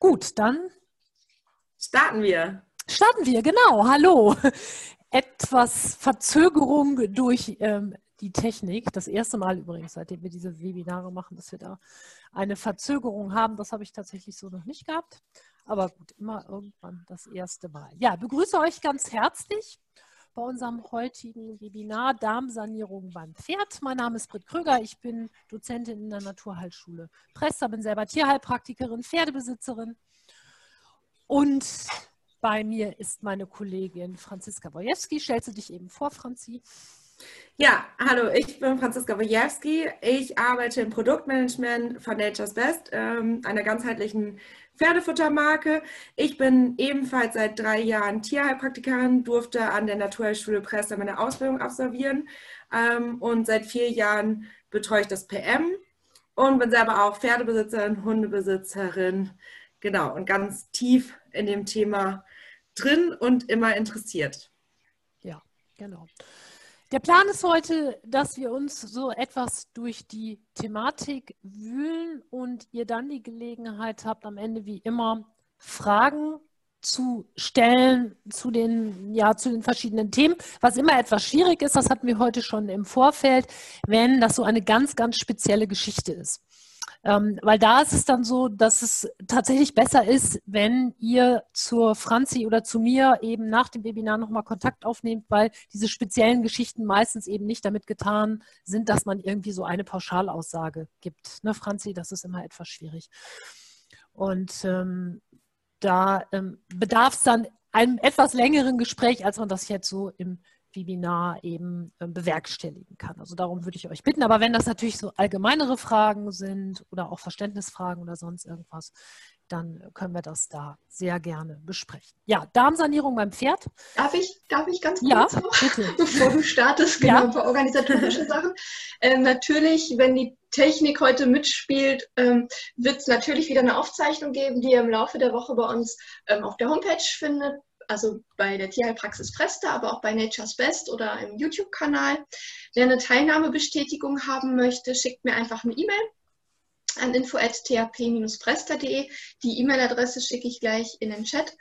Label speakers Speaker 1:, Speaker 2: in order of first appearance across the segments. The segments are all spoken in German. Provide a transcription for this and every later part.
Speaker 1: Gut, dann
Speaker 2: starten wir.
Speaker 1: Starten wir, genau. Hallo. Etwas Verzögerung durch ähm, die Technik. Das erste Mal übrigens, seitdem wir diese Webinare machen, dass wir da eine Verzögerung haben. Das habe ich tatsächlich so noch nicht gehabt. Aber gut, immer irgendwann das erste Mal. Ja, begrüße euch ganz herzlich bei unserem heutigen Webinar Darmsanierung beim Pferd. Mein Name ist Britt Kröger, ich bin Dozentin in der Naturheilschule Presta, bin selber Tierheilpraktikerin, Pferdebesitzerin und bei mir ist meine Kollegin Franziska Wojewski. Stellst du dich eben vor, Franzi?
Speaker 2: Ja, hallo, ich bin Franziska Wojewski. Ich arbeite im Produktmanagement von Nature's Best, ähm, einer ganzheitlichen Pferdefuttermarke. Ich bin ebenfalls seit drei Jahren Tierheilpraktikerin, durfte an der Naturheilschule Presta meine Ausbildung absolvieren ähm, und seit vier Jahren betreue ich das PM und bin selber auch Pferdebesitzerin, Hundebesitzerin, genau, und ganz tief in dem Thema drin und immer interessiert.
Speaker 1: Ja, genau. Der Plan ist heute, dass wir uns so etwas durch die Thematik wühlen und ihr dann die Gelegenheit habt, am Ende wie immer Fragen zu stellen zu den, ja, zu den verschiedenen Themen. Was immer etwas schwierig ist, das hatten wir heute schon im Vorfeld, wenn das so eine ganz, ganz spezielle Geschichte ist. Ähm, weil da ist es dann so, dass es tatsächlich besser ist, wenn ihr zur Franzi oder zu mir eben nach dem Webinar nochmal Kontakt aufnehmt, weil diese speziellen Geschichten meistens eben nicht damit getan sind, dass man irgendwie so eine Pauschalaussage gibt. Ne, Franzi, das ist immer etwas schwierig. Und ähm, da ähm, bedarf es dann einem etwas längeren Gespräch, als man das jetzt so im Webinar eben äh, bewerkstelligen kann. Also darum würde ich euch bitten. Aber wenn das natürlich so allgemeinere Fragen sind oder auch Verständnisfragen oder sonst irgendwas, dann können wir das da sehr gerne besprechen. Ja, Darmsanierung beim Pferd.
Speaker 3: Darf ich, darf ich ganz
Speaker 1: kurz ja, noch, bitte.
Speaker 3: bevor du startest, genau, ja. ein paar organisatorische Sachen. Ähm, natürlich, wenn die Technik heute mitspielt, ähm, wird es natürlich wieder eine Aufzeichnung geben, die ihr im Laufe der Woche bei uns ähm, auf der Homepage findet also bei der Tierheilpraxis Presta, aber auch bei Nature's Best oder im YouTube-Kanal. Wer eine Teilnahmebestätigung haben möchte, schickt mir einfach eine E-Mail an info.thp-presta.de. Die E-Mail-Adresse schicke ich gleich in den Chat.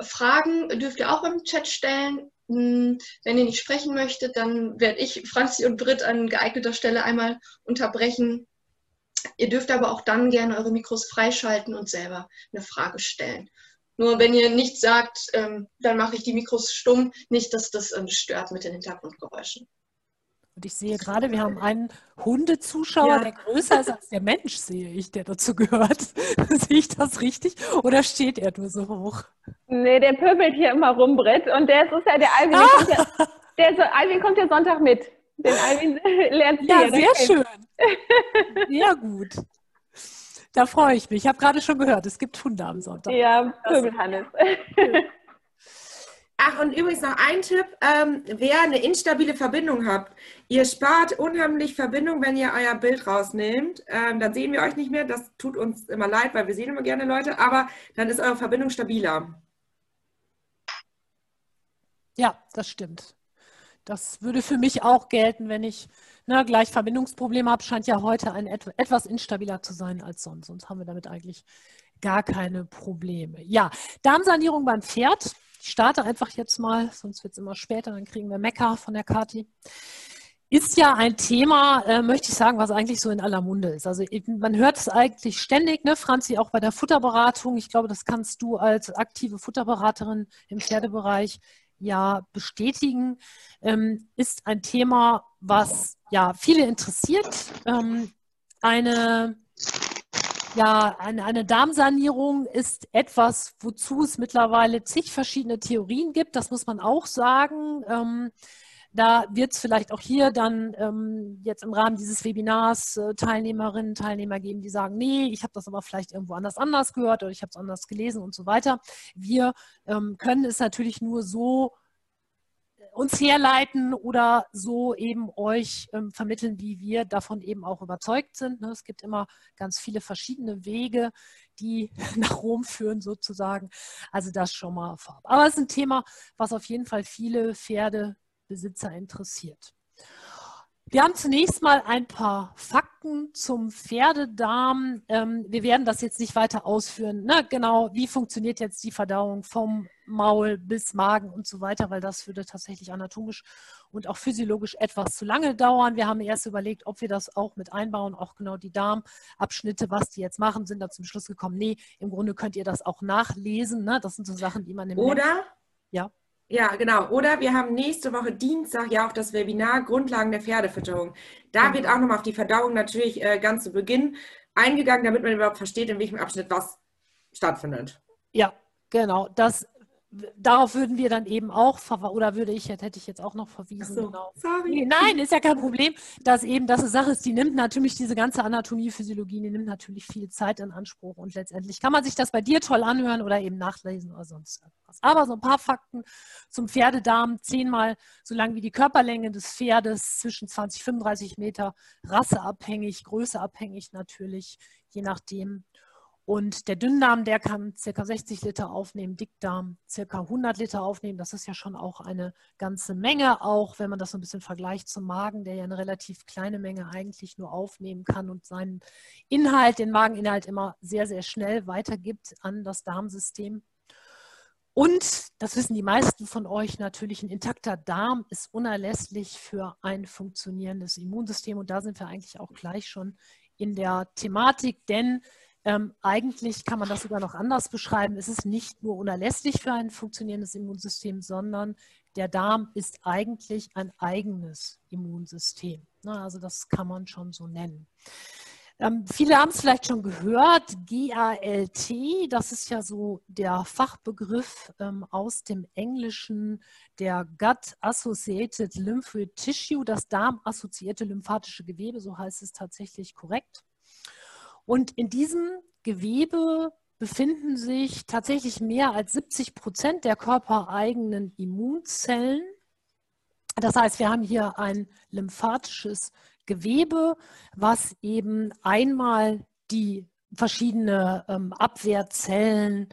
Speaker 3: Fragen dürft ihr auch im Chat stellen. Hm, wenn ihr nicht sprechen möchtet, dann werde ich Franzi und Britt an geeigneter Stelle einmal unterbrechen. Ihr dürft aber auch dann gerne eure Mikros freischalten und selber eine Frage stellen. Nur wenn ihr nichts sagt, ähm, dann mache ich die Mikros stumm. Nicht, dass das ähm, stört mit den Hintergrundgeräuschen.
Speaker 1: Und ich sehe gerade, wir haben einen Hundezuschauer, ja. der größer ist als der Mensch, sehe ich, der dazu gehört. sehe ich das richtig? Oder steht er nur so hoch?
Speaker 4: Nee, der pöbelt hier immer rum, Brett. Und der ist ja der Alvin. Ah. Kommt ja, der so, Alvin kommt ja Sonntag mit. Den Alvin lernt
Speaker 1: Ja, sehr schön. Sehr gut. Da freue ich mich. Ich habe gerade schon gehört, es gibt Hunde am Sonntag.
Speaker 4: Ja, Pöbelhannes.
Speaker 2: Ach, und übrigens noch ein Tipp, ähm, wer eine instabile Verbindung hat, ihr spart unheimlich Verbindung, wenn ihr euer Bild rausnehmt. Ähm, dann sehen wir euch nicht mehr. Das tut uns immer leid, weil wir sehen immer gerne Leute, aber dann ist eure Verbindung stabiler.
Speaker 1: Ja, das stimmt. Das würde für mich auch gelten, wenn ich ne, gleich Verbindungsprobleme habe, scheint ja heute ein et etwas instabiler zu sein als sonst. Sonst haben wir damit eigentlich gar keine Probleme. Ja, Darmsanierung beim Pferd. Ich starte einfach jetzt mal, sonst wird es immer später, dann kriegen wir Mecker von der Kati. Ist ja ein Thema, äh, möchte ich sagen, was eigentlich so in aller Munde ist. Also man hört es eigentlich ständig, ne, Franzi, auch bei der Futterberatung. Ich glaube, das kannst du als aktive Futterberaterin im Pferdebereich ja bestätigen, ähm, ist ein Thema, was ja viele interessiert. Ähm, eine ja, eine, eine Darmsanierung ist etwas, wozu es mittlerweile zig verschiedene Theorien gibt. Das muss man auch sagen. Ähm, da wird es vielleicht auch hier dann ähm, jetzt im Rahmen dieses Webinars äh, Teilnehmerinnen, Teilnehmer geben, die sagen, nee, ich habe das aber vielleicht irgendwo anders anders gehört oder ich habe es anders gelesen und so weiter. Wir ähm, können es natürlich nur so äh, uns herleiten oder so eben euch ähm, vermitteln, wie wir davon eben auch überzeugt sind. Ne? Es gibt immer ganz viele verschiedene Wege, die nach Rom führen sozusagen. Also das schon mal vorab. Aber es ist ein Thema, was auf jeden Fall viele Pferde Besitzer interessiert. Wir haben zunächst mal ein paar Fakten zum Pferdedarm. Ähm, wir werden das jetzt nicht weiter ausführen. Ne? Genau, wie funktioniert jetzt die Verdauung vom Maul bis Magen und so weiter, weil das würde tatsächlich anatomisch und auch physiologisch etwas zu lange dauern. Wir haben erst überlegt, ob wir das auch mit einbauen, auch genau die Darmabschnitte, was die jetzt machen, sind da zum Schluss gekommen. Nee, im Grunde könnt ihr das auch nachlesen. Ne? Das sind so Sachen, die man im
Speaker 2: Oder?
Speaker 1: Ja.
Speaker 2: Ja, genau. Oder wir haben nächste Woche Dienstag ja auch das Webinar Grundlagen der Pferdefütterung. Da genau. wird auch nochmal auf die Verdauung natürlich äh, ganz zu Beginn eingegangen, damit man überhaupt versteht, in welchem Abschnitt was stattfindet.
Speaker 1: Ja, genau. Das darauf würden wir dann eben auch, oder würde ich, hätte ich jetzt auch noch verwiesen. So, genau. Sorry. Nein, ist ja kein Problem, dass eben das eine Sache ist, die nimmt natürlich diese ganze Anatomie, Physiologie, die nimmt natürlich viel Zeit in Anspruch und letztendlich kann man sich das bei dir toll anhören oder eben nachlesen oder sonst was. Aber so ein paar Fakten zum Pferdedarm, zehnmal so lang wie die Körperlänge des Pferdes, zwischen 20, 35 Meter, rasseabhängig, größeabhängig natürlich, je nachdem. Und der Dünndarm, der kann circa 60 Liter aufnehmen, Dickdarm circa 100 Liter aufnehmen. Das ist ja schon auch eine ganze Menge, auch wenn man das so ein bisschen vergleicht zum Magen, der ja eine relativ kleine Menge eigentlich nur aufnehmen kann und seinen Inhalt, den Mageninhalt immer sehr, sehr schnell weitergibt an das Darmsystem. Und, das wissen die meisten von euch natürlich, ein intakter Darm ist unerlässlich für ein funktionierendes Immunsystem. Und da sind wir eigentlich auch gleich schon in der Thematik, denn ähm, eigentlich kann man das sogar noch anders beschreiben. Es ist nicht nur unerlässlich für ein funktionierendes Immunsystem, sondern der Darm ist eigentlich ein eigenes Immunsystem. Na, also das kann man schon so nennen. Ähm, viele haben es vielleicht schon gehört, GALT, das ist ja so der Fachbegriff ähm, aus dem Englischen, der Gut Associated Lymphoid Tissue, das darmassoziierte lymphatische Gewebe, so heißt es tatsächlich korrekt. Und in diesem Gewebe befinden sich tatsächlich mehr als 70 Prozent der körpereigenen Immunzellen. Das heißt, wir haben hier ein lymphatisches Gewebe, was eben einmal die verschiedene ähm, Abwehrzellen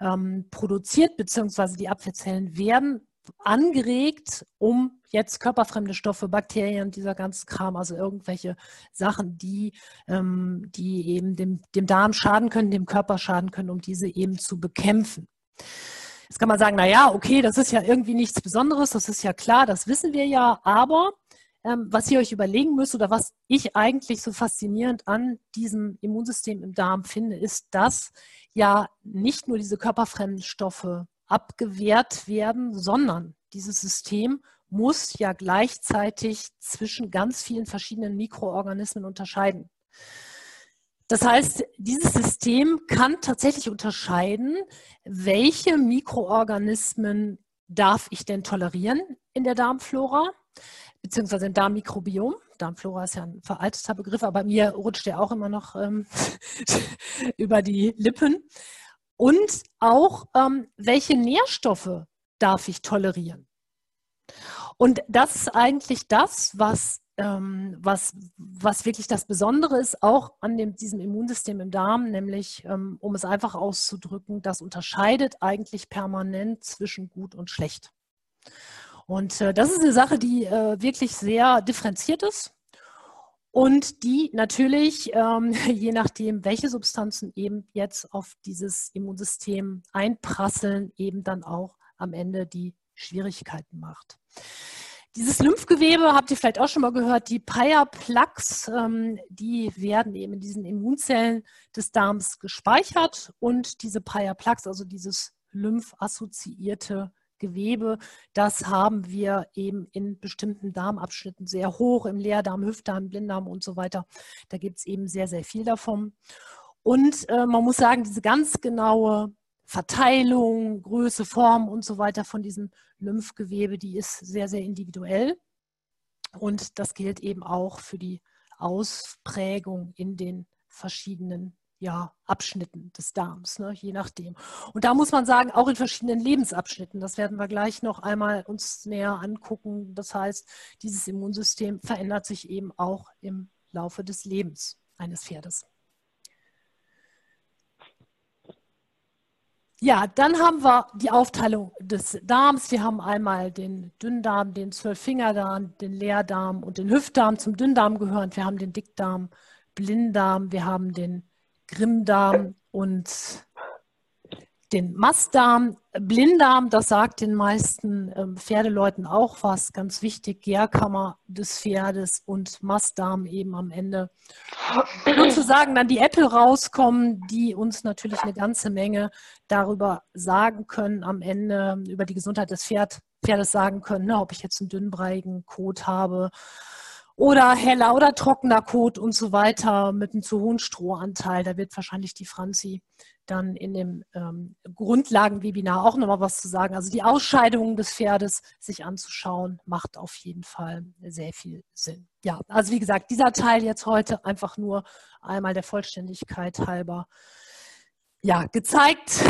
Speaker 1: ähm, produziert, beziehungsweise die Abwehrzellen werden angeregt, um jetzt körperfremde Stoffe, Bakterien, dieser ganze Kram, also irgendwelche Sachen, die, ähm, die eben dem, dem Darm schaden können, dem Körper schaden können, um diese eben zu bekämpfen. Jetzt kann man sagen, na ja, okay, das ist ja irgendwie nichts Besonderes, das ist ja klar, das wissen wir ja, aber ähm, was ihr euch überlegen müsst oder was ich eigentlich so faszinierend an diesem Immunsystem im Darm finde, ist, dass ja nicht nur diese körperfremden Stoffe abgewehrt werden, sondern dieses System muss ja gleichzeitig zwischen ganz vielen verschiedenen Mikroorganismen unterscheiden. Das heißt, dieses System kann tatsächlich unterscheiden, welche Mikroorganismen darf ich denn tolerieren in der Darmflora, beziehungsweise im Darmmikrobiom. Darmflora ist ja ein veralteter Begriff, aber mir rutscht der auch immer noch ähm, über die Lippen. Und auch, ähm, welche Nährstoffe darf ich tolerieren? Und das ist eigentlich das, was, ähm, was, was wirklich das Besondere ist, auch an dem, diesem Immunsystem im Darm, nämlich, ähm, um es einfach auszudrücken, das unterscheidet eigentlich permanent zwischen gut und schlecht. Und äh, das ist eine Sache, die äh, wirklich sehr differenziert ist und die natürlich, ähm, je nachdem, welche Substanzen eben jetzt auf dieses Immunsystem einprasseln, eben dann auch am Ende die Schwierigkeiten macht. Dieses Lymphgewebe habt ihr vielleicht auch schon mal gehört, die Paya-Plaques, ähm, die werden eben in diesen Immunzellen des Darms gespeichert und diese Paya-Plaques, also dieses lymph-assoziierte Gewebe, das haben wir eben in bestimmten Darmabschnitten sehr hoch, im Leerdarm, Hüftdarm, Blinddarm und so weiter. Da gibt es eben sehr, sehr viel davon. Und äh, man muss sagen, diese ganz genaue Verteilung, Größe, Form und so weiter von diesem Lymphgewebe, die ist sehr, sehr individuell. Und das gilt eben auch für die Ausprägung in den verschiedenen ja, Abschnitten des Darms, ne, je nachdem. Und da muss man sagen, auch in verschiedenen Lebensabschnitten, das werden wir gleich noch einmal uns näher angucken. Das heißt, dieses Immunsystem verändert sich eben auch im Laufe des Lebens eines Pferdes. Ja, dann haben wir die Aufteilung des Darms. Wir haben einmal den Dünndarm, den Zwölffingerdarm, den Leerdarm und den Hüftdarm zum Dünndarm gehören. Wir haben den Dickdarm, Blinddarm, wir haben den Grimmdarm und den Mastdarm, Blinddarm, das sagt den meisten ähm, Pferdeleuten auch was, ganz wichtig, Gärkammer des Pferdes und Mastdarm eben am Ende. Sozusagen dann die Äpfel rauskommen, die uns natürlich eine ganze Menge darüber sagen können, am Ende über die Gesundheit des Pferd, Pferdes sagen können, ne, ob ich jetzt einen dünnbreigen Kot habe oder heller oder trockener Kot und so weiter mit einem zu hohen Strohanteil. Da wird wahrscheinlich die Franzi dann in dem ähm, Grundlagenwebinar auch nochmal was zu sagen. Also die Ausscheidungen des Pferdes sich anzuschauen, macht auf jeden Fall sehr viel Sinn. Ja, also wie gesagt, dieser Teil jetzt heute einfach nur einmal der Vollständigkeit halber ja, gezeigt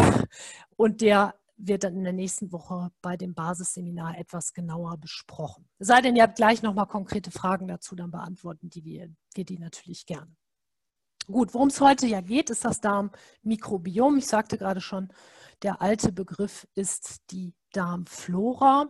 Speaker 1: und der wird dann in der nächsten Woche bei dem Basisseminar etwas genauer besprochen. Es sei denn, ihr habt gleich nochmal konkrete Fragen dazu, dann beantworten die wir, wir die natürlich gerne. Gut, worum es heute ja geht, ist das Darmmikrobiom. Ich sagte gerade schon, der alte Begriff ist die Darmflora.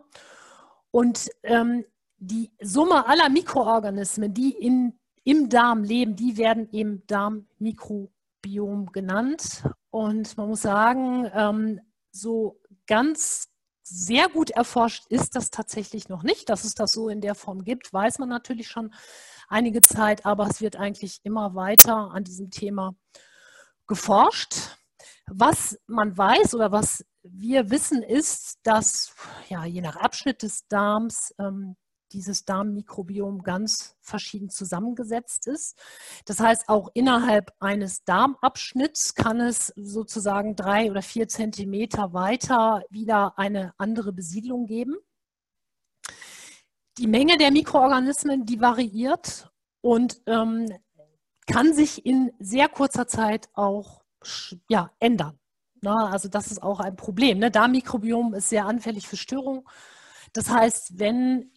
Speaker 1: Und ähm, die Summe aller Mikroorganismen, die in, im Darm leben, die werden eben Darmmikrobiom genannt. Und man muss sagen, ähm, so ganz sehr gut erforscht ist das tatsächlich noch nicht. Dass es das so in der Form gibt, weiß man natürlich schon einige Zeit, aber es wird eigentlich immer weiter an diesem Thema geforscht. Was man weiß oder was wir wissen, ist, dass ja, je nach Abschnitt des Darms ähm, dieses Darmmikrobiom ganz verschieden zusammengesetzt ist. Das heißt, auch innerhalb eines Darmabschnitts kann es sozusagen drei oder vier Zentimeter weiter wieder eine andere Besiedlung geben. Die Menge der Mikroorganismen, die variiert und ähm, kann sich in sehr kurzer Zeit auch ja, ändern. Na, also das ist auch ein Problem. Ne? Darmmikrobiom ist sehr anfällig für Störungen. Das heißt, wenn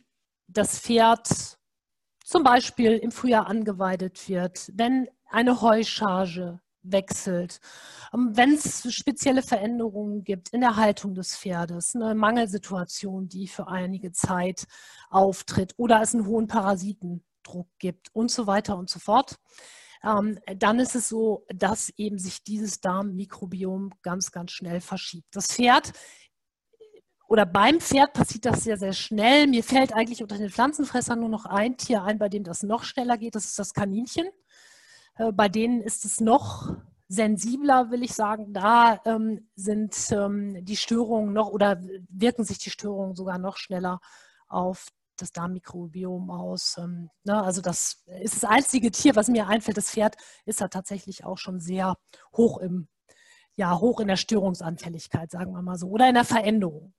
Speaker 1: das Pferd zum Beispiel im Frühjahr angeweidet wird, wenn eine Heuscharge wechselt, ähm, wenn es spezielle Veränderungen gibt in der Haltung des Pferdes, eine Mangelsituation, die für einige Zeit auftritt oder es einen hohen Parasitendruck gibt und so weiter und so fort, ähm, dann ist es so, dass eben sich dieses Darmmikrobiom ganz, ganz schnell verschiebt. Das Pferd oder beim Pferd passiert das sehr, sehr schnell. Mir fällt eigentlich unter den Pflanzenfressern nur noch ein Tier ein, bei dem das noch schneller geht. Das ist das Kaninchen. Äh, bei denen ist es noch sensibler, will ich sagen. Da ähm, sind ähm, die Störungen noch oder wirken sich die Störungen sogar noch schneller auf das Darmmikrobiom aus. Ähm, ne? Also das ist das einzige Tier, was mir einfällt. Das Pferd ist da tatsächlich auch schon sehr hoch im ja, hoch in der Störungsanfälligkeit, sagen wir mal so, oder in der Veränderung.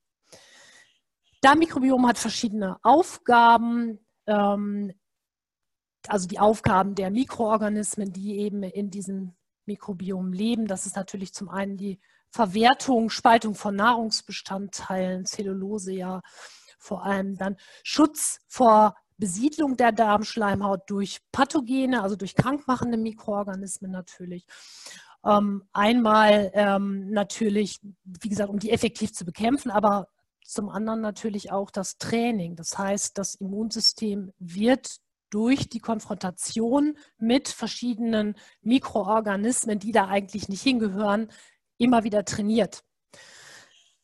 Speaker 1: Darmmikrobiom hat verschiedene Aufgaben, ähm, also die Aufgaben der Mikroorganismen, die eben in diesem Mikrobiom leben. Das ist natürlich zum einen die Verwertung, Spaltung von Nahrungsbestandteilen, Zellulose ja vor allem, dann Schutz vor Besiedlung der Darmschleimhaut durch Pathogene, also durch krankmachende Mikroorganismen natürlich. Ähm, einmal ähm, natürlich, wie gesagt, um die effektiv zu bekämpfen, aber zum anderen natürlich auch das Training. Das heißt, das Immunsystem wird durch die Konfrontation mit verschiedenen Mikroorganismen, die da eigentlich nicht hingehören, immer wieder trainiert.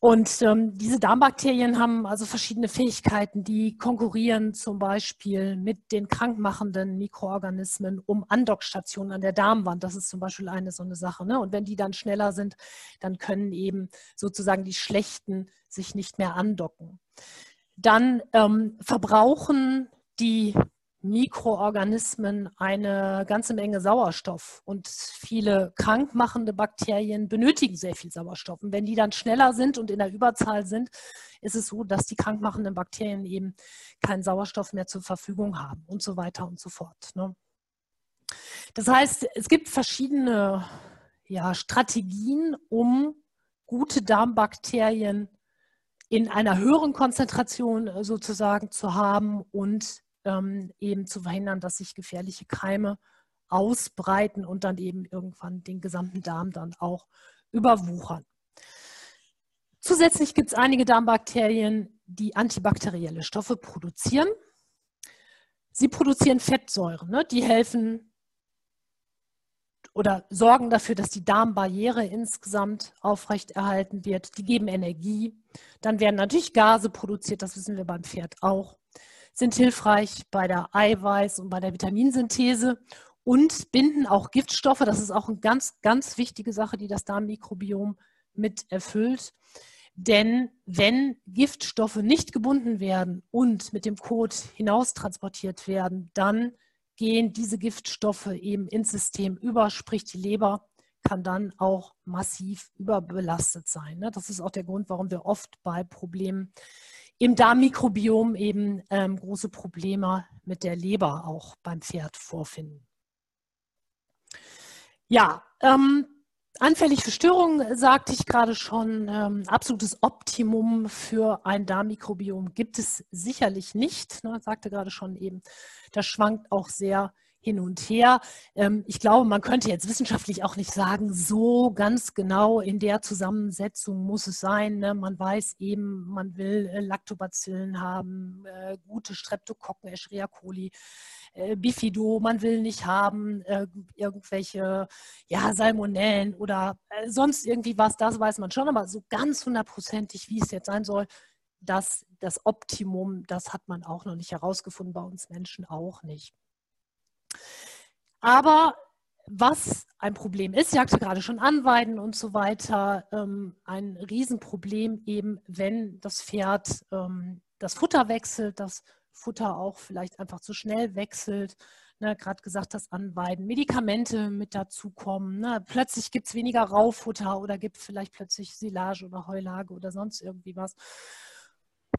Speaker 1: Und ähm, diese Darmbakterien haben also verschiedene Fähigkeiten, die konkurrieren zum Beispiel mit den krankmachenden Mikroorganismen um Andockstationen an der Darmwand. Das ist zum Beispiel eine so eine Sache. Ne? Und wenn die dann schneller sind, dann können eben sozusagen die schlechten sich nicht mehr andocken. Dann ähm, verbrauchen die Mikroorganismen eine ganze Menge Sauerstoff und viele krankmachende Bakterien benötigen sehr viel Sauerstoff. Und wenn die dann schneller sind und in der Überzahl sind, ist es so, dass die krankmachenden Bakterien eben keinen Sauerstoff mehr zur Verfügung haben und so weiter und so fort. Ne? Das heißt, es gibt verschiedene ja, Strategien, um gute Darmbakterien in einer höheren Konzentration äh, sozusagen zu haben und ähm, eben zu verhindern, dass sich gefährliche Keime ausbreiten und dann eben irgendwann den gesamten Darm dann auch überwuchern. Zusätzlich gibt es einige Darmbakterien, die antibakterielle Stoffe produzieren. Sie produzieren Fettsäuren, ne? die helfen oder sorgen dafür, dass die Darmbarriere insgesamt aufrechterhalten wird. Die geben Energie. Dann werden natürlich Gase produziert, das wissen wir beim Pferd auch, sind hilfreich bei der Eiweiß- und bei der Vitaminsynthese und binden auch Giftstoffe. Das ist auch eine ganz, ganz wichtige Sache, die das Darmmikrobiom mit erfüllt. Denn wenn Giftstoffe nicht gebunden werden und mit dem Kot hinaus transportiert werden, dann gehen diese Giftstoffe eben ins System über, sprich die Leber kann dann auch massiv überbelastet sein. Ne? Das ist auch der Grund, warum wir oft bei Problemen im Darmmikrobiom eben ähm, große Probleme mit der Leber auch beim Pferd vorfinden. Ja, ähm, Anfällig für Störungen, sagte ich gerade schon, ähm, absolutes Optimum für ein Darmmikrobiom gibt es sicherlich nicht. Ne, sagte gerade schon eben, das schwankt auch sehr hin und her. Ähm, ich glaube, man könnte jetzt wissenschaftlich auch nicht sagen, so ganz genau in der Zusammensetzung muss es sein. Ne? Man weiß eben, man will äh, Lactobacillen haben, äh, gute Streptokokken, Escherichia coli äh, Bifido, man will nicht haben, irgendwelche ja, Salmonellen oder sonst irgendwie was, das weiß man schon, aber so ganz hundertprozentig, wie es jetzt sein soll, das, das Optimum, das hat man auch noch nicht herausgefunden, bei uns Menschen auch nicht. Aber was ein Problem ist, jagte gerade schon Anweiden und so weiter, ähm, ein Riesenproblem eben, wenn das Pferd ähm, das Futter wechselt, das Futter auch vielleicht einfach zu schnell wechselt. Ne, Gerade gesagt, dass Anweiden, Medikamente mit dazukommen. Ne? Plötzlich gibt es weniger Raufutter oder gibt vielleicht plötzlich Silage oder Heulage oder sonst irgendwie was.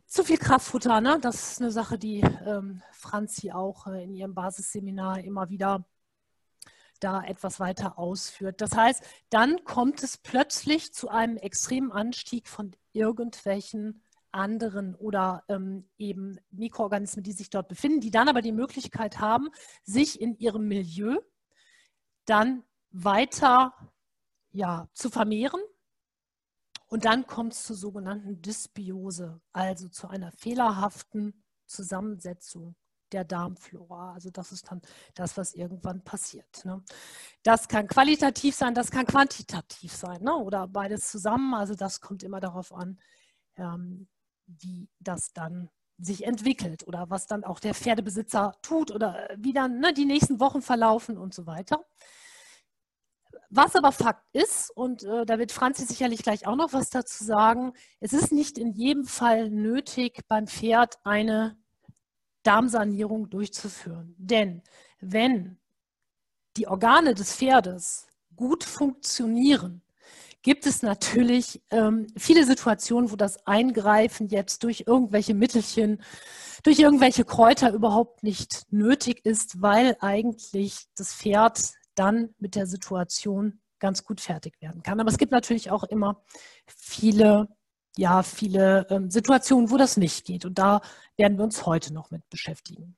Speaker 1: Zu viel Kraftfutter, ne? das ist eine Sache, die ähm, Franzi auch äh, in ihrem Basisseminar immer wieder da etwas weiter ausführt. Das heißt, dann kommt es plötzlich zu einem extremen Anstieg von irgendwelchen anderen oder ähm, eben Mikroorganismen, die sich dort befinden, die dann aber die Möglichkeit haben, sich in ihrem Milieu dann weiter ja, zu vermehren. Und dann kommt es zur sogenannten Dysbiose, also zu einer fehlerhaften Zusammensetzung der Darmflora. Also das ist dann das, was irgendwann passiert. Ne? Das kann qualitativ sein, das kann quantitativ sein ne? oder beides zusammen. Also das kommt immer darauf an, ähm, wie das dann sich entwickelt oder was dann auch der Pferdebesitzer tut oder wie dann ne, die nächsten Wochen verlaufen und so weiter. Was aber Fakt ist, und äh, da wird Franzi sicherlich gleich auch noch was dazu sagen, es ist nicht in jedem Fall nötig, beim Pferd eine Darmsanierung durchzuführen. Denn wenn die Organe des Pferdes gut funktionieren, gibt es natürlich ähm, viele Situationen, wo das Eingreifen jetzt durch irgendwelche Mittelchen, durch irgendwelche Kräuter überhaupt nicht nötig ist, weil eigentlich das Pferd dann mit der Situation ganz gut fertig werden kann. Aber es gibt natürlich auch immer viele, ja, viele ähm, Situationen, wo das nicht geht. Und da werden wir uns heute noch mit beschäftigen.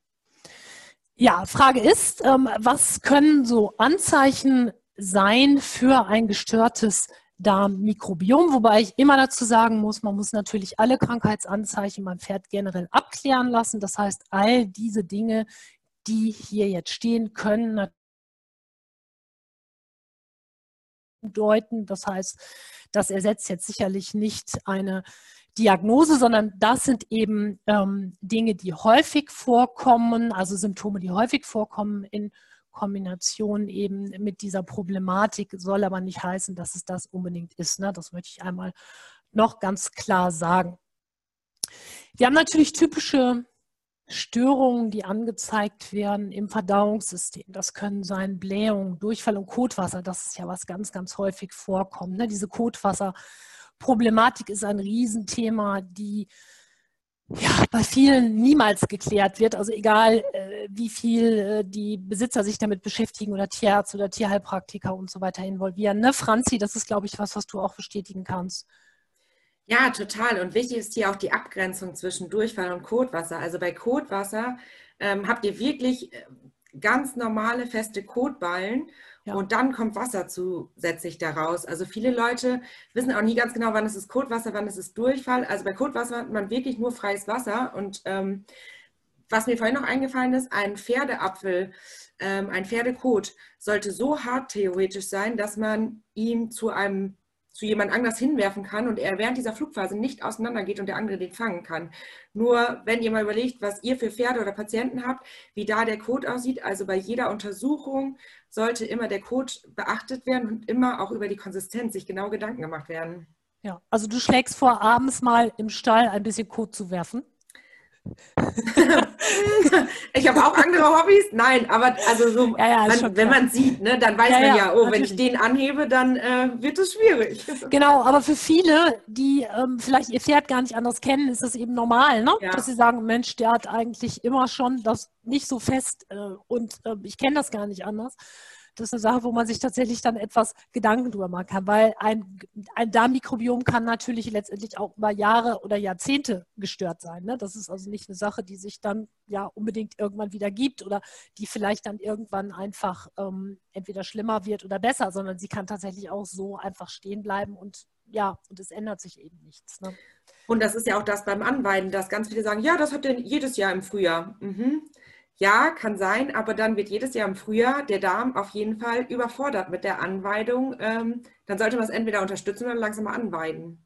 Speaker 1: Ja, Frage ist, ähm, was können so Anzeichen sein für ein gestörtes Darmmikrobiom, wobei ich immer dazu sagen muss, man muss natürlich alle Krankheitsanzeichen beim Pferd generell abklären lassen. Das heißt, all diese Dinge, die hier jetzt stehen, können deuten. Das heißt, das ersetzt jetzt sicherlich nicht eine Diagnose, sondern das sind eben ähm, Dinge, die häufig vorkommen, also Symptome, die häufig vorkommen in Kombination eben mit dieser Problematik soll aber nicht heißen, dass es das unbedingt ist. Ne? Das möchte ich einmal noch ganz klar sagen. Wir haben natürlich typische Störungen, die angezeigt werden im Verdauungssystem. Das können sein Blähung, Durchfall und Kotwasser. Das ist ja was ganz, ganz häufig vorkommt. Ne? Diese Kotwasserproblematik ist ein Riesenthema, die ja, bei vielen niemals geklärt wird. Also egal, äh, wie viel äh, die Besitzer sich damit beschäftigen oder Tierarzt oder Tierheilpraktiker und so weiter involvieren. Ne, Franzi, das ist, glaube ich, was, was du auch bestätigen kannst.
Speaker 2: Ja, total. Und wichtig ist hier auch die Abgrenzung zwischen Durchfall und Kotwasser. Also bei Kotwasser ähm, habt ihr wirklich äh, ganz normale, feste Kotballen. Ja. Und dann kommt Wasser zusätzlich daraus. Also viele Leute wissen auch nie ganz genau, wann es ist Kotwasser, wann es ist Durchfall. Also bei Kotwasser hat man wirklich nur freies Wasser. Und ähm, was mir vorhin noch eingefallen ist, ein Pferdeapfel, ähm, ein Pferdekot sollte so hart theoretisch sein, dass man ihn zu einem zu jemand anders hinwerfen kann und er während dieser Flugphase nicht auseinandergeht und der andere den fangen kann. Nur wenn ihr mal überlegt, was ihr für Pferde oder Patienten habt, wie da der Code aussieht, also bei jeder Untersuchung sollte immer der Code beachtet werden und immer auch über die Konsistenz sich genau Gedanken gemacht werden.
Speaker 1: Ja, also du schlägst vor, abends mal im Stall ein bisschen Code zu werfen.
Speaker 2: ich habe auch andere Hobbys. Nein, aber also so, ja, ja, man, wenn man sieht, ne, dann weiß ja, man ja, oh, wenn ich den anhebe, dann äh, wird es schwierig.
Speaker 1: Genau, aber für viele, die ähm, vielleicht ihr Pferd gar nicht anders kennen, ist das eben normal, ne? dass sie sagen, Mensch, der hat eigentlich immer schon das nicht so fest äh, und äh, ich kenne das gar nicht anders das ist eine Sache, wo man sich tatsächlich dann etwas Gedanken drüber machen kann, weil ein, ein Darmmikrobiom kann natürlich letztendlich auch über Jahre oder Jahrzehnte gestört sein. Ne? Das ist also nicht eine Sache, die sich dann ja unbedingt irgendwann wieder gibt oder die vielleicht dann irgendwann einfach ähm, entweder schlimmer wird oder besser, sondern sie kann tatsächlich auch so einfach stehen bleiben und ja, und es ändert sich eben nichts. Ne?
Speaker 2: Und das ist ja auch das beim Anweiden, dass ganz viele sagen, ja, das habt ihr jedes Jahr im Frühjahr. Mhm. Ja, kann sein, aber dann wird jedes Jahr im Frühjahr der Darm auf jeden Fall überfordert mit der Anweidung. Ähm, dann sollte man es entweder unterstützen oder langsam mal anweiden.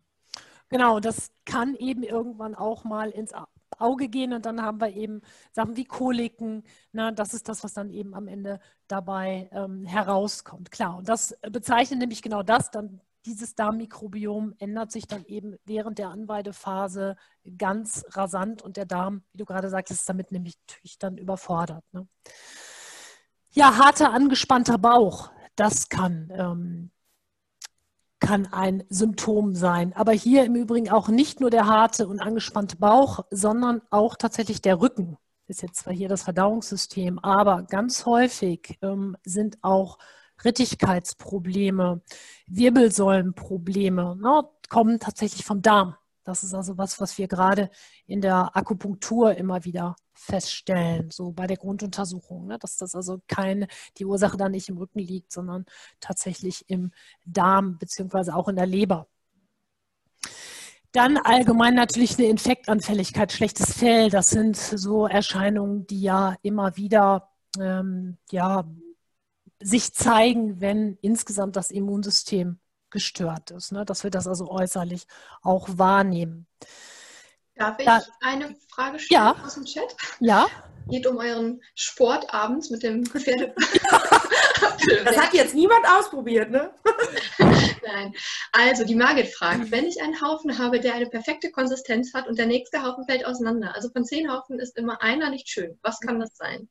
Speaker 1: Genau, das kann eben irgendwann auch mal ins Auge gehen und dann haben wir eben Sachen wie Koliken. Na, das ist das, was dann eben am Ende dabei ähm, herauskommt. Klar, und das bezeichnet nämlich genau das, dann dieses Darmmikrobiom ändert sich dann eben während der Anweidephase ganz rasant und der Darm, wie du gerade sagtest, ist damit nämlich dann überfordert. Ne? Ja, harter, angespannter Bauch, das kann, ähm, kann ein Symptom sein. Aber hier im Übrigen auch nicht nur der harte und angespannte Bauch, sondern auch tatsächlich der Rücken. Ist jetzt zwar hier das Verdauungssystem, aber ganz häufig ähm, sind auch Rittigkeitsprobleme, Wirbelsäulenprobleme ne, kommen tatsächlich vom Darm. Das ist also was, was wir gerade in der Akupunktur immer wieder feststellen, so bei der Grunduntersuchung, ne, dass das also keine, die Ursache dann nicht im Rücken liegt, sondern tatsächlich im Darm beziehungsweise auch in der Leber. Dann allgemein natürlich eine Infektanfälligkeit, schlechtes Fell. Das sind so Erscheinungen, die ja immer wieder ähm, ja, sich zeigen, wenn insgesamt das Immunsystem gestört ist, ne? dass wir das also äußerlich auch wahrnehmen.
Speaker 3: Darf ich da, eine Frage stellen ja, aus dem Chat?
Speaker 1: Ja.
Speaker 3: Geht um euren Sport abends mit dem Pferde.
Speaker 2: das hat jetzt niemand ausprobiert, ne?
Speaker 3: Nein. Also die Margit fragt, wenn ich einen Haufen habe, der eine perfekte Konsistenz hat und der nächste Haufen fällt auseinander, also von zehn Haufen ist immer einer nicht schön. Was kann das sein?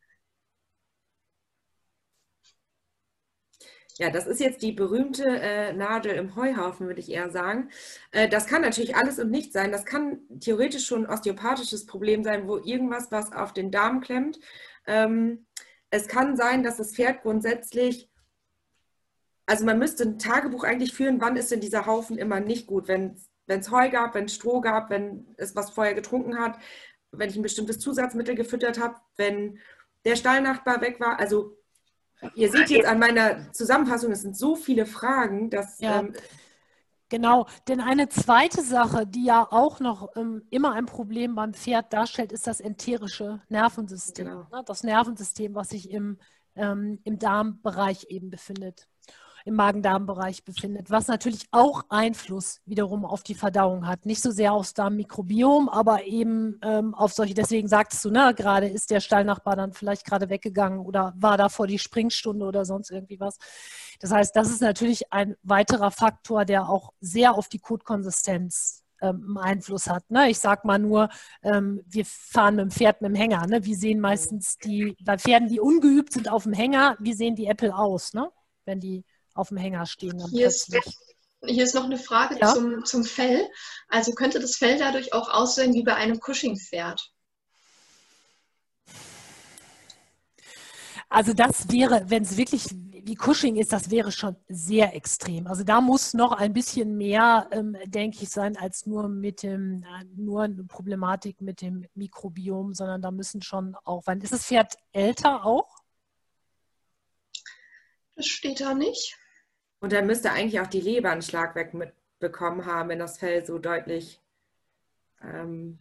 Speaker 2: Ja, das ist jetzt die berühmte äh, Nadel im Heuhaufen, würde ich eher sagen. Äh, das kann natürlich alles und nichts sein. Das kann theoretisch schon ein osteopathisches Problem sein, wo irgendwas, was auf den Darm klemmt. Ähm, es kann sein, dass das Pferd grundsätzlich, also man müsste ein Tagebuch eigentlich führen, wann ist denn dieser Haufen immer nicht gut, wenn es Heu gab, wenn es Stroh gab, wenn es was vorher getrunken hat, wenn ich ein bestimmtes Zusatzmittel gefüttert habe, wenn der Stallnachbar weg war. Also Ihr seht jetzt an meiner Zusammenfassung, es sind so viele Fragen, dass.
Speaker 1: Ja. Ähm, Genau, denn eine zweite Sache, die ja auch noch ähm, immer ein Problem beim Pferd darstellt, ist das enterische Nervensystem. Genau. Ne? Das Nervensystem, was sich im, ähm, im Darmbereich eben befindet im Magen-Darm-Bereich befindet, was natürlich auch Einfluss wiederum auf die Verdauung hat. Nicht so sehr aufs Darmmikrobiom, aber eben ähm, auf solche, deswegen sagtest du, ne, gerade ist der Stallnachbar dann vielleicht gerade weggegangen oder war da vor die Springstunde oder sonst irgendwie was. Das heißt, das ist natürlich ein weiterer Faktor, der auch sehr auf die Kotkonsistenz ähm, Einfluss hat. Ne? Ich sage mal nur, ähm, wir fahren mit dem Pferd mit dem Hänger. Ne? Wie sehen meistens die, bei Pferden, die ungeübt sind auf dem Hänger, wie sehen die Äpfel aus, ne? wenn die auf dem Hänger stehen.
Speaker 3: Hier, ist, hier ist noch eine Frage ja? zum, zum Fell. Also könnte das Fell dadurch auch aussehen wie bei einem Cushing-Pferd?
Speaker 1: Also das wäre, wenn es wirklich wie Cushing ist, das wäre schon sehr extrem. Also da muss noch ein bisschen mehr, ähm, denke ich, sein als nur mit dem, äh, nur eine Problematik mit dem Mikrobiom, sondern da müssen schon auch, wann ist das Pferd älter auch?
Speaker 3: Das steht da nicht.
Speaker 2: Und dann müsste eigentlich auch die Leber einen Schlag wegbekommen haben, wenn das Fell so deutlich. Ähm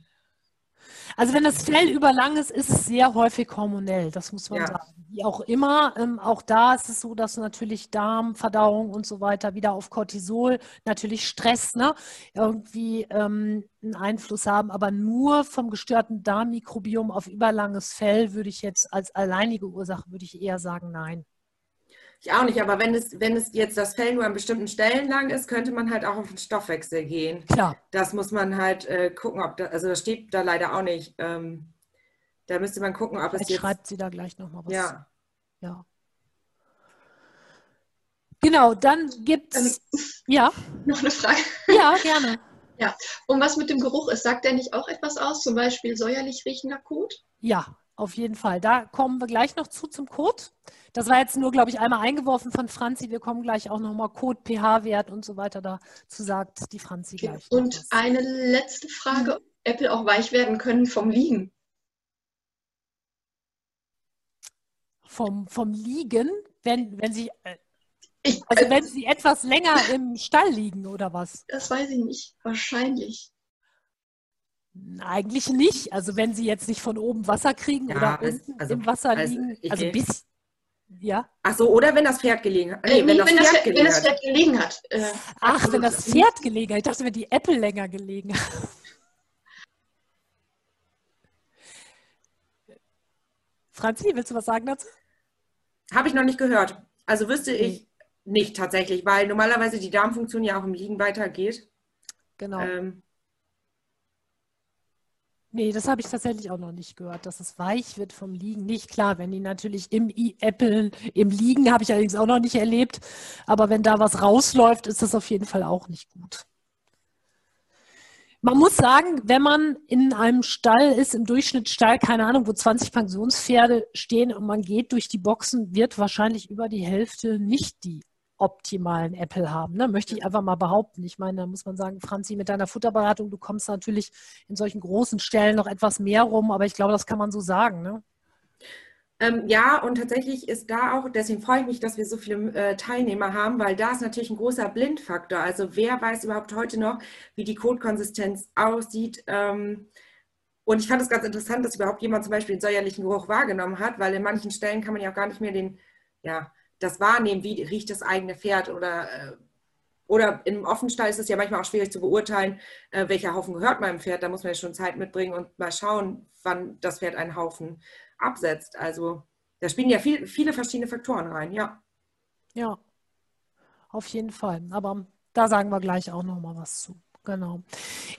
Speaker 1: also wenn das Fell überlang ist, ist es sehr häufig hormonell, das muss man ja. sagen. Wie auch immer, ähm, auch da ist es so, dass natürlich Darm, Verdauung und so weiter wieder auf Cortisol, natürlich Stress, ne, irgendwie ähm, einen Einfluss haben. Aber nur vom gestörten Darmmikrobiom auf überlanges Fell würde ich jetzt als alleinige Ursache, würde ich eher sagen, nein.
Speaker 2: Ich auch nicht, aber wenn es, wenn es jetzt das Fell nur an bestimmten Stellen lang ist, könnte man halt auch auf den Stoffwechsel gehen.
Speaker 1: Klar.
Speaker 2: Das muss man halt äh, gucken, ob da, also das steht da leider auch nicht. Ähm, da müsste man gucken, ob
Speaker 1: Vielleicht
Speaker 2: es jetzt.
Speaker 1: schreibt sie da gleich nochmal was.
Speaker 2: Ja.
Speaker 1: Ja. Genau, dann gibt es. Ähm,
Speaker 3: ja. Noch eine Frage.
Speaker 1: Ja, gerne.
Speaker 3: Ja, und was mit dem Geruch ist, sagt der nicht auch etwas aus? Zum Beispiel säuerlich riechender Kot?
Speaker 1: Ja, auf jeden Fall. Da kommen wir gleich noch zu zum Code. Das war jetzt nur, glaube ich, einmal eingeworfen von Franzi. Wir kommen gleich auch nochmal Code, pH-Wert und so weiter dazu sagt die Franzi okay. gleich.
Speaker 3: Und was. eine letzte Frage, ob Apple auch weich werden können vom Liegen?
Speaker 1: Vom, vom Liegen, wenn, wenn sie, äh, ich, also äh, wenn sie etwas länger im Stall liegen oder was?
Speaker 3: Das weiß ich nicht. Wahrscheinlich.
Speaker 1: Eigentlich nicht. Also wenn sie jetzt nicht von oben Wasser kriegen ja, oder unten also, im Wasser also, liegen. Also bis. Ja.
Speaker 2: Ach so, oder wenn das Pferd gelegen hat. Nee, nee wenn, das wenn, Pferd das, gelegen wenn das Pferd
Speaker 3: gelegen hat.
Speaker 1: Äh, Ach, wenn das Pferd gelegen hat. Ich dachte, wenn die Apple länger gelegen hat. Franzi, willst du was sagen dazu?
Speaker 2: Habe ich noch nicht gehört. Also wüsste ich nicht tatsächlich, weil normalerweise die Darmfunktion ja auch im Liegen weitergeht.
Speaker 1: Genau. Ähm, Nee, das habe ich tatsächlich auch noch nicht gehört, dass es weich wird vom Liegen. Nicht klar, wenn die natürlich im Apple, im Liegen habe ich allerdings auch noch nicht erlebt, aber wenn da was rausläuft, ist das auf jeden Fall auch nicht gut. Man muss sagen, wenn man in einem Stall ist, im Durchschnittsstall, keine Ahnung, wo 20 Pensionspferde stehen und man geht durch die Boxen, wird wahrscheinlich über die Hälfte nicht die optimalen Apple haben. Ne? Möchte ich einfach mal behaupten. Ich meine, da muss man sagen, Franzi, mit deiner Futterberatung, du kommst natürlich in solchen großen Stellen noch etwas mehr rum, aber ich glaube, das kann man so sagen. Ne?
Speaker 2: Ähm, ja, und tatsächlich ist da auch, deswegen freue ich mich, dass wir so viele äh, Teilnehmer haben, weil da ist natürlich ein großer Blindfaktor. Also wer weiß überhaupt heute noch, wie die Kotkonsistenz aussieht? Ähm, und ich fand es ganz interessant, dass überhaupt jemand zum Beispiel den säuerlichen Geruch wahrgenommen hat, weil in manchen Stellen kann man ja auch gar nicht mehr den, ja, das wahrnehmen, wie riecht das eigene Pferd oder äh, oder im Offenstall ist es ja manchmal auch schwierig zu beurteilen, äh, welcher Haufen gehört meinem Pferd. Da muss man ja schon Zeit mitbringen und mal schauen, wann das Pferd einen Haufen absetzt. Also da spielen ja viel, viele verschiedene Faktoren rein, ja.
Speaker 1: Ja, auf jeden Fall. Aber da sagen wir gleich auch noch mal was zu. Genau.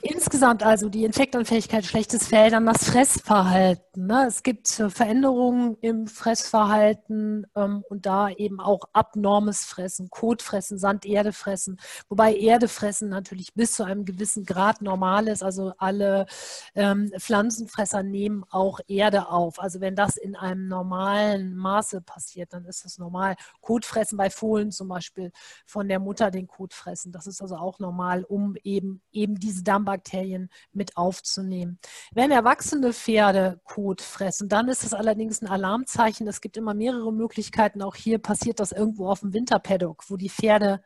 Speaker 1: Insgesamt also die Infektanfähigkeit, schlechtes Fell, dann das Fressverhalten. Ne? Es gibt Veränderungen im Fressverhalten ähm, und da eben auch abnormes Fressen, Kotfressen, Sand, Erde fressen, wobei Erdefressen natürlich bis zu einem gewissen Grad normal ist. Also alle ähm, Pflanzenfresser nehmen auch Erde auf. Also wenn das in einem normalen Maße passiert, dann ist das normal. Kotfressen bei Fohlen zum Beispiel von der Mutter den Kot fressen, das ist also auch normal, um eben eben diese Darmbakterien mit aufzunehmen. Wenn erwachsene Pferde Kot fressen, dann ist es allerdings ein Alarmzeichen. Es gibt immer mehrere Möglichkeiten. Auch hier passiert das irgendwo auf dem Winterpaddock, wo die Pferde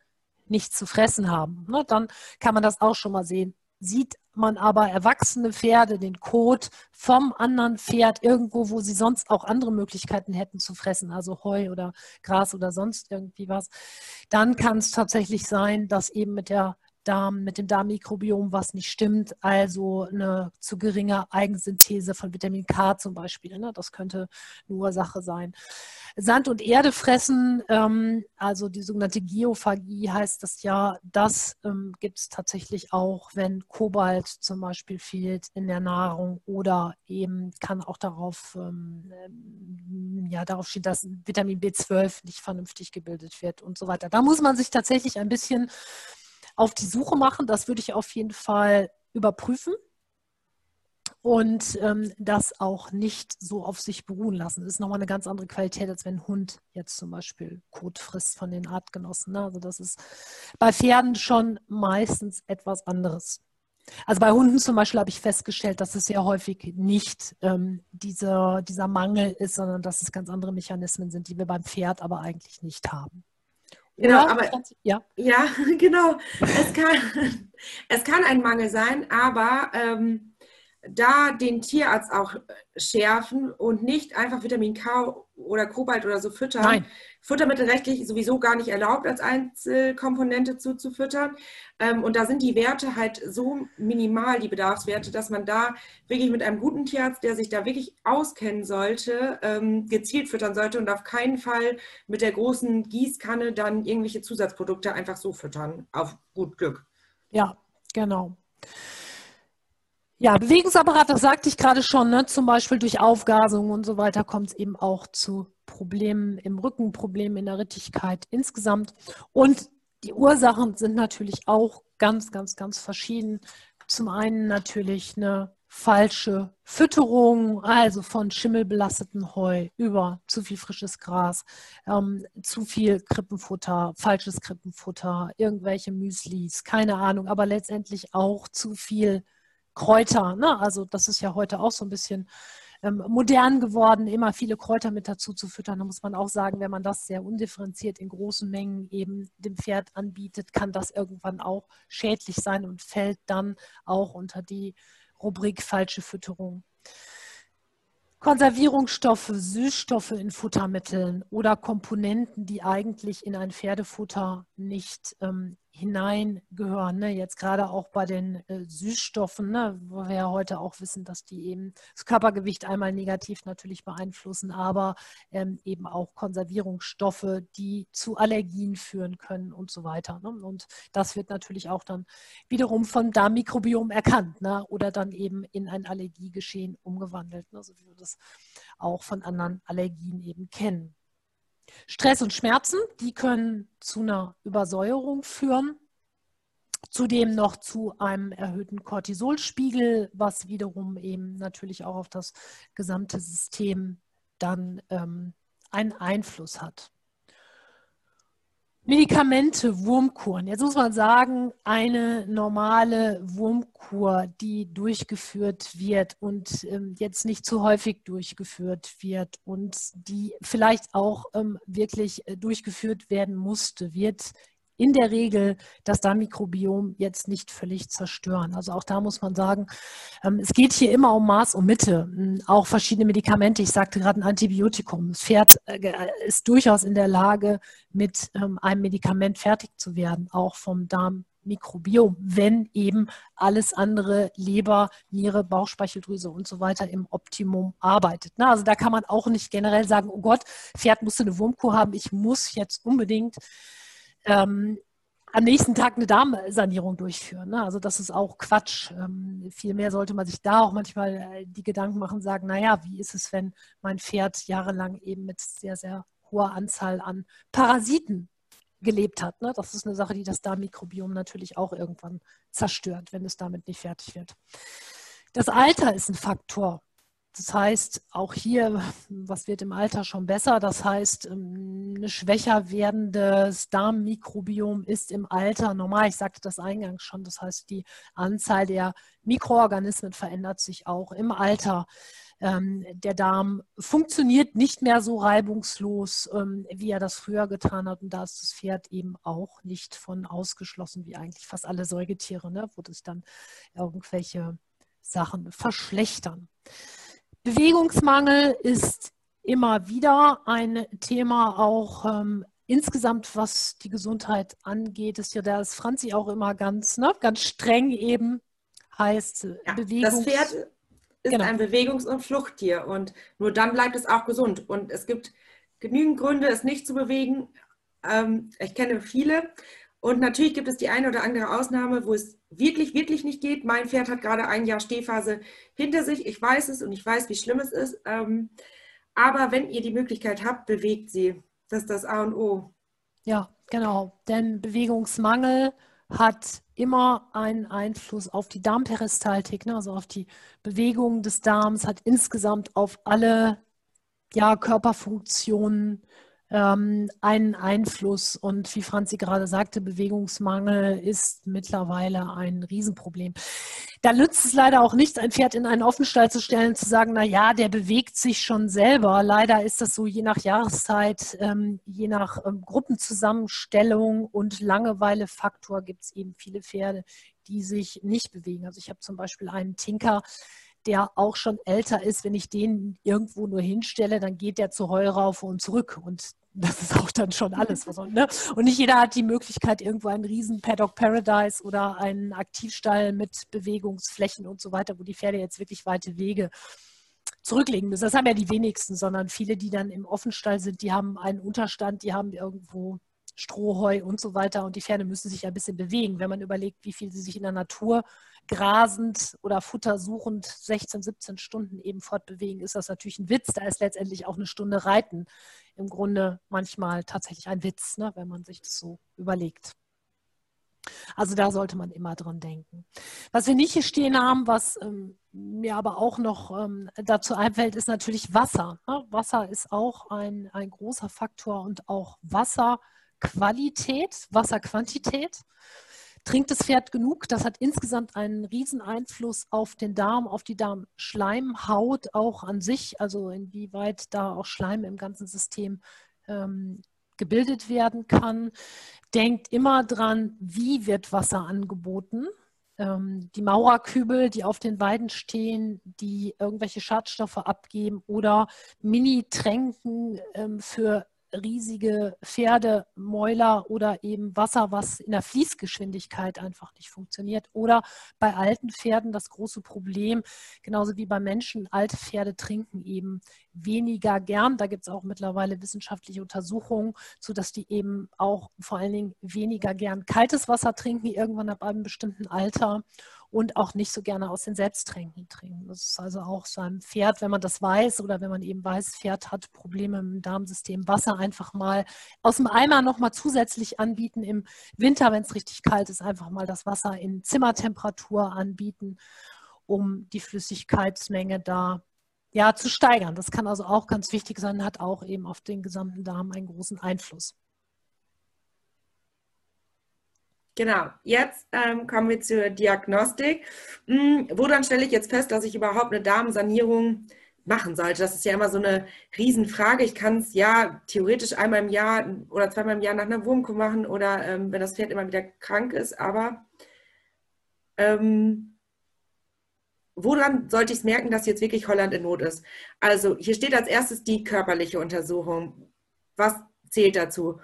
Speaker 1: nichts zu fressen haben. Ne, dann kann man das auch schon mal sehen. Sieht man aber erwachsene Pferde, den Kot vom anderen Pferd irgendwo, wo sie sonst auch andere Möglichkeiten hätten zu fressen, also Heu oder Gras oder sonst irgendwie was, dann kann es tatsächlich sein, dass eben mit der Darm, mit dem Darmmikrobiom was nicht stimmt, also eine zu geringe Eigensynthese von Vitamin K zum Beispiel. Ne? Das könnte eine Ursache sein. Sand und Erde fressen, ähm, also die sogenannte Geophagie heißt das ja, das ähm, gibt es tatsächlich auch, wenn Kobalt zum Beispiel fehlt in der Nahrung oder eben kann auch darauf, ähm, ja, darauf stehen, dass Vitamin B12 nicht vernünftig gebildet wird und so weiter. Da muss man sich tatsächlich ein bisschen auf die Suche machen. Das würde ich auf jeden Fall überprüfen und ähm, das auch nicht so auf sich beruhen lassen. Das ist nochmal eine ganz andere Qualität, als wenn ein Hund jetzt zum Beispiel Kot frisst von den Artgenossen. Ne? Also das ist bei Pferden schon meistens etwas anderes. Also bei Hunden zum Beispiel habe ich festgestellt, dass es sehr häufig nicht ähm, dieser, dieser Mangel ist, sondern dass es ganz andere Mechanismen sind, die wir beim Pferd aber eigentlich nicht haben.
Speaker 2: Genau, Oder? aber ja. ja, genau. Es kann, es kann ein Mangel sein, aber ähm, da den Tierarzt auch schärfen und nicht einfach Vitamin K oder Kobalt oder so füttern. Nein. Futtermittelrechtlich sowieso gar nicht erlaubt, als Einzelkomponente zuzufüttern. Ähm, und da sind die Werte halt so minimal, die Bedarfswerte, dass man da wirklich mit einem guten Tierarzt, der sich da wirklich auskennen sollte, ähm, gezielt füttern sollte und auf keinen Fall mit der großen Gießkanne dann irgendwelche Zusatzprodukte einfach so füttern, auf gut Glück.
Speaker 1: Ja, genau. Ja, Bewegungsapparat, das sagte ich gerade schon, ne? zum Beispiel durch Aufgasung und so weiter kommt es eben auch zu Problemen im Rücken, Problemen in der Rittigkeit insgesamt. Und die Ursachen sind natürlich auch ganz, ganz, ganz verschieden. Zum einen natürlich eine falsche Fütterung, also von schimmelbelasteten Heu über zu viel frisches Gras, ähm, zu viel Krippenfutter, falsches Krippenfutter, irgendwelche Müslis, keine Ahnung, aber letztendlich auch zu viel Kräuter. Ne? Also das ist ja heute auch so ein bisschen ähm, modern geworden, immer viele Kräuter mit dazu zu füttern. Da muss man auch sagen, wenn man das sehr undifferenziert in großen Mengen eben dem Pferd anbietet, kann das irgendwann auch schädlich sein und fällt dann auch unter die Rubrik falsche Fütterung. Konservierungsstoffe, Süßstoffe in Futtermitteln oder Komponenten, die eigentlich in ein Pferdefutter nicht ähm, hineingehören. Ne? Jetzt gerade auch bei den äh, Süßstoffen, ne? wo wir ja heute auch wissen, dass die eben das Körpergewicht einmal negativ natürlich beeinflussen, aber ähm, eben auch Konservierungsstoffe, die zu Allergien führen können und so weiter. Ne? Und das wird natürlich auch dann wiederum vom Darmmikrobiom erkannt ne? oder dann eben in ein Allergiegeschehen umgewandelt, ne? so wie wir das auch von anderen Allergien eben kennen. Stress und Schmerzen, die können zu einer Übersäuerung führen. Zudem noch zu einem erhöhten Cortisolspiegel, was wiederum eben natürlich auch auf das gesamte System dann ähm, einen Einfluss hat. Medikamente, Wurmkuren. Jetzt muss man sagen, eine normale Wurmkur, die durchgeführt wird und ähm, jetzt nicht zu häufig durchgeführt wird und die vielleicht auch ähm, wirklich äh, durchgeführt werden musste, wird in der Regel das Darmmikrobiom jetzt nicht völlig zerstören. Also auch da muss man sagen, ähm, es geht hier immer um Maß und Mitte. Hm, auch verschiedene Medikamente, ich sagte gerade ein Antibiotikum. Das Pferd äh, ist durchaus in der Lage, mit ähm, einem Medikament fertig zu werden, auch vom Darm. Mikrobiom, wenn eben alles andere, Leber, Niere, Bauchspeicheldrüse und so weiter im Optimum arbeitet. also da kann man auch nicht generell sagen, oh Gott, Pferd musste eine Wurmkur haben, ich muss jetzt unbedingt ähm, am nächsten Tag eine Darmsanierung durchführen. Ne? Also das ist auch Quatsch. Ähm, vielmehr sollte man sich da auch manchmal äh, die Gedanken machen, sagen, naja, wie ist es, wenn mein Pferd jahrelang eben mit sehr, sehr hoher Anzahl an Parasiten gelebt hat. Ne? Das ist eine Sache, die das Darmmikrobiom natürlich auch irgendwann zerstört, wenn es damit nicht fertig wird. Das Alter ist ein Faktor. Das heißt, auch hier, was wird im Alter schon besser? Das heißt, ähm, ein schwächer werdendes Darmmikrobiom ist im Alter normal. Ich sagte das eingangs schon. Das heißt, die Anzahl der Mikroorganismen verändert sich auch im Alter. Ähm, der Darm funktioniert nicht mehr so reibungslos, ähm, wie er das früher getan hat. Und da ist das Pferd eben auch nicht von ausgeschlossen, wie eigentlich fast alle Säugetiere, ne? wo sich dann irgendwelche Sachen verschlechtern. Bewegungsmangel ist immer wieder ein Thema, auch ähm, insgesamt, was die Gesundheit angeht, ist ja da ist Franzi auch immer ganz, ne, ganz streng eben, heißt
Speaker 2: äh, ja, Bewegungs... Das Pferd ist genau. ein Bewegungs- und Fluchttier und nur dann bleibt es auch gesund. Und es gibt genügend Gründe, es nicht zu bewegen. Ähm, ich kenne viele. Und natürlich gibt es die eine oder andere Ausnahme, wo es wirklich, wirklich nicht geht. Mein Pferd hat gerade ein Jahr Stehphase hinter sich. Ich weiß es und ich weiß, wie schlimm es ist. Ähm, aber wenn ihr die Möglichkeit habt, bewegt sie. Das ist das A und O.
Speaker 1: Ja, genau. Denn Bewegungsmangel hat immer einen Einfluss auf die Darmperistaltik, ne? also auf die Bewegung des Darms, hat insgesamt auf alle ja, Körperfunktionen ähm, einen Einfluss. Und wie Franzi gerade sagte, Bewegungsmangel ist mittlerweile ein Riesenproblem. Da nützt es leider auch nichts, ein Pferd in einen Offenstall zu stellen, zu sagen, na ja, der bewegt sich schon selber. Leider ist das so je nach Jahreszeit, ähm, je nach ähm, Gruppenzusammenstellung und Langeweilefaktor gibt es eben viele Pferde, die sich nicht bewegen. Also ich habe zum Beispiel einen Tinker, der auch schon älter ist, wenn ich den irgendwo nur hinstelle, dann geht der zu Heuraufe und zurück. Und das ist auch dann schon alles. Ne? Und nicht jeder hat die Möglichkeit, irgendwo einen riesen Paddock Paradise oder einen Aktivstall mit Bewegungsflächen und so weiter, wo die Pferde jetzt wirklich weite Wege zurücklegen müssen. Das haben ja die wenigsten, sondern viele, die dann im Offenstall sind, die haben einen Unterstand, die haben irgendwo Strohheu und so weiter und die Pferde müssen sich ein bisschen bewegen. Wenn man überlegt, wie viel sie sich in der Natur grasend oder futtersuchend 16, 17 Stunden eben fortbewegen, ist das natürlich ein Witz. Da ist letztendlich auch eine Stunde Reiten im Grunde manchmal tatsächlich ein Witz, ne, wenn man sich das so überlegt. Also da sollte man immer dran denken. Was wir nicht hier stehen haben, was ähm, mir aber auch noch ähm, dazu einfällt, ist natürlich Wasser. Ne? Wasser ist auch ein, ein großer Faktor und auch Wasserqualität, Wasserquantität. Trinkt das Pferd genug? Das hat insgesamt einen riesen Einfluss auf den Darm, auf die Darmschleimhaut auch an sich, also inwieweit da auch Schleim im ganzen System ähm, gebildet werden kann. Denkt immer dran, wie wird Wasser angeboten? Ähm, die Maurerkübel, die auf den Weiden stehen, die irgendwelche Schadstoffe abgeben oder Mini-Tränken ähm, für riesige Pferdemäuler oder eben Wasser, was in der Fließgeschwindigkeit einfach nicht funktioniert. Oder bei alten Pferden das große Problem, genauso wie bei Menschen, alte Pferde trinken eben weniger gern. Da gibt es auch mittlerweile wissenschaftliche Untersuchungen, sodass die eben auch vor allen Dingen weniger gern kaltes Wasser trinken, irgendwann ab einem bestimmten Alter und auch nicht so gerne aus den Selbsttränken trinken. Das ist also auch so ein Pferd, wenn man das weiß oder wenn man eben weiß, Pferd hat Probleme im Darmsystem, Wasser einfach mal aus dem Eimer nochmal zusätzlich anbieten. Im Winter, wenn es richtig kalt ist, einfach mal das Wasser in Zimmertemperatur anbieten, um die Flüssigkeitsmenge da ja, zu steigern. Das kann also auch ganz wichtig sein, hat auch eben auf den gesamten Darm einen großen Einfluss.
Speaker 2: Genau, jetzt ähm, kommen wir zur Diagnostik. Hm, woran stelle ich jetzt fest, dass ich überhaupt eine Darmsanierung machen sollte? Das ist ja immer so eine Riesenfrage. Ich kann es ja theoretisch einmal im Jahr oder zweimal im Jahr nach einer Wurmkuh machen oder ähm, wenn das Pferd immer wieder krank ist, aber ähm, woran sollte ich es merken, dass jetzt wirklich Holland in Not ist? Also hier steht als erstes die körperliche Untersuchung. Was zählt dazu?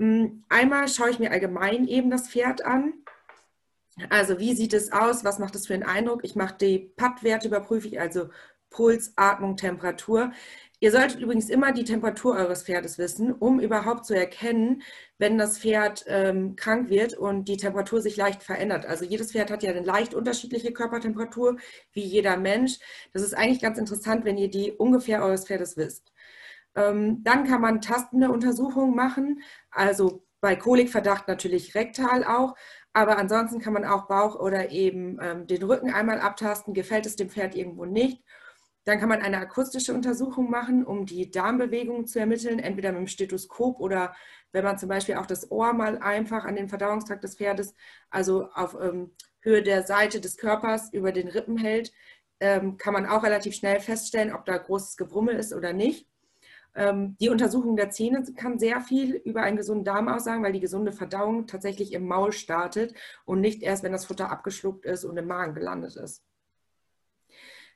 Speaker 2: Hm, einmal schaue ich mir allgemein eben das Pferd an. Also wie sieht es aus? Was macht es für einen Eindruck? Ich mache die PAP-Werte, überprüfe ich, also Puls, Atmung, Temperatur. Ihr solltet übrigens immer die Temperatur eures Pferdes wissen, um überhaupt zu erkennen, wenn das Pferd ähm, krank wird und die Temperatur sich leicht verändert. Also jedes Pferd hat ja eine leicht unterschiedliche Körpertemperatur, wie jeder Mensch. Das ist eigentlich ganz interessant, wenn ihr die ungefähr eures Pferdes wisst. Ähm, dann kann man tastende Untersuchungen machen, also bei Kolikverdacht natürlich rektal auch, aber ansonsten kann man auch Bauch oder eben ähm, den Rücken einmal abtasten, gefällt es dem Pferd irgendwo nicht. Dann kann man eine akustische Untersuchung machen, um die Darmbewegungen zu ermitteln, entweder mit dem Stethoskop oder wenn man zum Beispiel auch das Ohr mal einfach an den Verdauungstrakt des Pferdes, also auf ähm, Höhe der Seite des Körpers über den Rippen hält, ähm, kann man auch relativ schnell feststellen, ob da großes Gebrummel ist oder nicht. Ähm, die Untersuchung der Zähne kann sehr viel über einen gesunden Darm aussagen, weil die gesunde Verdauung tatsächlich im Maul startet und nicht erst, wenn das Futter abgeschluckt ist und im Magen gelandet ist.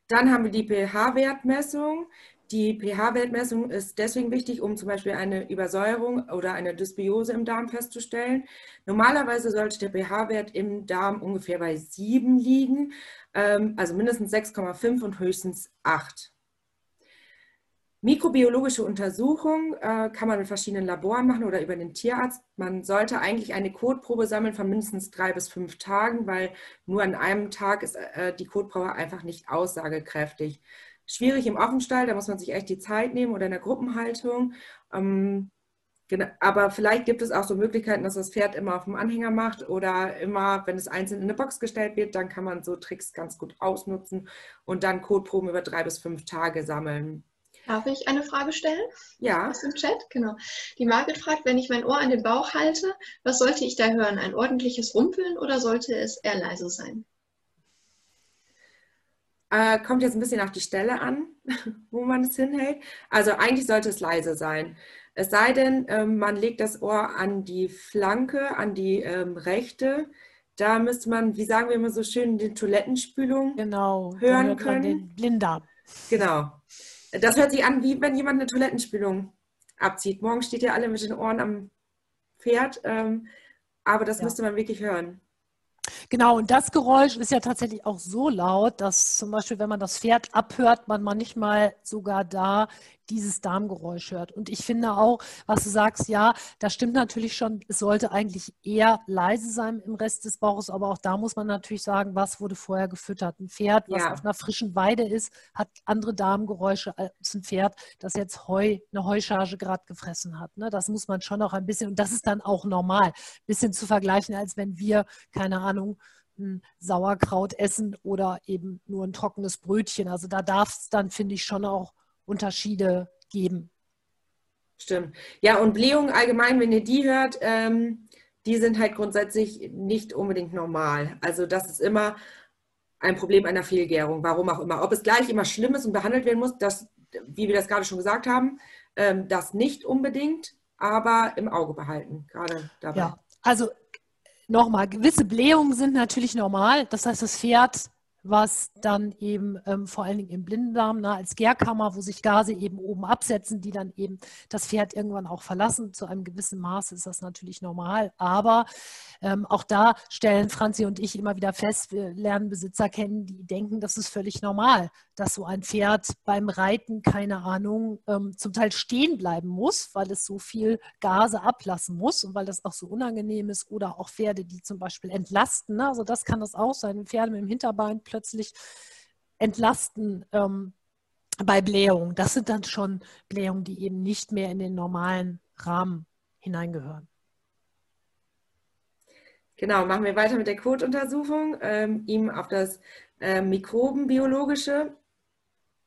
Speaker 2: Dann haben wir die pH-Wertmessung. Die pH-Wertmessung ist deswegen wichtig, um zum Beispiel eine Übersäuerung oder eine Dysbiose im Darm festzustellen. Normalerweise sollte der pH-Wert im Darm ungefähr bei 7 liegen, ähm, also mindestens 6,5 und höchstens 8. Mikrobiologische Untersuchungen äh, kann man mit verschiedenen Laboren machen oder über den Tierarzt. Man sollte eigentlich eine Kotprobe sammeln von mindestens drei bis fünf Tagen, weil nur an einem Tag ist äh, die Kotprobe einfach nicht aussagekräftig. Schwierig im Offenstall, da muss man sich echt die Zeit nehmen oder in der Gruppenhaltung. Ähm, genau, aber vielleicht gibt es auch so Möglichkeiten, dass das Pferd immer auf dem Anhänger macht oder immer, wenn es einzeln in eine Box gestellt wird, dann kann man so Tricks ganz gut ausnutzen und dann Kotproben über drei bis fünf Tage sammeln.
Speaker 3: Darf ich eine Frage stellen?
Speaker 2: Ja.
Speaker 3: Aus dem Chat? Genau. Die Margit fragt, wenn ich mein Ohr an den Bauch halte, was sollte ich da hören? Ein ordentliches Rumpeln oder sollte es eher leise sein?
Speaker 2: Äh, kommt jetzt ein bisschen auf die Stelle an, wo man es hinhält. Also eigentlich sollte es leise sein. Es sei denn, ähm, man legt das Ohr an die Flanke, an die ähm, rechte. Da müsste man, wie sagen wir immer so schön, die Toilettenspülung
Speaker 1: genau,
Speaker 2: hören können.
Speaker 1: Den Blinddarm.
Speaker 2: Genau. Das hört sich an, wie wenn jemand eine Toilettenspülung abzieht. Morgen steht ja alle mit den Ohren am Pferd, ähm, aber das ja. müsste man wirklich hören.
Speaker 1: Genau, und das Geräusch ist ja tatsächlich auch so laut, dass zum Beispiel, wenn man das Pferd abhört, man manchmal sogar da dieses Darmgeräusch hört. Und ich finde auch, was du sagst, ja, das stimmt natürlich schon, es sollte eigentlich eher leise sein im Rest des Bauches, aber auch da muss man natürlich sagen, was wurde vorher gefüttert. Ein Pferd, was ja. auf einer frischen Weide ist, hat andere Darmgeräusche als ein Pferd, das jetzt Heu, eine Heuscharge gerade gefressen hat. Ne? Das muss man schon auch ein bisschen, und das ist dann auch normal, ein bisschen zu vergleichen, als wenn wir, keine Ahnung, ein Sauerkraut essen oder eben nur ein trockenes Brötchen. Also da darf es dann, finde ich, schon auch Unterschiede geben.
Speaker 2: Stimmt. Ja, und Blähungen allgemein, wenn ihr die hört, ähm, die sind halt grundsätzlich nicht unbedingt normal. Also das ist immer ein Problem einer Fehlgärung, warum auch immer. Ob es gleich immer schlimm ist und behandelt werden muss, das, wie wir das gerade schon gesagt haben, ähm, das nicht unbedingt, aber im Auge behalten, gerade dabei.
Speaker 1: Ja, also nochmal, gewisse Blähungen sind natürlich normal. Das heißt, das Pferd was dann eben ähm, vor allen Dingen im Blinddarm na, als Gärkammer, wo sich Gase eben oben absetzen, die dann eben das Pferd irgendwann auch verlassen. Zu einem gewissen Maß ist das natürlich normal. Aber ähm, auch da stellen Franzi und ich immer wieder fest, wir lernen Besitzer kennen, die denken, das ist völlig normal, dass so ein Pferd beim Reiten, keine Ahnung, ähm, zum Teil stehen bleiben muss, weil es so viel Gase ablassen muss und weil das auch so unangenehm ist. Oder auch Pferde, die zum Beispiel entlasten. Ne? Also das kann das auch sein. Pferde mit dem Hinterbein plötzlich entlasten ähm, bei Blähungen. Das sind dann schon Blähungen, die eben nicht mehr in den normalen Rahmen hineingehören.
Speaker 2: Genau, machen wir weiter mit der Kotuntersuchung, ähm, auf das äh, Mikrobenbiologische.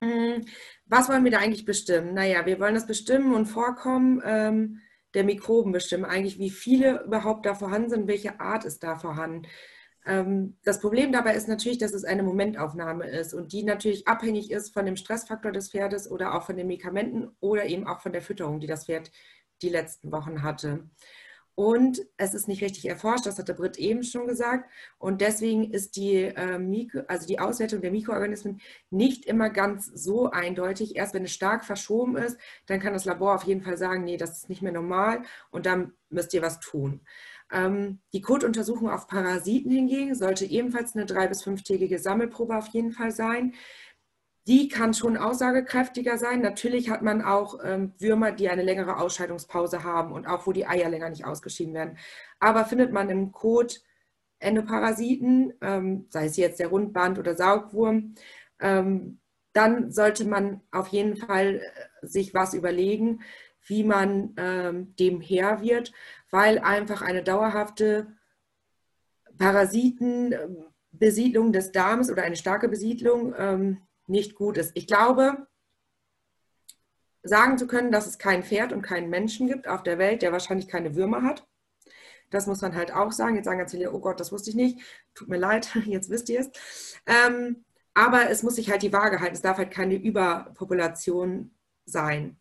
Speaker 2: Hm, was wollen wir da eigentlich bestimmen? Naja, wir wollen das Bestimmen und Vorkommen ähm, der Mikroben bestimmen, eigentlich wie viele überhaupt da vorhanden sind, welche Art ist da vorhanden. Ähm, das Problem dabei ist natürlich, dass es eine Momentaufnahme ist und die natürlich abhängig ist von dem Stressfaktor des Pferdes oder auch von den Medikamenten oder eben auch von der Fütterung, die das Pferd die letzten Wochen hatte. Und es ist nicht richtig erforscht, das hat der Britt eben schon gesagt. Und deswegen ist die, äh, also die Auswertung der Mikroorganismen nicht immer ganz so eindeutig. Erst wenn es stark verschoben ist, dann kann das Labor auf jeden Fall sagen, nee, das ist nicht mehr normal und dann müsst ihr was tun. Ähm, die Kotuntersuchung auf Parasiten hingegen sollte ebenfalls eine drei- bis fünftägige Sammelprobe auf jeden Fall sein. Die kann schon aussagekräftiger sein. Natürlich hat man auch ähm, Würmer, die eine längere Ausscheidungspause haben und auch wo die Eier länger nicht ausgeschieden werden. Aber findet man im Kot Endoparasiten, ähm, sei es jetzt der Rundband oder Saugwurm, dann sollte man auf jeden Fall äh, sich was überlegen, wie man ähm, dem Herr wird, weil einfach eine dauerhafte Parasitenbesiedlung des Darms oder eine starke Besiedlung ähm, nicht gut ist. Ich glaube, sagen zu können, dass es kein Pferd und keinen Menschen gibt auf der Welt, der wahrscheinlich keine Würmer hat. Das muss man halt auch sagen. Jetzt sagen ganz viele, oh Gott, das wusste ich nicht. Tut mir leid, jetzt wisst ihr es. Ähm, aber es muss sich halt die Waage halten. Es darf halt keine Überpopulation sein.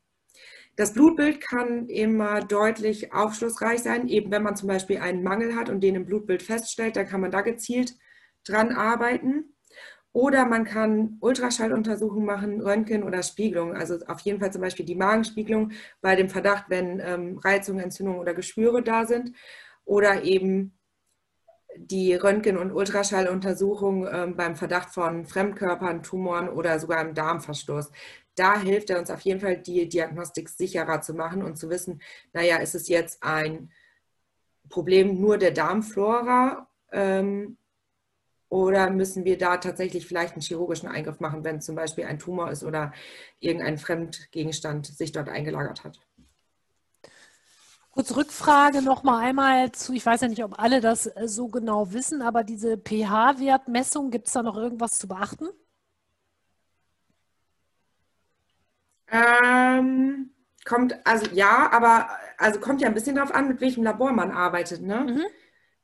Speaker 2: Das Blutbild kann immer deutlich aufschlussreich sein, eben wenn man zum Beispiel einen Mangel hat und den im Blutbild feststellt, dann kann man da gezielt dran arbeiten. Oder man kann Ultraschalluntersuchungen machen, Röntgen oder Spiegelung. Also auf jeden Fall zum Beispiel die Magenspiegelung bei dem Verdacht, wenn ähm, Reizungen, Entzündungen oder Geschwüre da sind. Oder eben die Röntgen- und Ultraschalluntersuchung ähm, beim Verdacht von Fremdkörpern, Tumoren oder sogar einem Darmverstoß da hilft er uns auf jeden Fall, die Diagnostik sicherer zu machen und zu wissen, naja, ist es jetzt ein Problem nur der Darmflora ähm, oder müssen wir da tatsächlich vielleicht einen chirurgischen Eingriff machen, wenn zum Beispiel ein Tumor ist oder irgendein Fremdgegenstand sich dort eingelagert hat?
Speaker 1: Kurz Rückfrage noch mal einmal zu, ich weiß ja nicht, ob alle das äh, so genau wissen, aber diese pH-Wertmessung, gibt es da noch irgendwas zu beachten?
Speaker 2: Ähm, kommt, also ja, aber also kommt ja ein bisschen darauf an, mit welchem Labor man arbeitet. Ne? Mhm.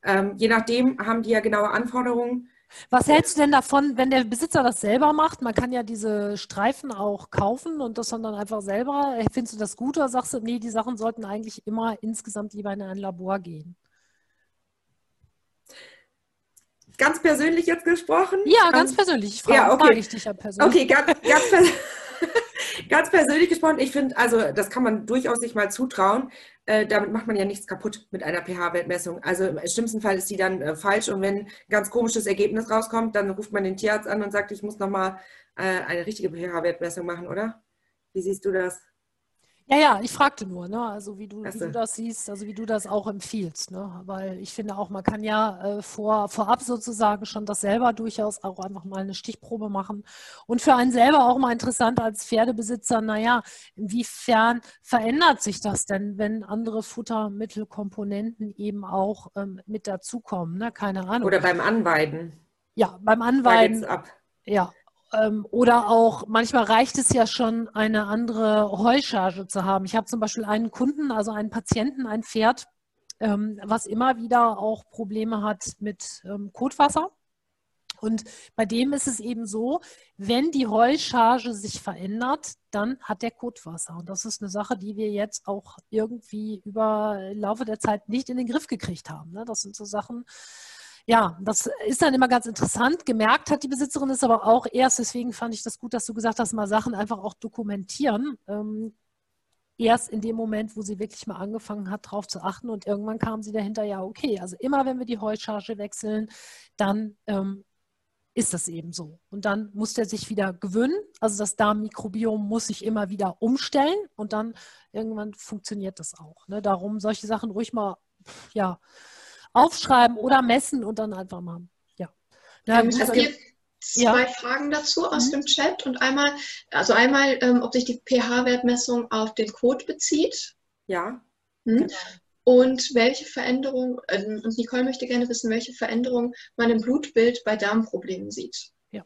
Speaker 2: Ähm, je nachdem haben die ja genaue Anforderungen.
Speaker 1: Was hältst du denn davon, wenn der Besitzer das selber macht? Man kann ja diese Streifen auch kaufen und das dann einfach selber. Findest du das gut oder sagst du, nee, die Sachen sollten eigentlich immer insgesamt lieber in ein Labor gehen?
Speaker 2: Ganz persönlich jetzt gesprochen?
Speaker 1: Ja, ganz um, persönlich. Ich frage, ja, okay. frage ich dich ja persönlich.
Speaker 2: Okay, ganz, ganz, ganz persönlich gesprochen, ich finde, also das kann man durchaus sich mal zutrauen. Äh, damit macht man ja nichts kaputt mit einer pH-Wertmessung. Also im schlimmsten Fall ist sie dann äh, falsch und wenn ein ganz komisches Ergebnis rauskommt, dann ruft man den Tierarzt an und sagt, ich muss nochmal äh, eine richtige pH-Wertmessung machen, oder? Wie siehst du das?
Speaker 1: Ja, ja, ich fragte nur, ne? also wie du, wie du das siehst, also wie du das auch empfiehlst. Ne? Weil ich finde auch, man kann ja äh, vor, vorab sozusagen schon das selber durchaus auch einfach mal eine Stichprobe machen. Und für einen selber auch mal interessant als Pferdebesitzer, naja, inwiefern verändert sich das denn, wenn andere Futtermittelkomponenten eben auch ähm, mit dazukommen? Ne? Keine Ahnung.
Speaker 2: Oder beim Anweiden.
Speaker 1: Ja, beim Anweiden. Ja, ähm, oder auch, manchmal reicht es ja schon, eine andere Heucharge zu haben. Ich habe zum Beispiel einen Kunden, also einen Patienten, ein Pferd, ähm, was immer wieder auch Probleme hat mit ähm, Kotwasser. Und bei dem ist es eben so, wenn die Heucharge sich verändert, dann hat der Kotwasser. Und das ist eine Sache, die wir jetzt auch irgendwie über Laufe der Zeit nicht in den Griff gekriegt haben. Ne? Das sind so Sachen, ja, das ist dann immer ganz interessant. Gemerkt hat die Besitzerin es aber auch erst, deswegen fand ich das gut, dass du gesagt hast, mal Sachen einfach auch dokumentieren. Ähm, erst in dem Moment, wo sie wirklich mal angefangen hat, darauf zu achten und irgendwann kam sie dahinter, ja, okay, also immer wenn wir die Heucharge wechseln, dann ähm, ist das eben so. Und dann muss der sich wieder gewöhnen. Also das Darmmikrobiom muss sich immer wieder umstellen und dann irgendwann funktioniert das auch. Ne? Darum solche Sachen ruhig mal, ja, aufschreiben oder messen und dann einfach machen. Ja.
Speaker 3: Ähm, es gibt zwei ja. Fragen dazu aus mhm. dem Chat und einmal, also einmal, ähm, ob sich die pH-Wertmessung auf den Code bezieht.
Speaker 2: Ja.
Speaker 3: Mhm. Genau. Und welche Veränderung, äh, und Nicole möchte gerne wissen, welche Veränderung man im Blutbild bei Darmproblemen sieht.
Speaker 2: Ja.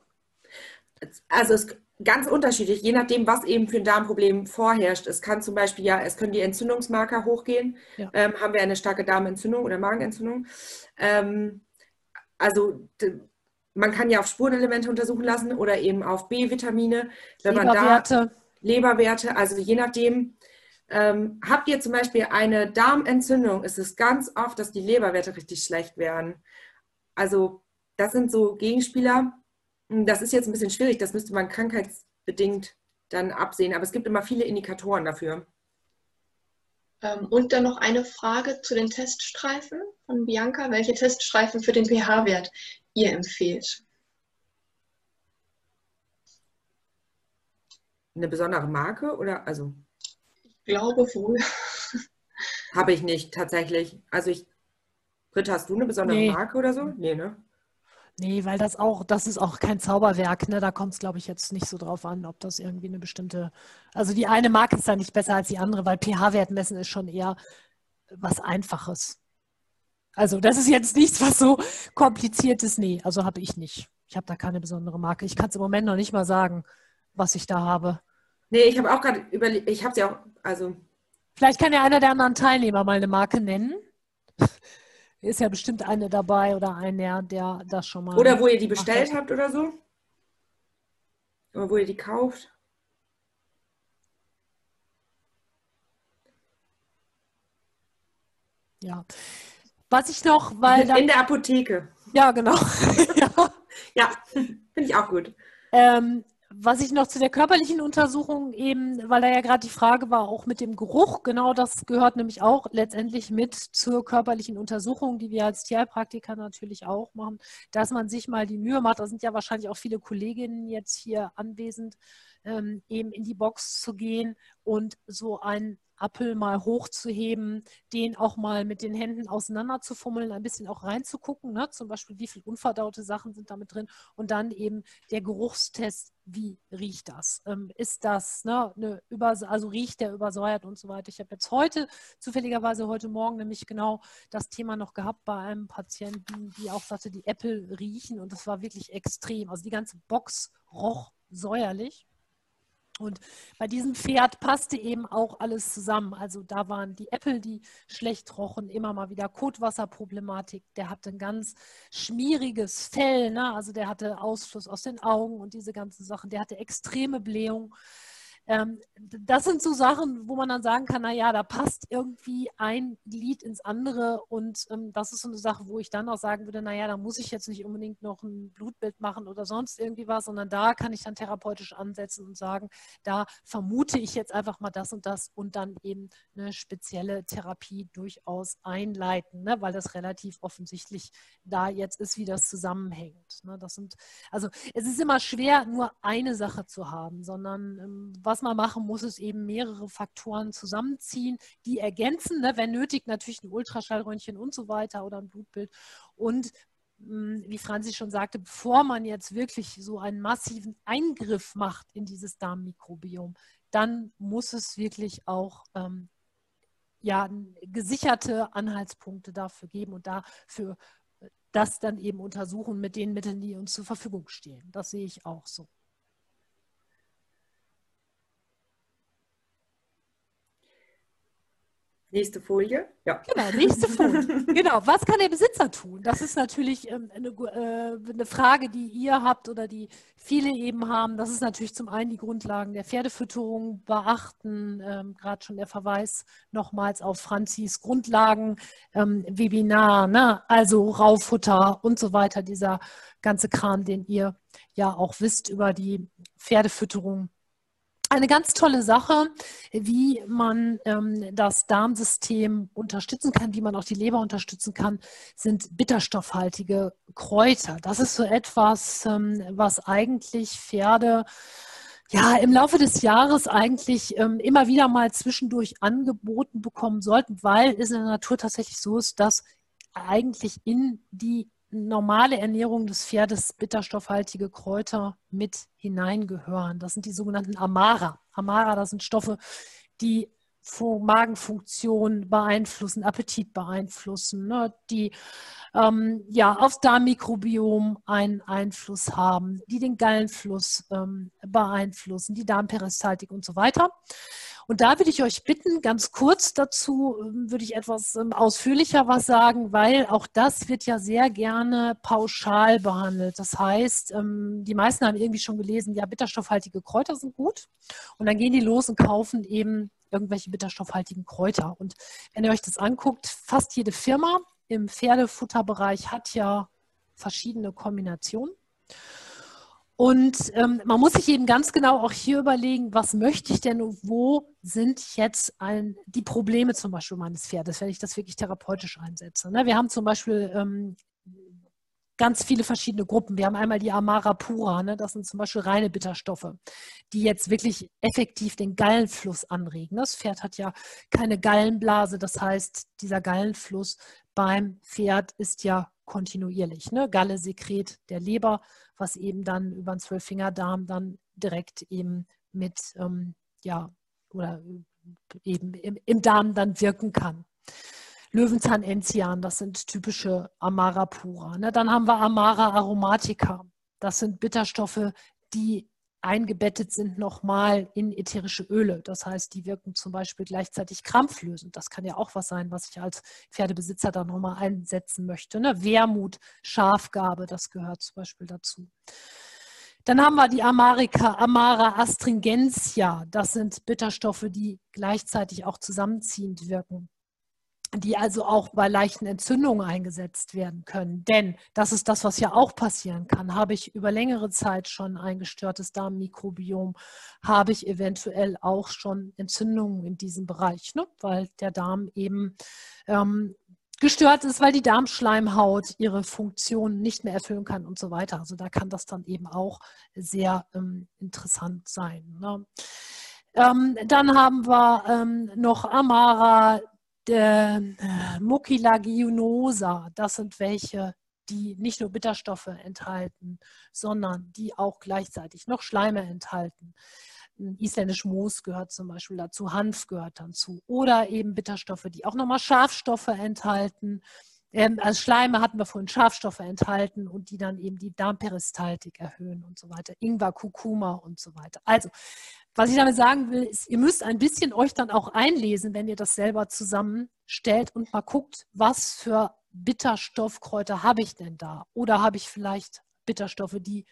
Speaker 2: Also es ganz unterschiedlich, je nachdem, was eben für ein Darmproblem vorherrscht. Es kann zum Beispiel ja, es können die Entzündungsmarker hochgehen. Ja. Ähm, haben wir eine starke Darmentzündung oder Magenentzündung. Ähm, also man kann ja auf Spurenelemente untersuchen lassen oder eben auf B-Vitamine.
Speaker 1: Leberwerte.
Speaker 2: Leberwerte, also je nachdem. Ähm, habt ihr zum Beispiel eine Darmentzündung, ist es ganz oft, dass die Leberwerte richtig schlecht werden. Also das sind so Gegenspieler, das ist jetzt ein bisschen schwierig, das müsste man krankheitsbedingt dann absehen, aber es gibt immer viele Indikatoren dafür.
Speaker 3: Ähm, und dann noch eine Frage zu den Teststreifen von Bianca. Welche Teststreifen für den pH-Wert ihr empfehlt?
Speaker 2: Eine besondere Marke oder also?
Speaker 3: Ich glaube wohl.
Speaker 2: Habe ich nicht tatsächlich. Also ich, Britta, hast du eine besondere nee. Marke oder so?
Speaker 1: Nee, ne? Nee, weil das auch, das ist auch kein Zauberwerk, ne? Da kommt es, glaube ich, jetzt nicht so drauf an, ob das irgendwie eine bestimmte, also die eine Marke ist da nicht besser als die andere, weil pH-Wert messen ist schon eher was Einfaches. Also das ist jetzt nichts, was so kompliziert ist. Nee, also habe ich nicht. Ich habe da keine besondere Marke. Ich kann es im Moment noch nicht mal sagen, was ich da habe.
Speaker 2: Nee, ich habe auch gerade überlegt, ich habe sie auch, also.
Speaker 1: Vielleicht kann ja einer der anderen Teilnehmer mal eine Marke nennen ist ja bestimmt eine dabei oder einer, der das schon mal.
Speaker 2: Oder wo ihr die bestellt hat. habt oder so. Oder wo ihr die kauft.
Speaker 1: Ja. Was ich noch, weil.
Speaker 2: In der Apotheke.
Speaker 1: Ja, genau.
Speaker 2: ja, ja finde ich auch gut.
Speaker 1: Ähm, was ich noch zu der körperlichen Untersuchung eben, weil da ja gerade die Frage war, auch mit dem Geruch, genau das gehört nämlich auch letztendlich mit zur körperlichen Untersuchung, die wir als Tierpraktiker natürlich auch machen, dass man sich mal die Mühe macht, da sind ja wahrscheinlich auch viele Kolleginnen jetzt hier anwesend, ähm, eben in die Box zu gehen und so ein Appel mal hochzuheben, den auch mal mit den Händen auseinanderzufummeln, ein bisschen auch reinzugucken, ne? zum Beispiel wie viele unverdaute Sachen sind damit drin und dann eben der Geruchstest, wie riecht das? Ähm, ist das, ne, eine Übers also riecht der übersäuert und so weiter. Ich habe jetzt heute, zufälligerweise heute Morgen nämlich genau das Thema noch gehabt bei einem Patienten, die auch sagte, die Äpfel riechen und das war wirklich extrem. Also die ganze Box roch säuerlich. Und bei diesem Pferd passte eben auch alles zusammen. Also da waren die Äpfel, die schlecht rochen, immer mal wieder Kotwasserproblematik. Der hatte ein ganz schmieriges Fell, ne? also der hatte Ausfluss aus den Augen und diese ganzen Sachen. Der hatte extreme Blähung. Ähm, das sind so Sachen, wo man dann sagen kann, naja, da passt irgendwie ein Glied ins andere und ähm, das ist so eine Sache, wo ich dann auch sagen würde, naja, da muss ich jetzt nicht unbedingt noch ein Blutbild machen oder sonst irgendwie was, sondern da kann ich dann therapeutisch ansetzen und sagen, da vermute ich jetzt einfach mal das und das und dann eben eine spezielle Therapie durchaus einleiten, ne, weil das relativ offensichtlich da jetzt ist, wie das zusammenhängt. Ne. Das sind, also es ist immer schwer, nur eine Sache zu haben, sondern ähm, was was man machen muss, ist eben mehrere Faktoren zusammenziehen, die ergänzen, ne, wenn nötig natürlich ein Ultraschallröntgen und so weiter oder ein Blutbild. Und hm, wie Franzi schon sagte, bevor man jetzt wirklich so einen massiven Eingriff macht in dieses Darmmikrobiom, dann muss es wirklich auch ähm, ja, gesicherte Anhaltspunkte dafür geben und dafür äh, das dann eben untersuchen mit den Mitteln, die uns zur Verfügung stehen. Das sehe ich auch so.
Speaker 2: Nächste Folie.
Speaker 1: Ja. Genau, nächste Folie. genau, was kann der Besitzer tun? Das ist natürlich ähm, eine, äh, eine, Frage, die ihr habt oder die viele eben haben. Das ist natürlich zum einen die Grundlagen der Pferdefütterung beachten. Ähm, Gerade schon der Verweis nochmals auf Franzis Grundlagen-Webinar, ähm, ne? also Raufutter und so weiter. Dieser ganze Kram, den ihr ja auch wisst über die Pferdefütterung eine ganz tolle Sache, wie man ähm, das Darmsystem unterstützen kann, wie man auch die Leber unterstützen kann, sind bitterstoffhaltige Kräuter. Das ist so etwas, ähm, was eigentlich Pferde ja im Laufe des Jahres eigentlich ähm, immer wieder mal zwischendurch angeboten bekommen sollten, weil es in der Natur tatsächlich so ist, dass eigentlich in die normale Ernährung des Pferdes bitterstoffhaltige Kräuter mit hineingehören. Das sind die sogenannten Amara. Amara, das sind Stoffe, die Magenfunktion beeinflussen, Appetit beeinflussen, ne, die ähm, ja, aufs Darmmikrobiom einen Einfluss haben, die den Gallenfluss ähm, beeinflussen, die Darmperistaltik und so weiter. Und da würde ich euch bitten, ganz kurz dazu ähm, würde ich etwas ähm, ausführlicher was sagen, weil auch das wird ja sehr gerne pauschal behandelt. Das heißt, ähm, die meisten haben irgendwie schon gelesen, ja, bitterstoffhaltige Kräuter sind gut. Und dann gehen die los und kaufen eben irgendwelche bitterstoffhaltigen Kräuter. Und wenn ihr euch das anguckt, fast jede Firma im Pferdefutterbereich hat ja verschiedene Kombinationen. Und ähm, man muss sich eben ganz genau auch hier überlegen, was möchte ich denn und wo sind jetzt ein, die Probleme zum Beispiel meines Pferdes, wenn ich das wirklich therapeutisch einsetze. Ne? Wir haben zum Beispiel ähm, ganz viele verschiedene Gruppen. Wir haben einmal die Amara pura, ne? das sind zum Beispiel reine Bitterstoffe, die jetzt wirklich effektiv den Gallenfluss anregen. Das Pferd hat ja keine Gallenblase, das heißt, dieser Gallenfluss beim Pferd ist ja kontinuierlich. Ne? Galle, Sekret der Leber, was eben dann über den Zwölffingerdarm dann direkt eben mit, ähm, ja, oder eben im, im, Darm dann wirken kann. Löwenzahn Enzian, das sind typische Amara pura. Ne? Dann haben wir Amara aromatica. Das sind Bitterstoffe, die eingebettet sind nochmal in ätherische Öle. Das heißt, die wirken zum Beispiel gleichzeitig krampflösend. Das kann ja auch was sein, was ich als Pferdebesitzer dann nochmal einsetzen möchte. Ne? Wermut, Schafgabe, das gehört zum Beispiel dazu. Dann haben wir die America, Amara astringentia. Das sind Bitterstoffe, die gleichzeitig auch zusammenziehend wirken die also auch bei leichten Entzündungen eingesetzt werden können. Denn das ist das, was ja auch passieren kann. Habe ich über längere Zeit schon ein gestörtes Darmmikrobiom, habe ich eventuell auch schon Entzündungen in diesem Bereich, ne? weil der Darm eben ähm, gestört ist, weil die Darmschleimhaut ihre Funktion nicht mehr erfüllen kann und so weiter. Also da kann das dann eben auch sehr ähm, interessant sein. Ne? Ähm, dann haben wir ähm, noch Amara äh, Mucilaginosa, das sind welche, die nicht nur Bitterstoffe enthalten, sondern die auch gleichzeitig noch Schleime enthalten. Isländisch Moos gehört zum Beispiel dazu, Hanf gehört dazu. Oder eben Bitterstoffe, die auch nochmal Schafstoffe enthalten. Ähm, als Schleime hatten wir vorhin Schafstoffe enthalten und die dann eben die Darmperistaltik erhöhen und so weiter. Ingwer, Kurkuma und so weiter. Also was ich damit sagen will, ist, ihr müsst ein bisschen euch dann auch einlesen, wenn ihr das selber zusammenstellt und mal guckt, was für Bitterstoffkräuter habe ich denn da? Oder habe ich vielleicht Bitterstoffe, die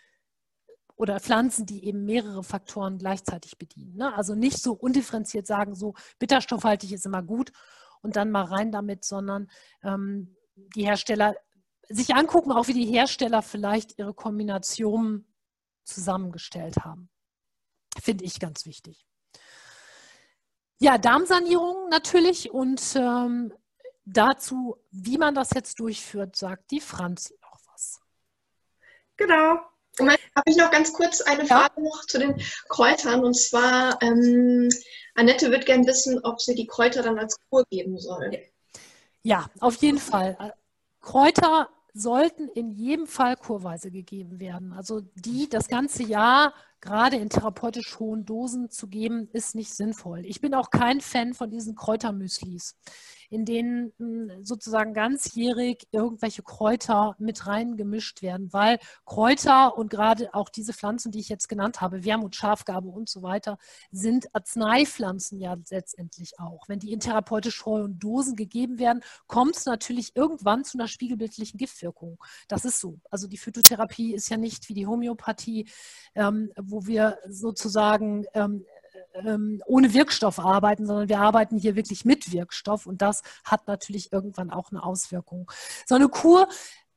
Speaker 1: oder Pflanzen, die eben mehrere Faktoren gleichzeitig bedienen. Ne? Also nicht so undifferenziert sagen, so bitterstoffhaltig ist immer gut und dann mal rein damit, sondern ähm, die Hersteller sich angucken, auch wie die Hersteller vielleicht ihre Kombinationen zusammengestellt haben. Finde ich ganz wichtig. Ja, Darmsanierung natürlich und ähm, dazu, wie man das jetzt durchführt, sagt die Franzi noch was.
Speaker 3: Genau. Habe ich noch ganz kurz eine Frage ja. noch zu den Kräutern und zwar ähm, Annette wird gern wissen, ob sie die Kräuter dann als Kur geben soll.
Speaker 1: Ja, auf jeden Fall. Kräuter sollten in jedem Fall kurweise gegeben werden. Also die das ganze Jahr gerade in therapeutisch hohen Dosen zu geben, ist nicht sinnvoll. Ich bin auch kein Fan von diesen Kräutermüslis, in denen hm, sozusagen ganzjährig irgendwelche Kräuter mit rein gemischt werden, weil Kräuter und gerade auch diese Pflanzen, die ich jetzt genannt habe, Wermut, Schafgabe und so weiter, sind Arzneipflanzen ja letztendlich auch. Wenn die in therapeutisch hohen Dosen gegeben werden, kommt es natürlich irgendwann zu einer spiegelbildlichen Giftwirkung. Das ist so. Also die Phytotherapie ist ja nicht wie die Homöopathie, ähm, wo wir sozusagen ähm, ähm, ohne Wirkstoff arbeiten, sondern wir arbeiten hier wirklich mit Wirkstoff und das hat natürlich irgendwann auch eine Auswirkung. So eine Kur,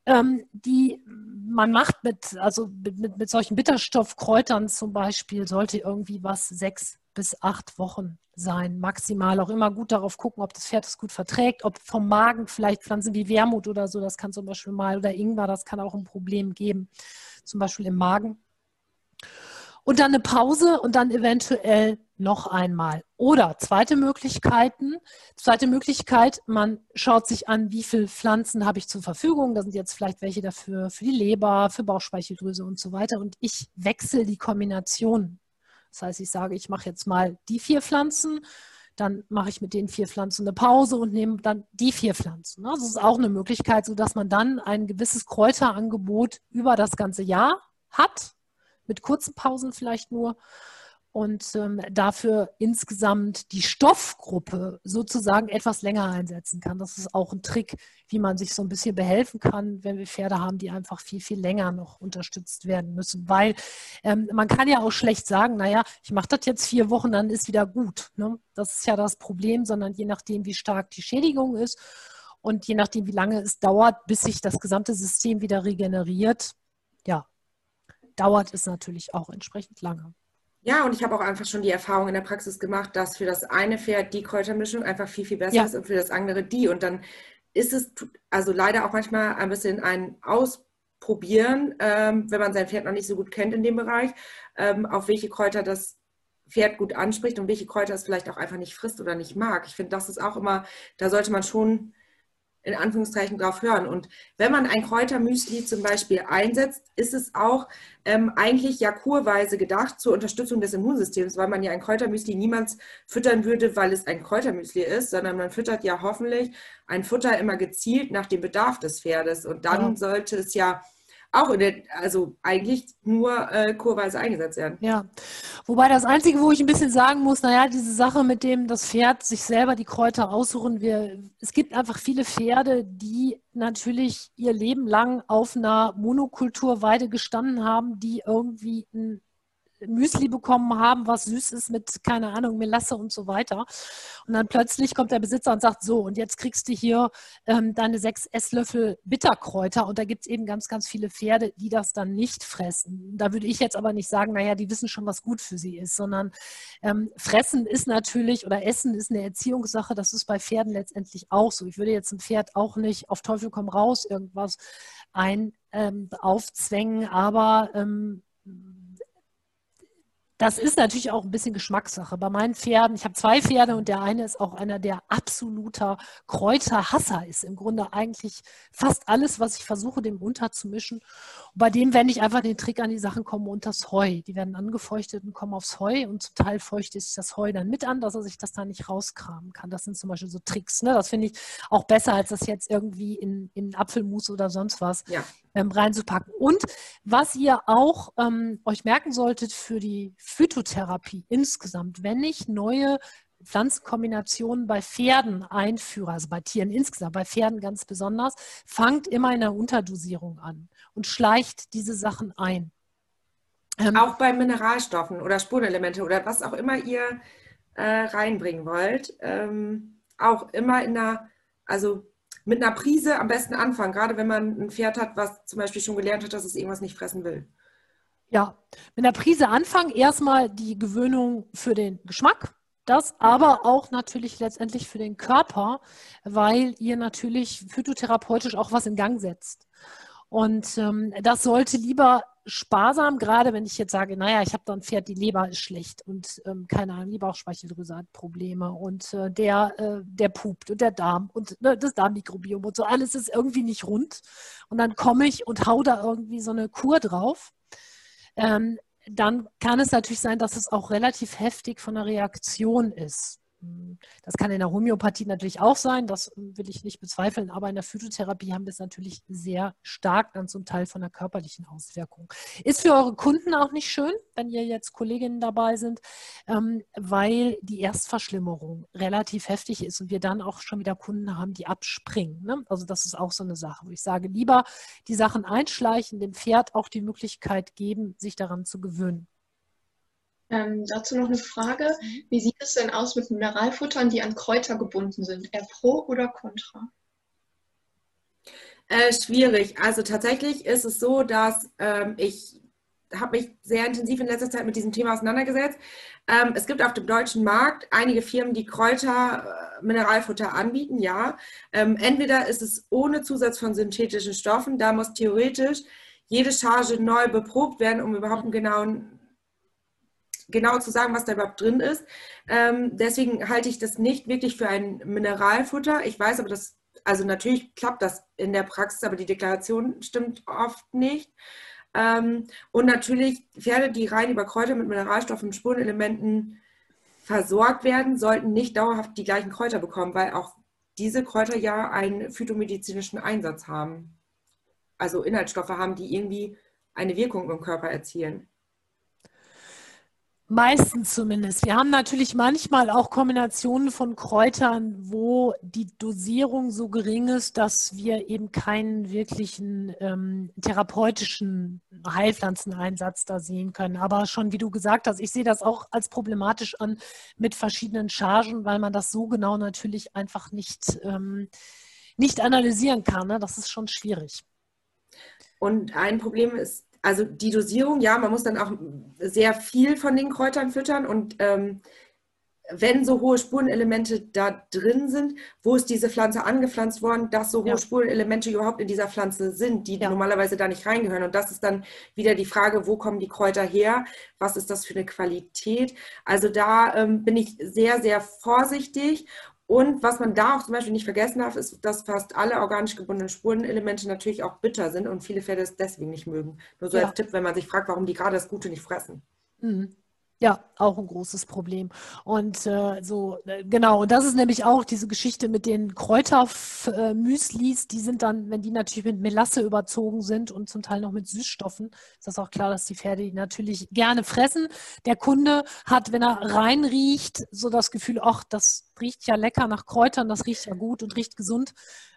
Speaker 1: ähm, die man macht mit, also mit, mit solchen Bitterstoffkräutern zum Beispiel, sollte irgendwie was sechs bis acht Wochen sein, maximal. Auch immer gut darauf gucken, ob das Pferd es gut verträgt, ob vom Magen vielleicht Pflanzen wie Wermut oder so, das kann zum Beispiel mal, oder Ingwer, das kann auch ein Problem geben, zum Beispiel im Magen und dann eine Pause und dann eventuell noch einmal. Oder zweite Möglichkeiten, zweite Möglichkeit, man schaut sich an, wie viele Pflanzen habe ich zur Verfügung. Da sind jetzt vielleicht welche dafür für die Leber, für Bauchspeicheldrüse und so weiter. Und ich wechsle die Kombination. Das heißt, ich sage, ich mache jetzt mal die vier Pflanzen, dann mache ich mit den vier Pflanzen eine Pause und nehme dann die vier Pflanzen. Das ist auch eine Möglichkeit, sodass man dann ein gewisses Kräuterangebot über das ganze Jahr hat mit kurzen Pausen vielleicht nur und ähm, dafür insgesamt die Stoffgruppe sozusagen etwas länger einsetzen kann. Das ist auch ein Trick, wie man sich so ein bisschen behelfen kann, wenn wir Pferde haben, die einfach viel, viel länger noch unterstützt werden müssen. Weil ähm, man kann ja auch schlecht sagen, naja, ich mache das jetzt vier Wochen, dann ist wieder gut. Ne? Das ist ja das Problem, sondern je nachdem, wie stark die Schädigung ist und je nachdem, wie lange es dauert, bis sich das gesamte System wieder regeneriert, ja, dauert es natürlich auch entsprechend lange.
Speaker 2: Ja, und ich habe auch einfach schon die Erfahrung in der Praxis gemacht, dass für das eine Pferd die Kräutermischung einfach viel, viel besser ja. ist und für das andere die. Und dann ist es also leider auch manchmal ein bisschen ein Ausprobieren, ähm, wenn man sein Pferd noch nicht so gut kennt in dem Bereich, ähm, auf welche Kräuter das Pferd gut anspricht und welche Kräuter es vielleicht auch einfach nicht frisst oder nicht mag. Ich finde, das ist auch immer, da sollte man schon in Anführungszeichen drauf hören. Und wenn man ein Kräutermüsli zum Beispiel einsetzt, ist es auch ähm, eigentlich ja kurweise gedacht zur Unterstützung des Immunsystems, weil man ja ein Kräutermüsli niemals füttern würde, weil es ein Kräutermüsli ist, sondern man füttert ja hoffentlich ein Futter immer gezielt nach dem Bedarf des Pferdes. Und dann ja. sollte es ja auch in der, also eigentlich nur äh, kurweise eingesetzt werden.
Speaker 1: Ja, wobei das Einzige, wo ich ein bisschen sagen muss, naja, diese Sache mit dem, das Pferd sich selber die Kräuter aussuchen, wir, es gibt einfach viele Pferde, die natürlich ihr Leben lang auf einer Monokulturweide gestanden haben, die irgendwie ein Müsli bekommen haben, was süß ist mit, keine Ahnung, Melasse und so weiter. Und dann plötzlich kommt der Besitzer und sagt, so, und jetzt kriegst du hier ähm, deine sechs Esslöffel Bitterkräuter. Und da gibt es eben ganz, ganz viele Pferde, die das dann nicht fressen. Da würde ich jetzt aber nicht sagen, naja, die wissen schon, was gut für sie ist, sondern ähm, fressen ist natürlich oder essen ist eine Erziehungssache. Das ist bei Pferden letztendlich auch so. Ich würde jetzt ein Pferd auch nicht auf Teufel komm raus irgendwas ein ähm, aufzwängen, aber ähm, das ist natürlich auch ein bisschen Geschmackssache. Bei meinen Pferden, ich habe zwei Pferde und der eine ist auch einer, der absoluter Kräuterhasser ist. Im Grunde eigentlich fast alles, was ich versuche, dem unterzumischen. Und bei dem wende ich einfach den Trick an, die Sachen kommen unters Heu. Die werden angefeuchtet und kommen aufs Heu und zum Teil feuchte ich das Heu dann mit an, dass er sich das da nicht rauskramen kann. Das sind zum Beispiel so Tricks. Ne? Das finde ich auch besser, als das jetzt irgendwie in, in Apfelmus oder sonst was. Ja ähm, reinzupacken. Und was ihr auch ähm, euch merken solltet für die Phytotherapie insgesamt, wenn ich neue Pflanzenkombinationen bei Pferden einführe, also bei Tieren insgesamt, bei Pferden ganz besonders, fangt immer in der Unterdosierung an und schleicht diese Sachen ein.
Speaker 2: Ähm, auch bei Mineralstoffen oder Spurenelemente oder was auch immer ihr äh, reinbringen wollt, ähm, auch immer in einer, also mit einer Prise am besten anfangen, gerade wenn man ein Pferd hat, was zum Beispiel schon gelernt hat, dass es irgendwas nicht fressen will.
Speaker 1: Ja, mit einer Prise anfangen, erstmal die Gewöhnung für den Geschmack, das aber auch natürlich letztendlich für den Körper, weil ihr natürlich phytotherapeutisch auch was in Gang setzt. Und ähm, das sollte lieber sparsam, gerade wenn ich jetzt sage, naja, ich habe da ein Pferd, die Leber ist schlecht und ähm, keine Ahnung, die Bauchspeicheldrüse hat Probleme und äh, der, äh, der pupt und der Darm und ne, das Darmmikrobiom und so, alles ist irgendwie nicht rund. Und dann komme ich und hau da irgendwie so eine Kur drauf. Ähm, dann kann es natürlich sein, dass es auch relativ heftig von der Reaktion ist. Das kann in der Homöopathie natürlich auch sein, das will ich nicht bezweifeln, aber in der Phytotherapie haben wir es natürlich sehr stark dann zum Teil von der körperlichen Auswirkung. Ist für eure Kunden auch nicht schön, wenn ihr jetzt Kolleginnen dabei sind, ähm, weil die Erstverschlimmerung relativ heftig ist und wir dann auch schon wieder Kunden haben, die abspringen. Ne? Also das ist auch so eine Sache, wo ich sage, lieber die Sachen einschleichen, dem Pferd auch die Möglichkeit geben, sich daran zu gewöhnen.
Speaker 3: Ähm, dazu noch eine Frage. Mhm. Wie sieht es denn aus mit Mineralfuttern, die an Kräuter gebunden sind? Eher pro oder contra?
Speaker 2: Äh, schwierig. Also tatsächlich ist es so, dass ähm, ich habe mich sehr intensiv in letzter Zeit mit diesem Thema auseinandergesetzt. Ähm, es gibt auf dem deutschen Markt einige Firmen, die Kräuter, äh, Mineralfutter anbieten, ja. Ähm, entweder ist es ohne Zusatz von synthetischen Stoffen, da muss theoretisch jede Charge neu beprobt werden, um überhaupt einen genauen genau zu sagen, was da überhaupt drin ist. Ähm, deswegen halte ich das nicht wirklich für ein Mineralfutter. Ich weiß aber, dass, also natürlich klappt das in der Praxis, aber die Deklaration stimmt oft nicht. Ähm, und natürlich Pferde, die rein über Kräuter mit Mineralstoffen und Spurenelementen versorgt werden, sollten nicht dauerhaft die gleichen Kräuter bekommen, weil auch diese Kräuter ja einen phytomedizinischen Einsatz haben. Also Inhaltsstoffe haben, die irgendwie eine Wirkung im Körper erzielen.
Speaker 1: Meistens zumindest. Wir haben natürlich manchmal auch Kombinationen von Kräutern, wo die Dosierung so gering ist, dass wir eben keinen wirklichen ähm, therapeutischen Heilpflanzeneinsatz da sehen können. Aber schon, wie du gesagt hast, ich sehe das auch als problematisch an mit verschiedenen Chargen, weil man das so genau natürlich einfach nicht, ähm, nicht analysieren kann. Ne? Das ist schon schwierig.
Speaker 2: Und ein Problem ist also die Dosierung, ja, man muss dann auch sehr viel von den Kräutern füttern und ähm, wenn so hohe Spurenelemente da drin sind, wo ist diese Pflanze angepflanzt worden, dass so hohe ja. Spurenelemente überhaupt in dieser Pflanze sind, die ja. normalerweise da nicht reingehören. Und das ist dann wieder die Frage, wo kommen die Kräuter her? Was ist das für eine Qualität? Also da ähm, bin ich sehr, sehr vorsichtig und was man da auch zum Beispiel nicht vergessen darf, ist, dass fast alle organisch gebundenen Spurenelemente natürlich auch bitter sind und viele Pferde es deswegen nicht mögen. Nur so ja. als Tipp, wenn man sich fragt, warum die gerade das Gute nicht fressen.
Speaker 1: Mhm. Ja, auch ein großes Problem. Und äh, so, äh, genau, und das ist nämlich auch diese Geschichte mit den Kräutermüslis, die sind dann, wenn die natürlich mit Melasse überzogen sind und zum Teil noch mit Süßstoffen, ist das auch klar, dass die Pferde die natürlich gerne fressen. Der Kunde hat, wenn er reinriecht, so das Gefühl, ach, das riecht ja lecker nach Kräutern, das riecht ja gut und riecht gesund.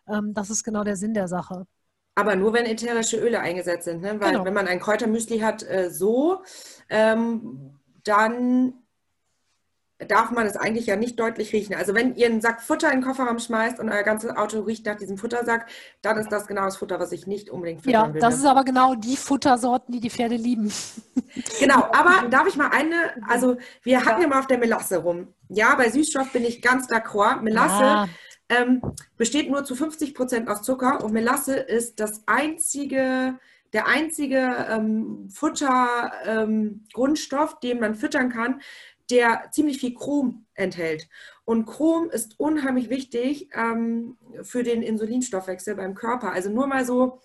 Speaker 1: Ähm, das ist genau der Sinn der Sache.
Speaker 2: Aber nur wenn ätherische Öle eingesetzt sind, ne? weil genau. wenn man ein Kräutermüsli hat, äh, so, ähm, dann darf man es eigentlich ja nicht deutlich riechen. Also wenn ihr einen Sack Futter in den Kofferraum schmeißt und euer ganzes Auto riecht nach diesem Futtersack, dann ist das genau das Futter, was ich nicht unbedingt
Speaker 1: füttern ja, will. Ja, das ist aber genau die Futtersorten, die die Pferde lieben.
Speaker 2: Genau, aber darf ich mal eine, also wir hatten ja mal auf der Melasse rum. Ja, bei Süßstoff bin ich ganz d'accord. Melasse ja. ähm, besteht nur zu 50 Prozent aus Zucker und Melasse ist das einzige der einzige ähm, Futtergrundstoff, ähm, den man füttern kann, der ziemlich viel Chrom enthält. Und Chrom ist unheimlich wichtig ähm, für den Insulinstoffwechsel beim Körper. Also nur mal so.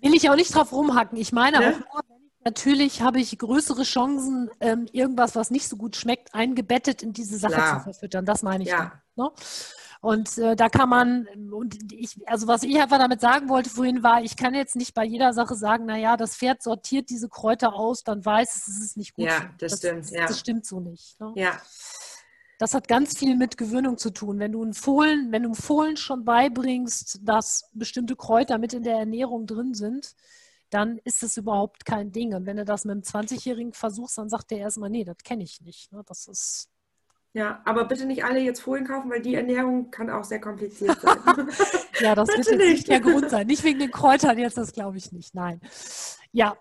Speaker 1: Will ich auch nicht drauf rumhacken. Ich meine ne? auch nur, natürlich habe ich größere Chancen, ähm, irgendwas, was nicht so gut schmeckt, eingebettet in diese Sache Klar. zu verfüttern. Das meine ich. Ja. Dann, ne? Und äh, da kann man, und ich, also was ich einfach damit sagen wollte vorhin war, ich kann jetzt nicht bei jeder Sache sagen, naja, das Pferd sortiert diese Kräuter aus, dann weiß es, es ist nicht gut.
Speaker 2: Ja, das, das stimmt. Ja.
Speaker 1: Das stimmt so nicht.
Speaker 2: Ne? Ja.
Speaker 1: Das hat ganz viel mit Gewöhnung zu tun. Wenn du einen Fohlen, wenn du Fohlen schon beibringst, dass bestimmte Kräuter mit in der Ernährung drin sind, dann ist es überhaupt kein Ding. Und wenn du das mit einem 20-Jährigen versuchst, dann sagt der erstmal, nee, das kenne ich nicht. Ne? Das ist
Speaker 2: ja, aber bitte nicht alle jetzt Folien kaufen, weil die Ernährung kann auch sehr kompliziert sein.
Speaker 1: ja, das wird jetzt nicht der Grund sein. Nicht wegen den Kräutern jetzt, das glaube ich nicht. Nein. Ja.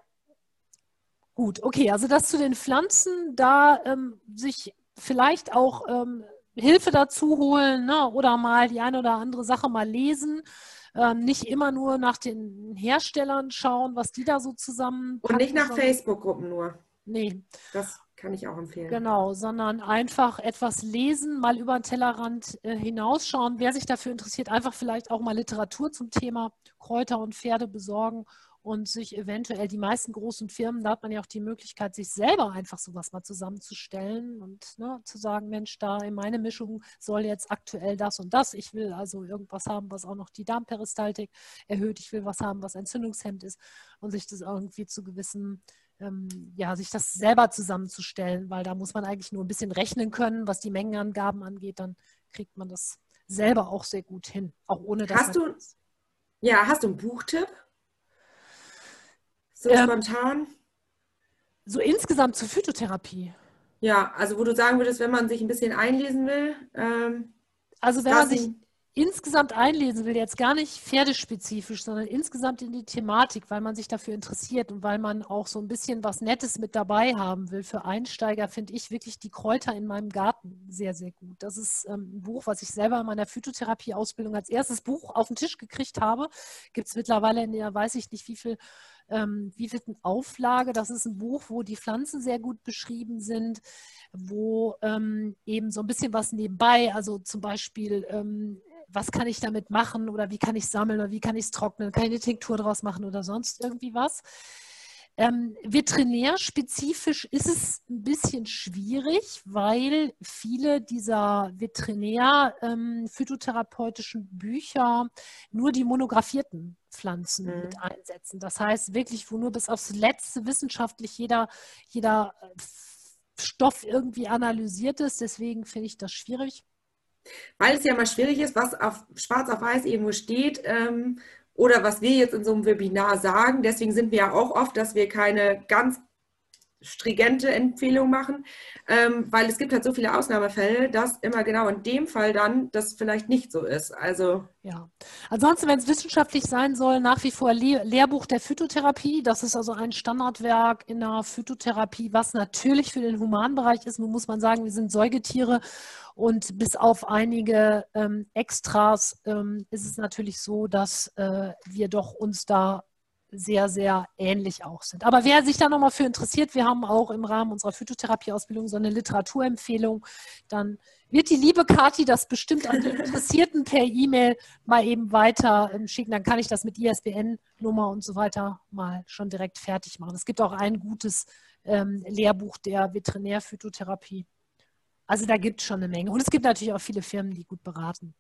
Speaker 1: Gut, okay, also das zu den Pflanzen, da ähm, sich vielleicht auch ähm, Hilfe dazu holen ne? oder mal die eine oder andere Sache mal lesen. Ähm, nicht immer nur nach den Herstellern schauen, was die da so zusammen.
Speaker 2: Und nicht nach Facebook-Gruppen nur.
Speaker 1: Nee.
Speaker 2: Das kann ich auch empfehlen.
Speaker 1: Genau, sondern einfach etwas lesen, mal über den Tellerrand äh, hinausschauen. Wer sich dafür interessiert, einfach vielleicht auch mal Literatur zum Thema Kräuter und Pferde besorgen und sich eventuell die meisten großen Firmen, da hat man ja auch die Möglichkeit, sich selber einfach sowas mal zusammenzustellen und ne, zu sagen, Mensch, da in meine Mischung soll jetzt aktuell das und das. Ich will also irgendwas haben, was auch noch die Darmperistaltik erhöht. Ich will was haben, was entzündungshemd ist und sich das irgendwie zu gewissen ähm, ja, sich das selber zusammenzustellen, weil da muss man eigentlich nur ein bisschen rechnen können, was die Mengenangaben angeht, dann kriegt man das selber auch sehr gut hin, auch ohne dass
Speaker 2: hast du ja hast du einen Buchtipp? So ähm, spontan?
Speaker 1: so insgesamt zur Phytotherapie.
Speaker 2: Ja also wo du sagen würdest wenn man sich ein bisschen einlesen will ähm,
Speaker 1: also wenn man sich insgesamt einlesen will, jetzt gar nicht pferdespezifisch, sondern insgesamt in die Thematik, weil man sich dafür interessiert und weil man auch so ein bisschen was Nettes mit dabei haben will. Für Einsteiger finde ich wirklich die Kräuter in meinem Garten sehr, sehr gut. Das ist ähm, ein Buch, was ich selber in meiner Phytotherapie-Ausbildung als erstes Buch auf den Tisch gekriegt habe. Gibt es mittlerweile in der, weiß ich nicht, wie viel ähm, wie wird eine Auflage? Das ist ein Buch, wo die Pflanzen sehr gut beschrieben sind, wo ähm, eben so ein bisschen was nebenbei, also zum Beispiel ähm, was kann ich damit machen oder wie kann ich sammeln oder wie kann ich es trocknen, kann ich eine Tinktur draus machen oder sonst irgendwie was. Ähm, veterinärspezifisch ist es ein bisschen schwierig, weil viele dieser veterinär-phytotherapeutischen ähm, Bücher nur die monografierten Pflanzen mhm. mit einsetzen. Das heißt wirklich, wo nur bis aufs Letzte wissenschaftlich jeder, jeder äh, Stoff irgendwie analysiert ist. Deswegen finde ich das schwierig.
Speaker 2: Weil es ja mal schwierig ist, was auf schwarz auf weiß irgendwo steht ähm, oder was wir jetzt in so einem Webinar sagen. Deswegen sind wir ja auch oft, dass wir keine ganz stringente Empfehlung machen, ähm, weil es gibt halt so viele Ausnahmefälle, dass immer genau in dem Fall dann das vielleicht nicht so ist. Also
Speaker 1: ja. Ansonsten, wenn es wissenschaftlich sein soll, nach wie vor Le Lehrbuch der Phytotherapie. Das ist also ein Standardwerk in der Phytotherapie, was natürlich für den Humanbereich ist. Nun muss man sagen, wir sind Säugetiere und bis auf einige ähm, Extras ähm, ist es natürlich so, dass äh, wir doch uns da sehr, sehr ähnlich auch sind. Aber wer sich da nochmal für interessiert, wir haben auch im Rahmen unserer Phytotherapieausbildung so eine Literaturempfehlung, dann wird die liebe Kati das bestimmt an die Interessierten per E-Mail mal eben weiter ähm, schicken. Dann kann ich das mit ISBN-Nummer und so weiter mal schon direkt fertig machen. Es gibt auch ein gutes ähm, Lehrbuch der Veterinärphytotherapie. Also da gibt es schon eine Menge. Und es gibt natürlich auch viele Firmen, die gut beraten.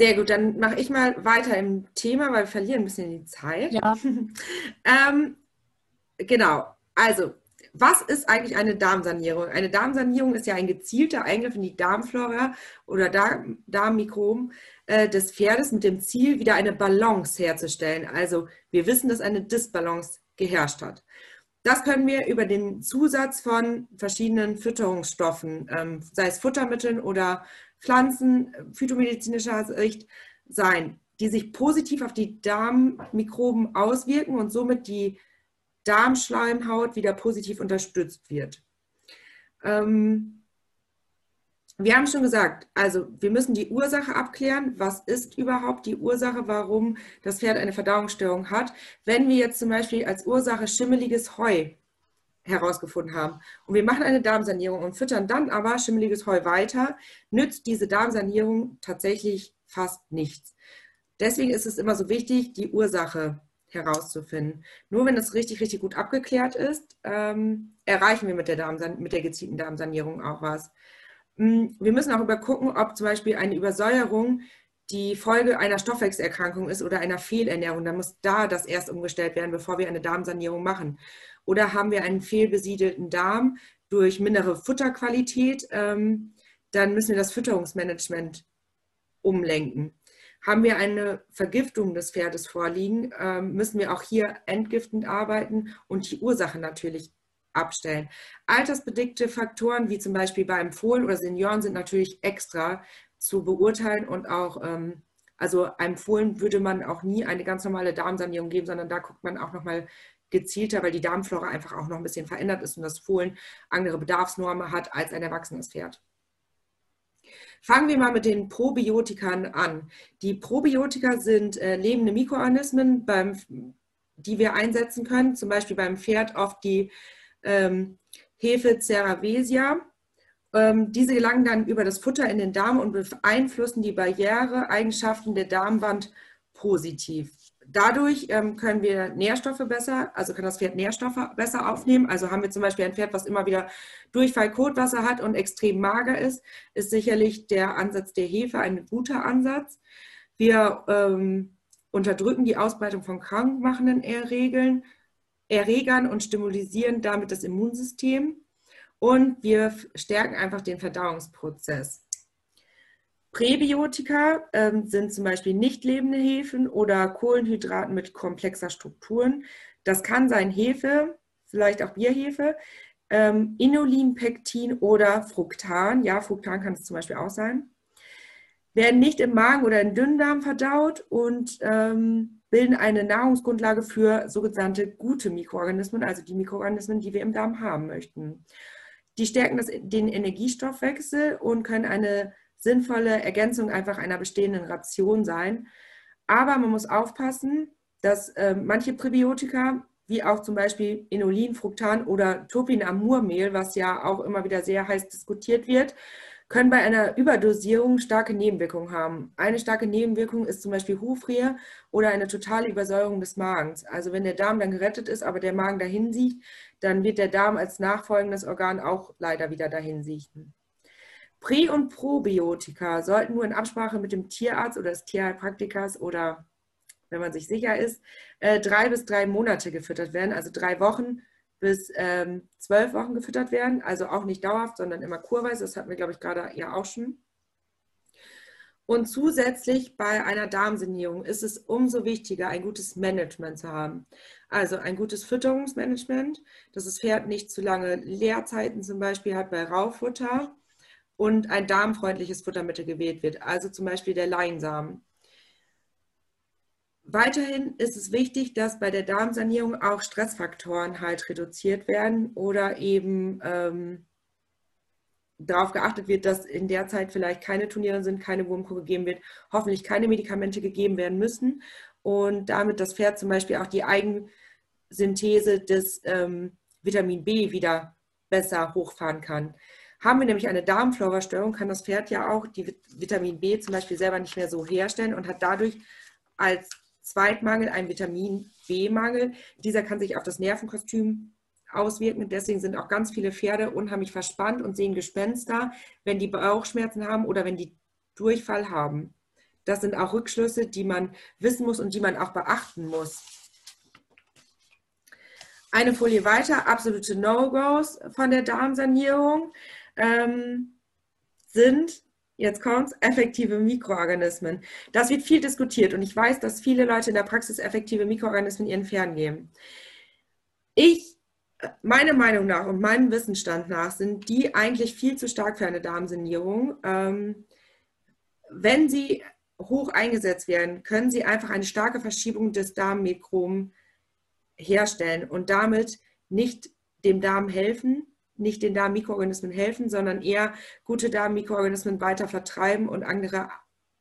Speaker 2: Sehr gut, dann mache ich mal weiter im Thema, weil wir verlieren ein bisschen die Zeit.
Speaker 1: Ja.
Speaker 2: ähm, genau, also was ist eigentlich eine Darmsanierung? Eine Darmsanierung ist ja ein gezielter Eingriff in die Darmflora oder Darm Darmmikroben äh, des Pferdes mit dem Ziel, wieder eine Balance herzustellen. Also wir wissen, dass eine Disbalance geherrscht hat. Das können wir über den Zusatz von verschiedenen Fütterungsstoffen, ähm, sei es Futtermitteln oder Pflanzen phytomedizinischer Sicht sein, die sich positiv auf die Darmmikroben auswirken und somit die Darmschleimhaut wieder positiv unterstützt wird. Ähm, wir haben schon gesagt, also wir müssen die Ursache abklären. Was ist überhaupt die Ursache, warum das Pferd eine Verdauungsstörung hat? Wenn wir jetzt zum Beispiel als Ursache schimmeliges Heu herausgefunden haben. Und wir machen eine Darmsanierung und füttern dann aber schimmeliges Heu weiter, nützt diese Darmsanierung tatsächlich fast nichts. Deswegen ist es immer so wichtig, die Ursache herauszufinden. Nur wenn das richtig, richtig gut abgeklärt ist, ähm, erreichen wir mit der, mit der gezielten Darmsanierung auch was. Hm, wir müssen auch übergucken, ob zum Beispiel eine Übersäuerung die Folge einer Stoffwechselerkrankung ist oder einer Fehlernährung. Dann muss da das erst umgestellt werden, bevor wir eine Darmsanierung machen. Oder haben wir einen fehlbesiedelten Darm durch mindere Futterqualität, ähm, dann müssen wir das Fütterungsmanagement umlenken. Haben wir eine Vergiftung des Pferdes vorliegen, ähm, müssen wir auch hier entgiftend arbeiten und die Ursache natürlich abstellen. Altersbedingte Faktoren wie zum Beispiel beim Fohlen oder Senioren sind natürlich extra zu beurteilen und auch, ähm, also einem Fohlen würde man auch nie eine ganz normale Darmsanierung geben, sondern da guckt man auch nochmal gezielter, weil die Darmflora einfach auch noch ein bisschen verändert ist und das Fohlen andere Bedarfsnormen hat als ein erwachsenes Pferd. Fangen wir mal mit den Probiotikern an. Die Probiotika sind äh, lebende Mikroorganismen, beim, die wir einsetzen können, zum Beispiel beim Pferd oft die ähm, Hefe Ceravesia. Ähm, diese gelangen dann über das Futter in den Darm und beeinflussen die Barriereeigenschaften der Darmwand positiv dadurch ähm, können wir Nährstoffe besser, also kann das Pferd Nährstoffe besser aufnehmen. Also haben wir zum Beispiel ein Pferd, was immer wieder Durchfall, Kotwasser hat und extrem mager ist, ist sicherlich der Ansatz der Hefe ein guter Ansatz. Wir ähm, unterdrücken die Ausbreitung von krankmachenden Erregeln, Erregern und stimulisieren damit das Immunsystem. Und wir stärken einfach den Verdauungsprozess. Präbiotika ähm, sind zum Beispiel nicht lebende Hefen oder Kohlenhydraten mit komplexer Strukturen. Das kann sein Hefe, vielleicht auch Bierhefe, ähm, Inulin, Pektin oder Fructan. Ja, Fructan kann es zum Beispiel auch sein. Werden nicht im Magen oder im Dünndarm verdaut und ähm, bilden eine Nahrungsgrundlage für sogenannte gute Mikroorganismen, also die Mikroorganismen, die wir im Darm haben möchten. Die stärken das, den Energiestoffwechsel und können eine sinnvolle Ergänzung einfach einer bestehenden Ration sein. Aber man muss aufpassen, dass äh, manche Präbiotika, wie auch zum Beispiel Inulin, Fructan oder Topinamurmehl, was ja auch immer wieder sehr heiß diskutiert wird, können bei einer Überdosierung starke Nebenwirkungen haben. Eine starke Nebenwirkung ist zum Beispiel Hufrier oder eine totale Übersäuerung des Magens. Also wenn der Darm dann gerettet ist, aber der Magen dahin sieht, dann wird der Darm als nachfolgendes Organ auch leider wieder dahin siechen. Prä- und Probiotika sollten nur in Absprache mit dem Tierarzt oder des Tierheilpraktikers oder wenn man sich sicher ist, äh, drei bis drei Monate gefüttert werden, also drei Wochen bis ähm, zwölf Wochen gefüttert werden, also auch nicht dauerhaft, sondern immer kurweise. Das hatten wir, glaube ich, gerade ja auch schon. Und zusätzlich bei einer Darmsanierung ist es umso wichtiger, ein gutes Management zu haben. Also ein gutes Fütterungsmanagement, dass das Pferd nicht zu lange Leerzeiten zum Beispiel hat bei Raufutter und ein darmfreundliches Futtermittel gewählt wird, also zum Beispiel der Leinsamen. Weiterhin ist es wichtig, dass bei der Darmsanierung auch Stressfaktoren halt reduziert werden oder eben ähm, darauf geachtet wird, dass in der Zeit vielleicht keine Turniere sind, keine Wurmkur gegeben wird, hoffentlich keine Medikamente gegeben werden müssen und damit das Pferd zum Beispiel auch die Eigensynthese des ähm, Vitamin B wieder besser hochfahren kann. Haben wir nämlich eine Darmflora-Störung, kann das Pferd ja auch die Vitamin B zum Beispiel selber nicht mehr so herstellen und hat dadurch als Zweitmangel einen Vitamin B-Mangel. Dieser kann sich auf das Nervenkostüm auswirken. Deswegen sind auch ganz viele Pferde unheimlich verspannt und sehen Gespenster, wenn die Bauchschmerzen haben oder wenn die Durchfall haben. Das sind auch Rückschlüsse, die man wissen muss und die man auch beachten muss. Eine Folie weiter, absolute No-Gos von der Darmsanierung ähm, sind, jetzt kommt effektive Mikroorganismen. Das wird viel diskutiert und ich weiß, dass viele Leute in der Praxis effektive Mikroorganismen ihren Fern geben. Ich, meiner Meinung nach und meinem Wissensstand nach, sind die eigentlich viel zu stark für eine Darmsanierung. Ähm, wenn sie hoch eingesetzt werden, können sie einfach eine starke Verschiebung des Darmmikrom herstellen und damit nicht dem Darm helfen, nicht den Darmmikroorganismen helfen, sondern eher gute Darmmikroorganismen weiter vertreiben und andere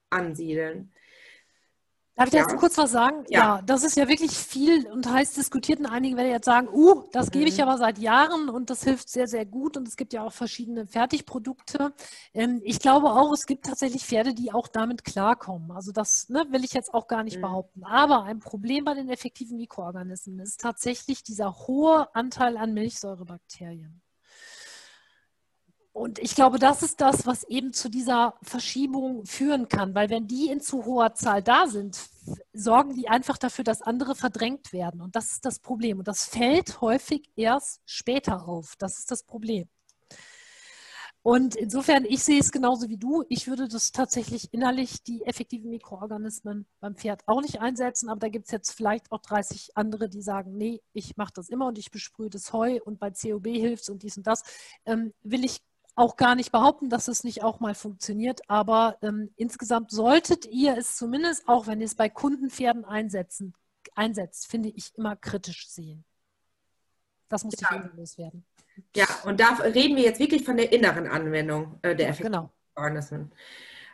Speaker 2: ansiedeln.
Speaker 1: Darf ich ja. dazu kurz was sagen? Ja. ja. das ist ja wirklich viel und heiß diskutiert. Und einige werden jetzt sagen, uh, das mhm. gebe ich mhm. aber seit Jahren und das hilft sehr, sehr gut. Und es gibt ja auch verschiedene Fertigprodukte. Ähm, ich glaube auch, es gibt tatsächlich Pferde, die auch damit klarkommen. Also das ne, will ich jetzt auch gar nicht mhm. behaupten. Aber ein Problem bei den effektiven Mikroorganismen ist tatsächlich dieser hohe Anteil an Milchsäurebakterien. Und ich glaube, das ist das, was eben zu dieser Verschiebung führen kann, weil wenn die in zu hoher Zahl da sind, sorgen die einfach dafür, dass andere verdrängt werden. Und das ist das Problem. Und das fällt häufig erst später auf. Das ist das Problem. Und insofern, ich sehe es genauso wie du. Ich würde das tatsächlich innerlich, die effektiven Mikroorganismen beim Pferd auch nicht einsetzen. Aber da gibt es jetzt vielleicht auch 30 andere, die sagen, nee, ich mache das immer und ich besprühe das Heu und bei COB hilft es und dies und das. Ähm, will ich auch gar nicht behaupten, dass es nicht auch mal funktioniert, aber ähm, insgesamt solltet ihr es zumindest, auch wenn ihr es bei Kundenpferden einsetzen, einsetzt, finde ich immer kritisch sehen. Das muss ja. die loswerden.
Speaker 2: Ja, und da reden wir jetzt wirklich von der inneren Anwendung äh, der Effektivität. Genau.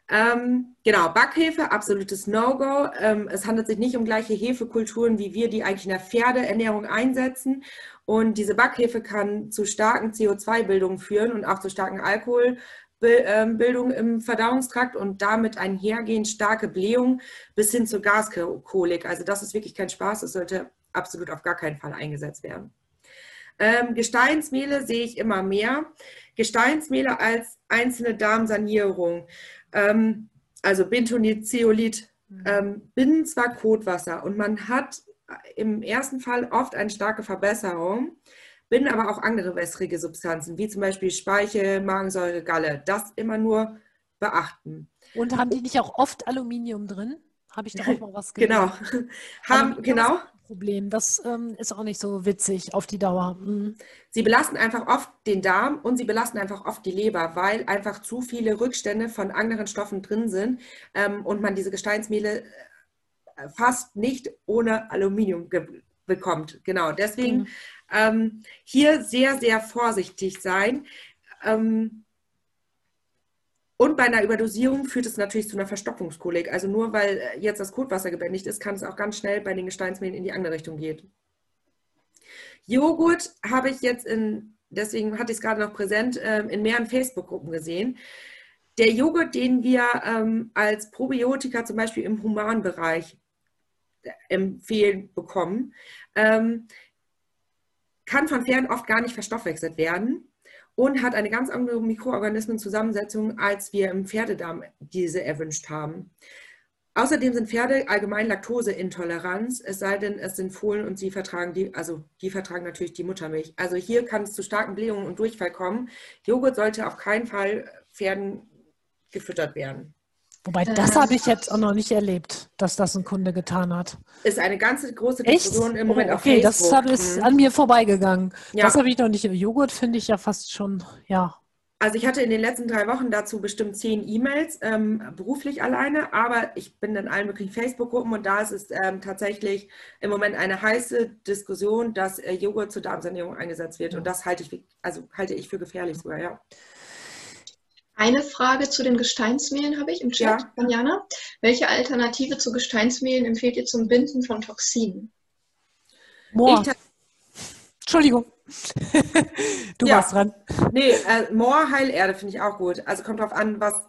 Speaker 2: Ähm, genau, Backhefe, absolutes No-Go. Ähm, es handelt sich nicht um gleiche Hefekulturen, wie wir die eigentlich in der Pferdeernährung einsetzen. Und diese Backhefe kann zu starken CO2-Bildungen führen und auch zu starken Alkoholbildungen im Verdauungstrakt und damit einhergehend starke Blähung bis hin zur Gaskolik. Also das ist wirklich kein Spaß. Das sollte absolut auf gar keinen Fall eingesetzt werden. Ähm, Gesteinsmehle sehe ich immer mehr. Gesteinsmehle als einzelne Darmsanierung ähm, also Bentonit, Zeolit, mhm. ähm, binden zwar Kotwasser und man hat im ersten Fall oft eine starke Verbesserung, binden aber auch andere wässrige Substanzen, wie zum Beispiel Speichel, Magensäure, Galle. Das immer nur beachten.
Speaker 1: Und haben die nicht auch oft Aluminium drin? Habe ich da auch mal was
Speaker 2: genau. Haben, genau.
Speaker 1: Problem. Das ähm, ist auch nicht so witzig auf die Dauer. Mhm.
Speaker 2: Sie belasten einfach oft den Darm und sie belasten einfach oft die Leber, weil einfach zu viele Rückstände von anderen Stoffen drin sind ähm, und man diese Gesteinsmehle äh, fast nicht ohne Aluminium bekommt. Genau, deswegen mhm. ähm, hier sehr, sehr vorsichtig sein. Ähm, und bei einer Überdosierung führt es natürlich zu einer Verstopfungskolik. Also nur weil äh, jetzt das Kotwasser gebändigt ist, kann es auch ganz schnell bei den Gesteinsmehlen in die andere Richtung gehen. Joghurt habe ich jetzt in, deswegen hatte ich es gerade noch präsent, ähm, in mehreren Facebook-Gruppen gesehen. Der Joghurt, den wir ähm, als Probiotika zum Beispiel im Humanbereich äh, empfehlen bekommen, ähm, kann von Pferden oft gar nicht verstoffwechselt werden und hat eine ganz andere Mikroorganismenzusammensetzung, als wir im Pferdedarm diese erwünscht haben. Außerdem sind Pferde allgemein Laktoseintoleranz, es sei denn, es sind Fohlen und sie vertragen die, also die vertragen natürlich die Muttermilch. Also hier kann es zu starken Blähungen und Durchfall kommen. Joghurt sollte auf keinen Fall Pferden gefüttert werden.
Speaker 1: Wobei, das habe ich jetzt auch noch nicht erlebt, dass das ein Kunde getan hat.
Speaker 2: Ist eine ganze große Diskussion
Speaker 1: Echt? im Moment oh, okay, auf Facebook. Okay, das ist mhm. an mir vorbeigegangen. Ja. Das habe ich noch nicht. Joghurt finde ich ja fast schon, ja.
Speaker 2: Also ich hatte in den letzten drei Wochen dazu bestimmt zehn E-Mails, ähm, beruflich alleine, aber ich bin in allen möglichen Facebook-Gruppen und da ist es ähm, tatsächlich im Moment eine heiße Diskussion, dass äh, Joghurt zur Darmsanierung eingesetzt wird. Und das halte ich, also halte ich für gefährlich sogar, ja.
Speaker 3: Eine Frage zu den Gesteinsmehlen habe ich im Chat ja. von Jana. Welche Alternative zu Gesteinsmehlen empfehlt ihr zum Binden von Toxinen?
Speaker 1: Moor. Entschuldigung. du ja. warst dran.
Speaker 2: Nee, äh, Moor, Heilerde finde ich auch gut. Also kommt drauf an, was,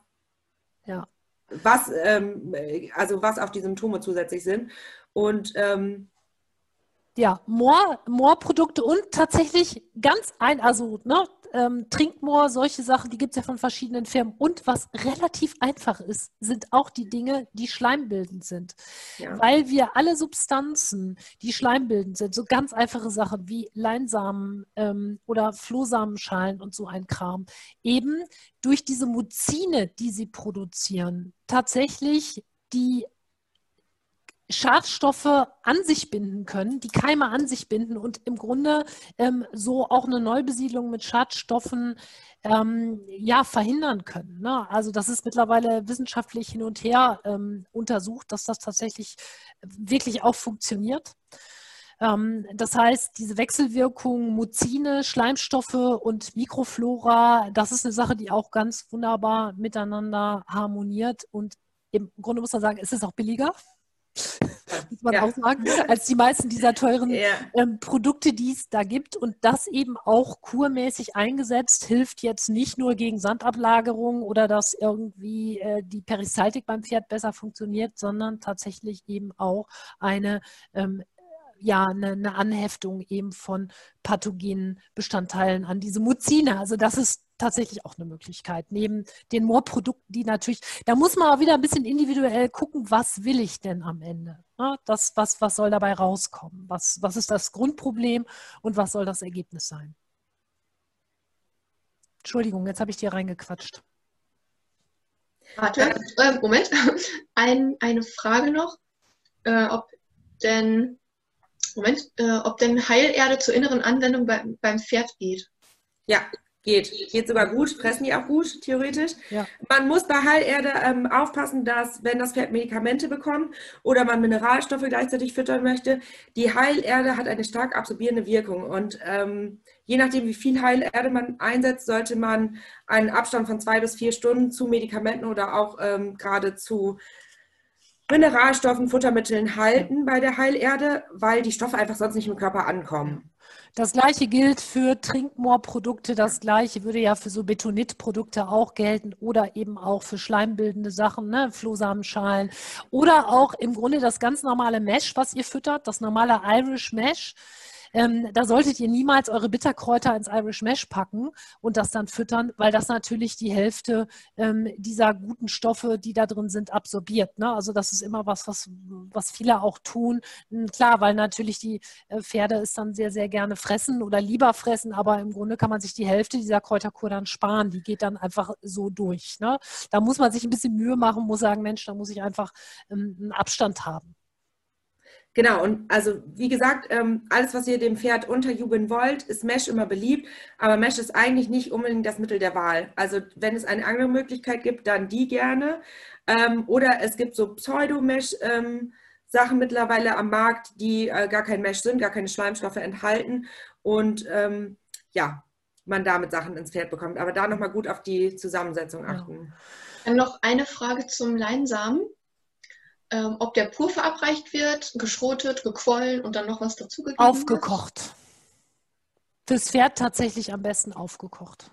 Speaker 2: ja. was, ähm, also was auf die Symptome zusätzlich sind. Und ähm,
Speaker 1: ja, Moor-Produkte und tatsächlich ganz ein, also ne, ähm, Trinkmoor, solche Sachen, die gibt es ja von verschiedenen Firmen. Und was relativ einfach ist, sind auch die Dinge, die schleimbildend sind. Ja. Weil wir alle Substanzen, die schleimbildend sind, so ganz einfache Sachen wie Leinsamen ähm, oder Flohsamenschalen und so ein Kram, eben durch diese Muzine, die sie produzieren, tatsächlich die Schadstoffe an sich binden können, die Keime an sich binden und im Grunde ähm, so auch eine Neubesiedlung mit Schadstoffen ähm, ja, verhindern können. Ne? Also das ist mittlerweile wissenschaftlich hin und her ähm, untersucht, dass das tatsächlich wirklich auch funktioniert. Ähm, das heißt, diese Wechselwirkung Muzine, Schleimstoffe und Mikroflora, das ist eine Sache, die auch ganz wunderbar miteinander harmoniert und im Grunde muss man sagen, es ist auch billiger muss man ja. auch sagen, als die meisten dieser teuren ja. ähm, Produkte, die es da gibt. Und das eben auch kurmäßig eingesetzt, hilft jetzt nicht nur gegen Sandablagerung oder dass irgendwie äh, die Peristaltik beim Pferd besser funktioniert, sondern tatsächlich eben auch eine ähm, ja eine, eine, Anheftung eben von pathogenen Bestandteilen an diese Muzine. Also das ist tatsächlich auch eine Möglichkeit. Neben den Moorprodukten, die natürlich, da muss man auch wieder ein bisschen individuell gucken, was will ich denn am Ende? Das, was, was soll dabei rauskommen? Was, was ist das Grundproblem und was soll das Ergebnis sein? Entschuldigung, jetzt habe ich dir reingequatscht.
Speaker 3: Warte, äh, Moment. Ein, eine Frage noch, äh, ob denn Moment, äh, ob denn Heilerde zur inneren Anwendung bei, beim Pferd geht.
Speaker 2: Ja, geht. Geht sogar gut, fressen die auch gut, theoretisch. Ja. Man muss bei Heilerde ähm, aufpassen, dass, wenn das Pferd Medikamente bekommt oder man Mineralstoffe gleichzeitig füttern möchte, die Heilerde hat eine stark absorbierende Wirkung. Und ähm, je nachdem, wie viel Heilerde man einsetzt, sollte man einen Abstand von zwei bis vier Stunden zu Medikamenten oder auch ähm, gerade zu Mineralstoffen, Futtermitteln halten bei der Heilerde, weil die Stoffe einfach sonst nicht im Körper ankommen.
Speaker 1: Das gleiche gilt für Trinkmoorprodukte, das gleiche würde ja für so Betonitprodukte auch gelten oder eben auch für schleimbildende Sachen, ne? Flohsamenschalen oder auch im Grunde das ganz normale Mesh, was ihr füttert, das normale Irish Mesh. Ähm, da solltet ihr niemals eure Bitterkräuter ins Irish Mesh packen und das dann füttern, weil das natürlich die Hälfte ähm, dieser guten Stoffe, die da drin sind, absorbiert. Ne? Also das ist immer was, was, was viele auch tun. Hm, klar, weil natürlich die äh, Pferde es dann sehr, sehr gerne fressen oder lieber fressen, aber im Grunde kann man sich die Hälfte dieser Kräuterkur dann sparen. Die geht dann einfach so durch. Ne? Da muss man sich ein bisschen Mühe machen, muss sagen, Mensch, da muss ich einfach ähm, einen Abstand haben.
Speaker 2: Genau, und also wie gesagt, ähm, alles, was ihr dem Pferd unterjubeln wollt, ist Mesh immer beliebt, aber Mesh ist eigentlich nicht unbedingt das Mittel der Wahl. Also wenn es eine andere Möglichkeit gibt, dann die gerne. Ähm, oder es gibt so Pseudo-Mesh-Sachen ähm, mittlerweile am Markt, die äh, gar kein Mesh sind, gar keine Schleimstoffe enthalten und ja, man damit Sachen ins Pferd bekommt. Aber da nochmal gut auf die Zusammensetzung achten.
Speaker 3: Dann noch eine Frage zum Leinsamen ähm, ob der pur verabreicht wird, geschrotet, gequollen und dann noch was dazugegeben
Speaker 1: Aufgekocht. Wird. Fürs Pferd tatsächlich am besten aufgekocht.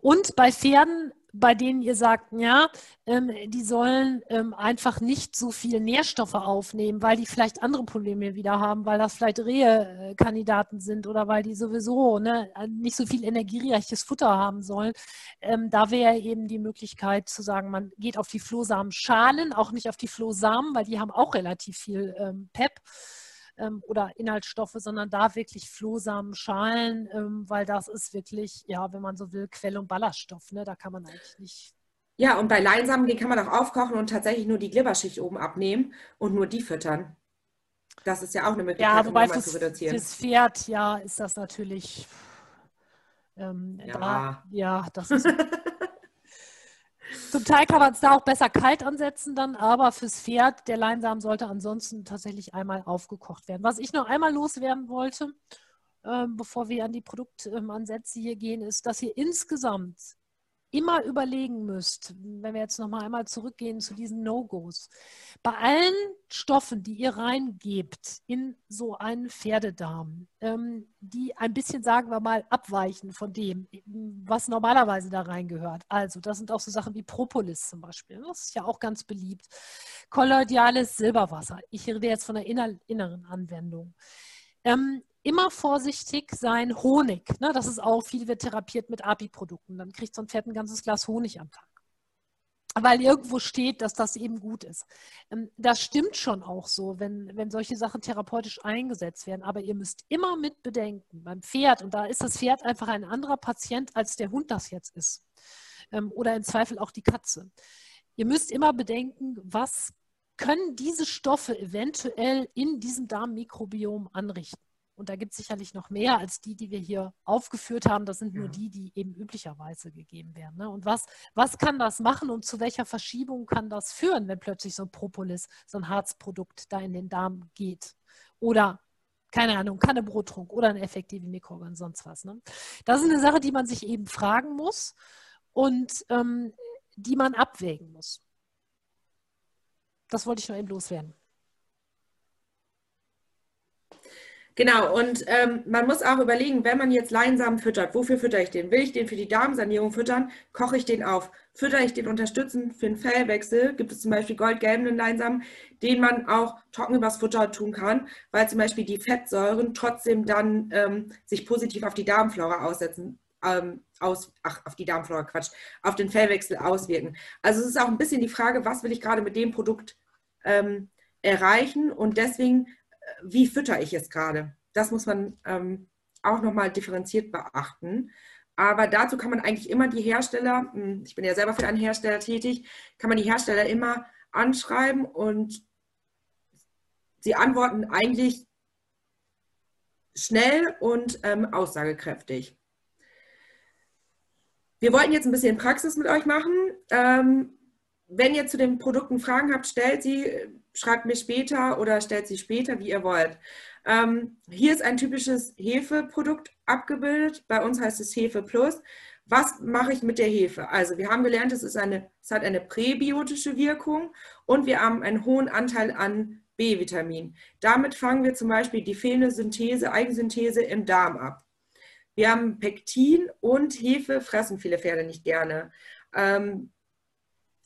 Speaker 1: Und bei Pferden bei denen ihr sagt, ja, ähm, die sollen ähm, einfach nicht so viel Nährstoffe aufnehmen, weil die vielleicht andere Probleme wieder haben, weil das vielleicht Rehe-Kandidaten sind oder weil die sowieso ne, nicht so viel energiereiches Futter haben sollen. Ähm, da wäre eben die Möglichkeit zu sagen, man geht auf die Flohsamenschalen, auch nicht auf die Flohsamen, weil die haben auch relativ viel ähm, PEP ähm, oder Inhaltsstoffe, sondern da wirklich Flohsamen, Schalen, ähm, weil das ist wirklich, ja, wenn man so will, Quelle und Ballaststoff. Ne? Da kann man eigentlich nicht.
Speaker 2: Ja, und bei Leinsamen, den kann man auch aufkochen und tatsächlich nur die Glibberschicht oben abnehmen und nur die füttern. Das ist ja auch eine Möglichkeit,
Speaker 1: ja, wobei um fürs, zu reduzieren. Fürs Pferd, ja, ist das natürlich. Ähm, ja. Da, ja, das ist. Zum Teil kann man es da auch besser kalt ansetzen dann, aber fürs Pferd, der Leinsamen sollte ansonsten tatsächlich einmal aufgekocht werden. Was ich noch einmal loswerden wollte, äh, bevor wir an die Produktansätze hier gehen, ist, dass ihr insgesamt immer überlegen müsst, wenn wir jetzt nochmal einmal zurückgehen zu diesen No-Gos, bei allen Stoffen, die ihr reingebt in so einen Pferdedarm, ähm, die ein bisschen, sagen wir mal, abweichen von dem, was normalerweise da reingehört. Also das sind auch so Sachen wie Propolis zum Beispiel. Das ist ja auch ganz beliebt. Kolloidales Silberwasser. Ich rede jetzt von der inneren Anwendung. Ähm, immer vorsichtig sein, Honig. Ne? Das ist auch, viel wird therapiert mit API-Produkten. Dann kriegt so ein Pferd ein ganzes Glas Honig am Tag. Weil irgendwo steht, dass das eben gut ist. Ähm, das stimmt schon auch so, wenn, wenn solche Sachen therapeutisch eingesetzt werden. Aber ihr müsst immer mit bedenken, beim Pferd, und da ist das Pferd einfach ein anderer Patient, als der Hund das jetzt ist. Ähm, oder im Zweifel auch die Katze. Ihr müsst immer bedenken, was können diese Stoffe eventuell in diesem Darmmikrobiom anrichten. Und da gibt es sicherlich noch mehr als die, die wir hier aufgeführt haben. Das sind nur ja. die, die eben üblicherweise gegeben werden. Ne? Und was, was kann das machen und zu welcher Verschiebung kann das führen, wenn plötzlich so ein Propolis, so ein Harzprodukt da in den Darm geht? Oder keine Ahnung, Kannebrottrunk oder ein effektive Mikroorgan, sonst was. Ne? Das ist eine Sache, die man sich eben fragen muss und ähm, die man abwägen muss. Das wollte ich nur eben loswerden.
Speaker 2: Genau, und ähm, man muss auch überlegen, wenn man jetzt Leinsamen füttert, wofür fütter ich den? Will ich den für die Darmsanierung füttern? Koche ich den auf? Fütter ich den unterstützend für den Fellwechsel? Gibt es zum Beispiel goldgelben Leinsamen, den man auch trocken übers Futter tun kann, weil zum Beispiel die Fettsäuren trotzdem dann ähm, sich positiv auf die Darmflora aussetzen, ähm, aus, ach, auf die Darmflora, Quatsch, auf den Fellwechsel auswirken. Also es ist auch ein bisschen die Frage, was will ich gerade mit dem Produkt ähm, erreichen und deswegen wie fütter ich es gerade? Das muss man ähm, auch nochmal differenziert beachten. Aber dazu kann man eigentlich immer die Hersteller, hm, ich bin ja selber für einen Hersteller tätig, kann man die Hersteller immer anschreiben und sie antworten eigentlich schnell und ähm, aussagekräftig. Wir wollten jetzt ein bisschen Praxis mit euch machen. Ähm, wenn ihr zu den Produkten Fragen habt, stellt sie schreibt mir später oder stellt sie später, wie ihr wollt. Ähm, hier ist ein typisches Hefeprodukt abgebildet. Bei uns heißt es Hefe Plus. Was mache ich mit der Hefe? Also wir haben gelernt, es, ist eine, es hat eine präbiotische Wirkung und wir haben einen hohen Anteil an B-Vitamin. Damit fangen wir zum Beispiel die fehlende Synthese, Eigensynthese im Darm ab. Wir haben Pektin und Hefe fressen viele Pferde nicht gerne. Ähm,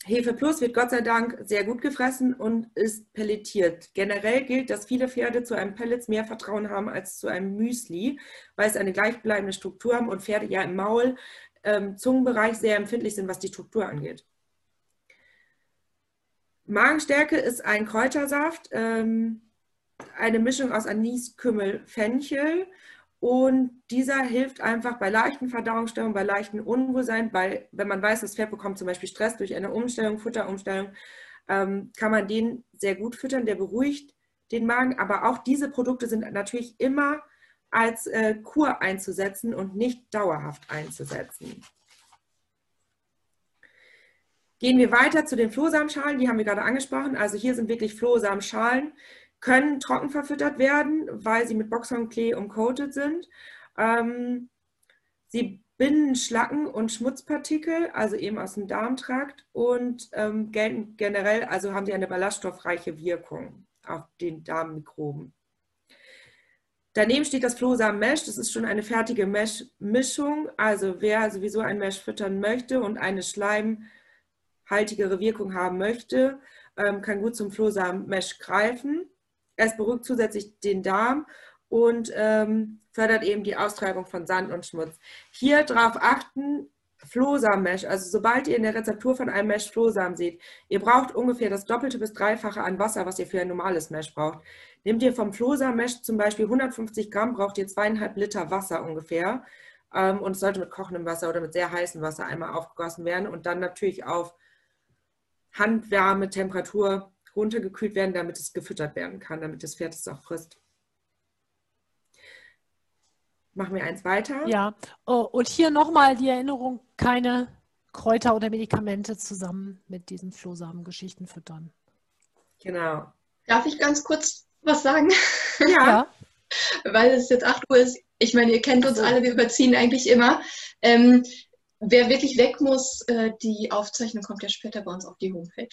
Speaker 2: Hefe Plus wird Gott sei Dank sehr gut gefressen und ist pelletiert. Generell gilt, dass viele Pferde zu einem Pellets mehr Vertrauen haben als zu einem Müsli, weil es eine gleichbleibende Struktur haben und Pferde ja im Maul, ähm, Zungenbereich sehr empfindlich sind, was die Struktur angeht. Magenstärke ist ein Kräutersaft, ähm, eine Mischung aus Anis, Kümmel, Fenchel und dieser hilft einfach bei leichten Verdauungsstörungen, bei leichten Unwohlsein, bei, wenn man weiß, das Pferd bekommt zum Beispiel Stress durch eine Umstellung, Futterumstellung, ähm, kann man den sehr gut füttern, der beruhigt den Magen. Aber auch diese Produkte sind natürlich immer als äh, Kur einzusetzen und nicht dauerhaft einzusetzen. Gehen wir weiter zu den Flohsamenschalen, die haben wir gerade angesprochen. Also hier sind wirklich Flohsamenschalen können trocken verfüttert werden, weil sie mit Boxhornklee umcoated sind. Ähm, sie binden Schlacken und Schmutzpartikel, also eben aus dem Darmtrakt und ähm, gelten generell, also haben sie eine ballaststoffreiche Wirkung auf den Darmmikroben. Daneben steht das Flohsamen Mesh. Das ist schon eine fertige Mesh-Mischung. Also wer sowieso ein Mesh füttern möchte und eine schleimhaltigere Wirkung haben möchte, ähm, kann gut zum Flohsamen Mesh greifen. Es beruhigt zusätzlich den Darm und ähm, fördert eben die Austreibung von Sand und Schmutz. Hier drauf achten, Flohsamenmesh, also sobald ihr in der Rezeptur von einem Mesh Flohsamen seht, ihr braucht ungefähr das doppelte bis dreifache an Wasser, was ihr für ein normales Mesh braucht. Nehmt ihr vom Flohsamenmesh zum Beispiel 150 Gramm, braucht ihr zweieinhalb Liter Wasser ungefähr. Ähm, und es sollte mit kochendem Wasser oder mit sehr heißem Wasser einmal aufgegossen werden und dann natürlich auf Handwärme, Temperatur runtergekühlt werden, damit es gefüttert werden kann, damit das Pferd es auch frisst. Machen wir eins weiter.
Speaker 1: Ja, oh, und hier nochmal die Erinnerung, keine Kräuter oder Medikamente zusammen mit diesen Flohsamengeschichten füttern.
Speaker 3: Genau. Darf ich ganz kurz was sagen?
Speaker 1: Ja. ja.
Speaker 3: Weil es jetzt 8 Uhr ist. Ich meine, ihr kennt uns alle, wir überziehen eigentlich immer. Ähm, wer wirklich weg muss, äh, die Aufzeichnung kommt ja später bei uns auf die Homepage.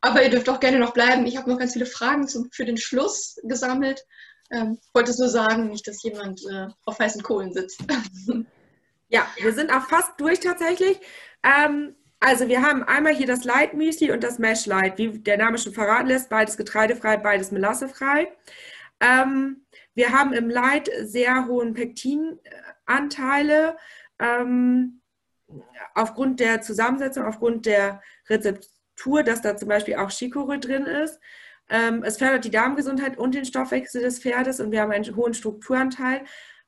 Speaker 3: Aber ihr dürft auch gerne noch bleiben. Ich habe noch ganz viele Fragen zum, für den Schluss gesammelt. Ähm, wollte so sagen, nicht, dass jemand äh, auf heißen Kohlen sitzt.
Speaker 2: ja, wir sind auch fast durch tatsächlich. Ähm, also wir haben einmal hier das Light Müsli und das Mesh Light, wie der Name schon verraten lässt, beides getreidefrei, beides melassefrei. Ähm, wir haben im Light sehr hohen Pektinanteile ähm, aufgrund der Zusammensetzung, aufgrund der Rezeption Struktur, dass da zum Beispiel auch Chicorée drin ist. Ähm, es fördert die Darmgesundheit und den Stoffwechsel des Pferdes und wir haben einen hohen Strukturanteil,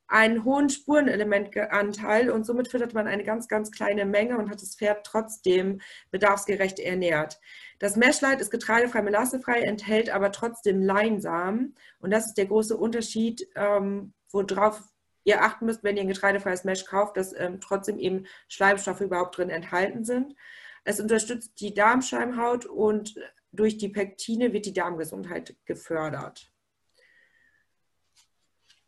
Speaker 2: einen hohen Spurenelementanteil und somit füttert man eine ganz, ganz kleine Menge und hat das Pferd trotzdem bedarfsgerecht ernährt. Das Meshlight ist getreidefrei, melassefrei, enthält aber trotzdem Leinsamen und das ist der große Unterschied, ähm, worauf ihr achten müsst, wenn ihr ein getreidefreies Mesh kauft, dass ähm, trotzdem eben Schleimstoffe überhaupt drin enthalten sind. Es unterstützt die Darmschleimhaut und durch die Pektine wird die Darmgesundheit gefördert.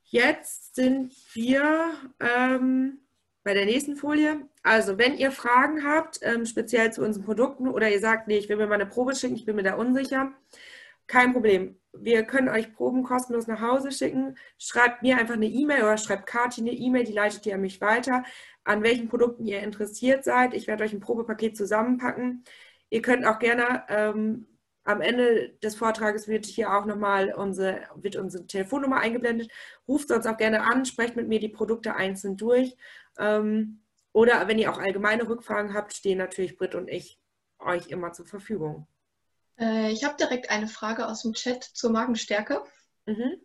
Speaker 2: Jetzt sind wir ähm, bei der nächsten Folie. Also wenn ihr Fragen habt, ähm, speziell zu unseren Produkten oder ihr sagt, nee, ich will mir mal eine Probe schicken, ich bin mir da unsicher, kein Problem. Wir können euch Proben kostenlos nach Hause schicken. Schreibt mir einfach eine E-Mail oder schreibt Kati eine E-Mail, die leitet ihr an mich weiter, an welchen Produkten ihr interessiert seid. Ich werde euch ein Probepaket zusammenpacken. Ihr könnt auch gerne ähm, am Ende des Vortrages wird hier auch nochmal unsere, wird unsere Telefonnummer eingeblendet. Ruft uns auch gerne an, sprecht mit mir die Produkte einzeln durch. Ähm, oder wenn ihr auch allgemeine Rückfragen habt, stehen natürlich Britt und ich euch immer zur Verfügung.
Speaker 3: Äh, ich habe direkt eine Frage aus dem Chat zur Magenstärke. Mhm.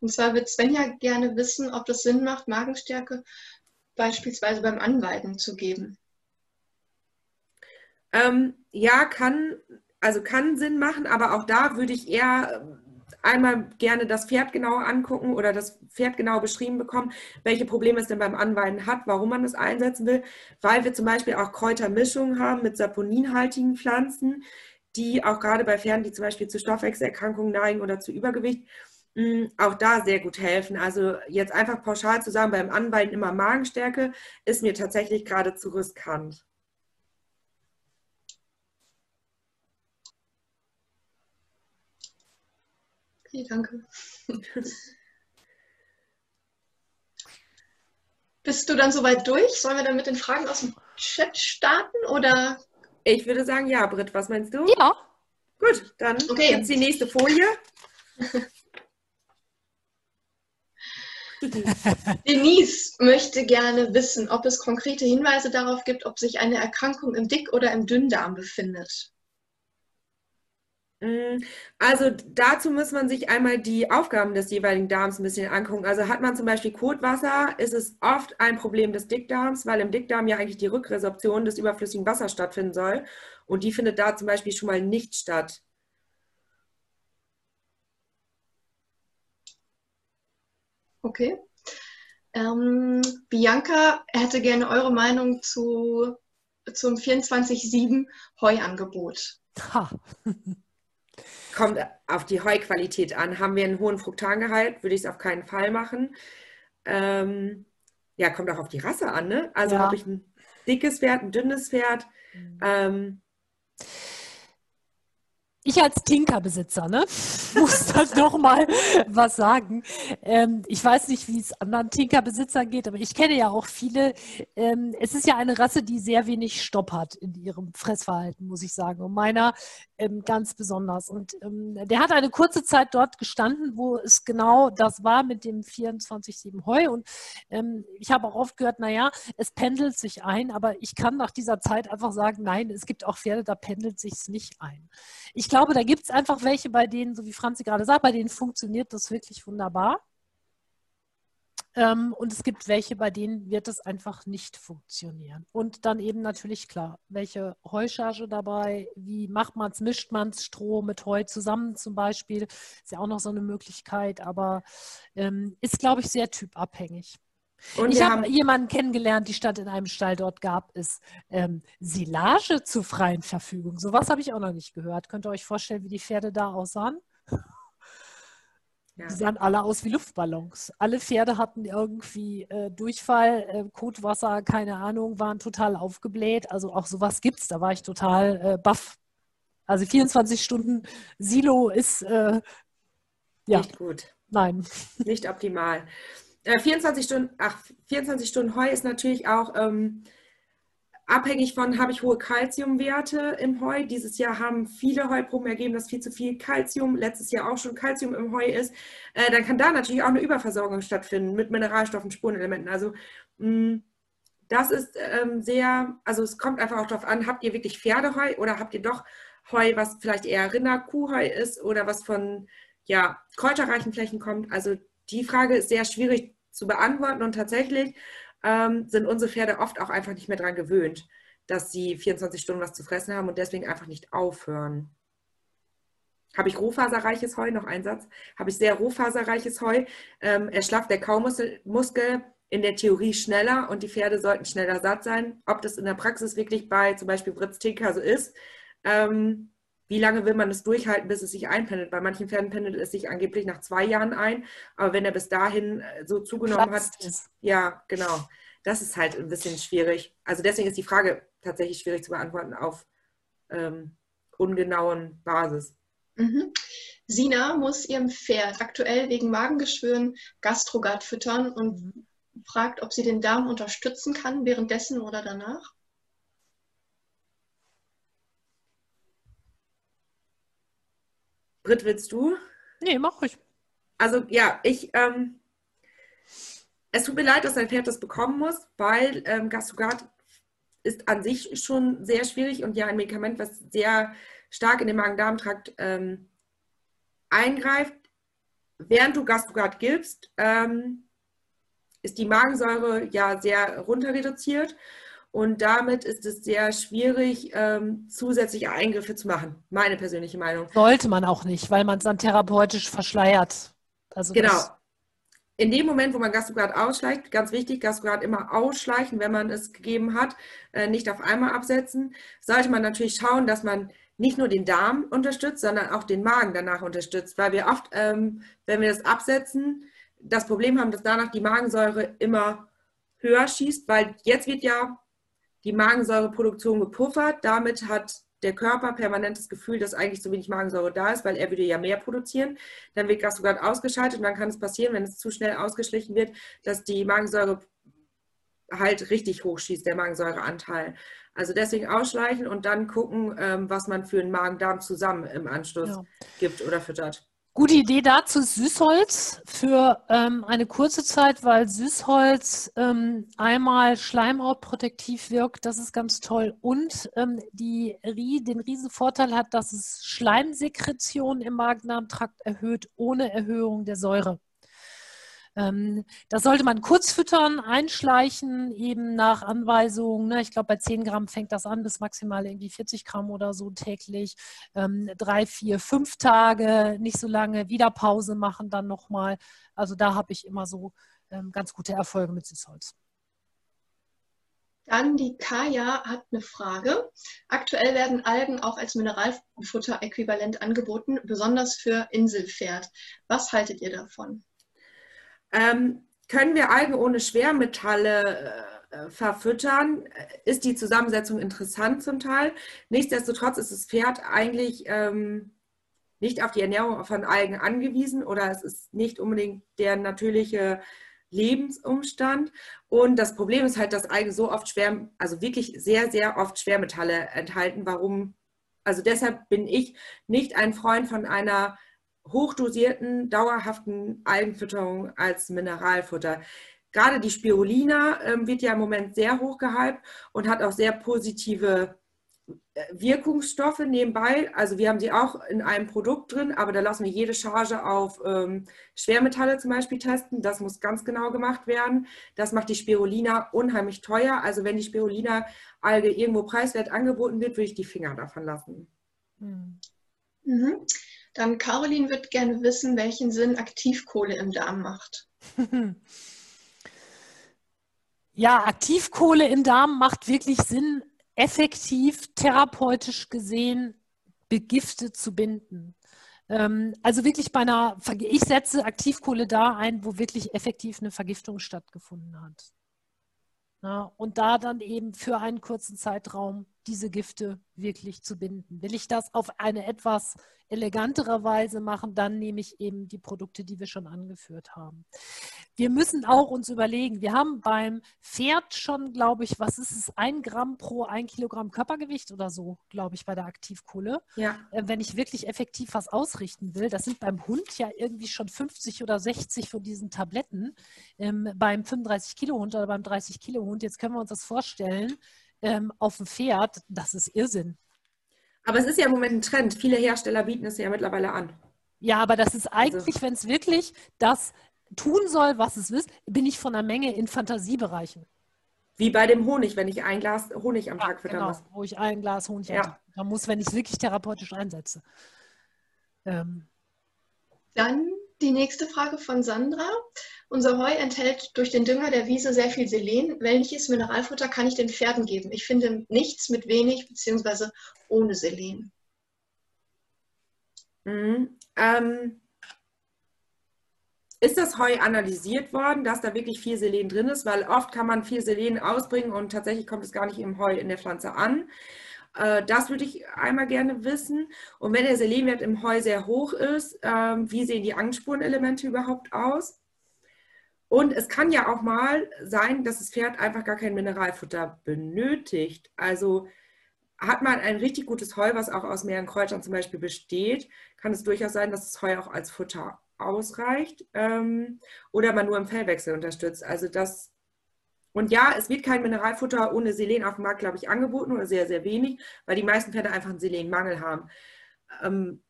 Speaker 3: Und zwar wird Svenja gerne wissen, ob das Sinn macht, Magenstärke beispielsweise beim Anweiden zu geben.
Speaker 2: Ähm, ja, kann, also kann Sinn machen, aber auch da würde ich eher einmal gerne das Pferd genauer angucken oder das Pferd genau beschrieben bekommen, welche Probleme es denn beim Anweiden hat, warum man es einsetzen will, weil wir zum Beispiel auch Kräutermischungen haben mit saponinhaltigen Pflanzen, die auch gerade bei Pferden, die zum Beispiel zu Stoffwechselerkrankungen neigen oder zu Übergewicht, auch da sehr gut helfen. Also jetzt einfach pauschal zu sagen, beim Anweiden immer Magenstärke, ist mir tatsächlich gerade zu riskant.
Speaker 3: Okay, danke. Bist du dann soweit durch? Sollen wir dann mit den Fragen aus dem Chat starten oder?
Speaker 2: Ich würde sagen, ja, Britt, was meinst du?
Speaker 1: Ja.
Speaker 2: Gut, dann okay. jetzt die nächste Folie.
Speaker 3: Denise möchte gerne wissen, ob es konkrete Hinweise darauf gibt, ob sich eine Erkrankung im Dick- oder im Dünndarm befindet.
Speaker 2: Mm, also dazu muss man sich einmal die Aufgaben des jeweiligen Darms ein bisschen angucken. Also hat man zum Beispiel Kotwasser, ist es oft ein Problem des Dickdarms, weil im Dickdarm ja eigentlich die Rückresorption des überflüssigen Wassers stattfinden soll. Und die findet da zum Beispiel schon mal nicht statt.
Speaker 3: Okay. Ähm, Bianca hätte gerne eure Meinung zu, zum 24-7 Heuangebot. Ha.
Speaker 2: kommt auf die Heuqualität an. Haben wir einen hohen Fruktangehalt, würde ich es auf keinen Fall machen. Ähm, ja, kommt auch auf die Rasse an. Ne? Also ja. habe ich ein dickes Pferd, ein dünnes Pferd. Mhm. Ähm,
Speaker 1: ich als Tinkerbesitzer ne, muss da noch mal was sagen. Ähm, ich weiß nicht, wie es anderen Tinkerbesitzern geht, aber ich kenne ja auch viele. Ähm, es ist ja eine Rasse, die sehr wenig Stopp hat in ihrem Fressverhalten, muss ich sagen. Und meiner ähm, ganz besonders. Und ähm, der hat eine kurze Zeit dort gestanden, wo es genau das war mit dem 24-7 Heu. Und ähm, ich habe auch oft gehört, naja, es pendelt sich ein, aber ich kann nach dieser Zeit einfach sagen, nein, es gibt auch Pferde, da pendelt sich es nicht ein. Ich glaube, da gibt es einfach welche, bei denen, so wie Franzi gerade sagt, bei denen funktioniert das wirklich wunderbar. Ähm, und es gibt welche, bei denen wird es einfach nicht funktionieren. Und dann eben natürlich klar, welche Heucharge dabei, wie macht man es, mischt man es Stroh mit Heu zusammen zum Beispiel, ist ja auch noch so eine Möglichkeit, aber ähm, ist, glaube ich, sehr typabhängig. Und ich habe jemanden kennengelernt, die stand in einem Stall, dort gab es ähm, Silage zur freien Verfügung. Sowas habe ich auch noch nicht gehört. Könnt ihr euch vorstellen, wie die Pferde da aussahen? Ja. Die sahen alle aus wie Luftballons. Alle Pferde hatten irgendwie äh, Durchfall, äh, Kotwasser, keine Ahnung, waren total aufgebläht. Also auch sowas gibt es. Da war ich total äh, baff. Also 24 Stunden Silo ist äh,
Speaker 2: ja. nicht gut.
Speaker 1: Nein.
Speaker 2: Nicht optimal. 24 äh, Stunden, ach, 24 Stunden Heu ist natürlich auch ähm, Abhängig von, habe ich hohe Kalziumwerte im Heu. Dieses Jahr haben viele Heuproben ergeben, dass viel zu viel Kalzium, letztes Jahr auch schon Kalzium im Heu ist. Äh, dann kann da natürlich auch eine Überversorgung stattfinden mit Mineralstoffen, Spurenelementen. Also mh, mm, das ist ähm, sehr, also es kommt einfach auch darauf an, habt ihr wirklich Pferdeheu oder habt ihr doch Heu, was vielleicht eher Rinder-Kuhheu ist oder was von ja, kräuterreichen Flächen kommt. Also die Frage ist sehr schwierig zu beantworten und tatsächlich ähm, sind unsere Pferde oft auch einfach nicht mehr daran gewöhnt, dass sie 24 Stunden was zu fressen haben und deswegen einfach nicht aufhören. Habe ich rohfaserreiches Heu, noch ein Satz, habe ich sehr rohfaserreiches Heu, ähm, erschlafft der Kaumuskel in der Theorie schneller und die Pferde sollten schneller satt sein. Ob das in der Praxis wirklich bei zum Beispiel Britz Tinker so ist, ähm, wie lange will man es durchhalten, bis es sich einpendelt? Bei manchen Pferden pendelt es sich angeblich nach zwei Jahren ein, aber wenn er bis dahin äh, so zugenommen Platz hat, ist. ja, genau. Das ist halt ein bisschen schwierig. Also deswegen ist die Frage tatsächlich schwierig zu beantworten auf ähm, ungenauen Basis.
Speaker 3: Mhm. Sina muss ihrem Pferd aktuell wegen Magengeschwüren Gastrogat füttern und fragt, ob sie den Darm unterstützen kann, währenddessen oder danach.
Speaker 2: Britt, willst du?
Speaker 1: Nee, mach ich.
Speaker 2: Also ja, ich, ähm, es tut mir leid, dass dein Pferd das bekommen muss, weil ähm, Gastrogat ist an sich schon sehr schwierig und ja ein Medikament, was sehr stark in den Magen-Darm-Trakt ähm, eingreift. Während du Gastrogat gibst, ähm, ist die Magensäure ja sehr runter reduziert und damit ist es sehr schwierig, ähm, zusätzliche Eingriffe zu machen. Meine persönliche Meinung.
Speaker 1: Sollte man auch nicht, weil man es dann therapeutisch verschleiert.
Speaker 2: Also genau. In dem Moment, wo man Gastrograd ausschleicht, ganz wichtig, Gastrograd immer ausschleichen, wenn man es gegeben hat, äh, nicht auf einmal absetzen, sollte man natürlich schauen, dass man nicht nur den Darm unterstützt, sondern auch den Magen danach unterstützt, weil wir oft, ähm, wenn wir das absetzen, das Problem haben, dass danach die Magensäure immer höher schießt, weil jetzt wird ja die Magensäureproduktion gepuffert. Damit hat der Körper permanent das Gefühl, dass eigentlich zu wenig Magensäure da ist, weil er würde ja mehr produzieren. Dann wird Gastrograd ausgeschaltet und dann kann es passieren, wenn es zu schnell ausgeschlichen wird, dass die Magensäure halt richtig hochschießt, der Magensäureanteil. Also deswegen ausschleichen und dann gucken, ähm, was man für einen Magen-Darm zusammen im Anschluss ja. gibt oder füttert.
Speaker 1: Gute Idee dazu ist Süßholz für ähm, eine kurze Zeit, weil Süßholz ähm, einmal schleimhautprotektiv wirkt, das ist ganz toll. Und ähm, die, den riesen Vorteil hat, dass es Schleimsekretion im Magen-Darm-Trakt erhöht, ohne Erhöhung der Säure. Ähm, das sollte man kurz füttern, einschleichen, eben nach Anweisung. Ne? Ich glaube, bei 10 Gramm fängt das an, bis maximal irgendwie 40 Gramm oder so täglich. Ähm, drei, vier, fünf Tage, nicht so lange, wieder Pause machen dann nochmal. Also da habe ich immer so ähm, ganz gute Erfolge mit Süßholz.
Speaker 3: Dann die Kaya hat eine Frage. Aktuell werden Algen auch als Mineralfutter-Äquivalent angeboten, besonders für Inselpferd. Was haltet ihr davon?
Speaker 2: Ähm, können wir Algen ohne Schwermetalle äh, verfüttern? Ist die Zusammensetzung interessant zum Teil? Nichtsdestotrotz ist das Pferd eigentlich ähm, nicht auf die Ernährung von Algen angewiesen oder es ist nicht unbedingt der natürliche Lebensumstand. Und das Problem ist halt, dass Algen so oft schwer, also wirklich sehr, sehr oft Schwermetalle enthalten. Warum? Also deshalb bin ich nicht ein Freund von einer hochdosierten, dauerhaften Algenfütterung als Mineralfutter. Gerade die Spirulina äh, wird ja im Moment sehr hoch gehypt und hat auch sehr positive äh, Wirkungsstoffe nebenbei. Also wir haben sie auch in einem Produkt drin, aber da lassen wir jede Charge auf ähm, Schwermetalle zum Beispiel testen. Das muss ganz genau gemacht werden. Das macht die Spirulina unheimlich teuer. Also wenn die Spirulina-Alge irgendwo preiswert angeboten wird, würde ich die Finger davon lassen.
Speaker 3: Mhm. Mhm. Dann Caroline wird gerne wissen, welchen Sinn Aktivkohle im Darm macht.
Speaker 1: Ja, Aktivkohle im Darm macht wirklich Sinn, effektiv therapeutisch gesehen Begifte zu binden. Ähm, also wirklich bei einer, ich setze Aktivkohle da ein, wo wirklich effektiv eine Vergiftung stattgefunden hat. und da dann eben für einen kurzen Zeitraum diese Gifte wirklich zu binden. Will ich das auf eine etwas elegantere Weise machen, dann nehme ich eben die Produkte, die wir schon angeführt haben. Wir müssen auch uns überlegen, wir haben beim Pferd schon, glaube ich, was ist es, ein Gramm pro ein Kilogramm Körpergewicht oder so, glaube ich, bei der Aktivkohle. Ja. Äh, wenn ich wirklich effektiv was ausrichten will, das sind beim Hund ja irgendwie schon 50 oder 60 von diesen Tabletten. Ähm, beim 35 Kilo Hund oder beim 30 Kilo Hund, jetzt können wir uns das vorstellen, ähm, auf dem Pferd, das ist Irrsinn.
Speaker 2: Aber es ist ja im Moment ein Trend. Viele Hersteller bieten es ja mittlerweile an.
Speaker 1: Ja, aber das ist eigentlich, also. wenn es wirklich das tun soll, was es will, bin ich von einer Menge in Fantasiebereichen.
Speaker 2: Wie bei dem Honig, wenn ich ein Glas Honig am ja, Tag füttern genau, muss.
Speaker 1: Wo ich ein Glas Honig ja. am muss, wenn ich es wirklich therapeutisch einsetze.
Speaker 3: Ähm. Dann die nächste Frage von Sandra. Unser Heu enthält durch den Dünger der Wiese sehr viel Selen. Welches Mineralfutter kann ich den Pferden geben? Ich finde nichts mit wenig bzw. ohne Selen.
Speaker 2: Mhm. Ähm, ist das Heu analysiert worden, dass da wirklich viel Selen drin ist? Weil oft kann man viel Selen ausbringen und tatsächlich kommt es gar nicht im Heu in der Pflanze an. Äh, das würde ich einmal gerne wissen. Und wenn der Selenwert im Heu sehr hoch ist, ähm, wie sehen die Angstspurenelemente überhaupt aus? Und es kann ja auch mal sein, dass das Pferd einfach gar kein Mineralfutter benötigt. Also hat man ein richtig gutes Heu, was auch aus mehreren Kräutern zum Beispiel besteht, kann es durchaus sein, dass das Heu auch als Futter ausreicht ähm, oder man nur im Fellwechsel unterstützt. Also das und ja, es wird kein Mineralfutter ohne Selen auf dem Markt, glaube ich, angeboten oder sehr, sehr wenig, weil die meisten Pferde einfach einen Selenmangel haben. Ähm,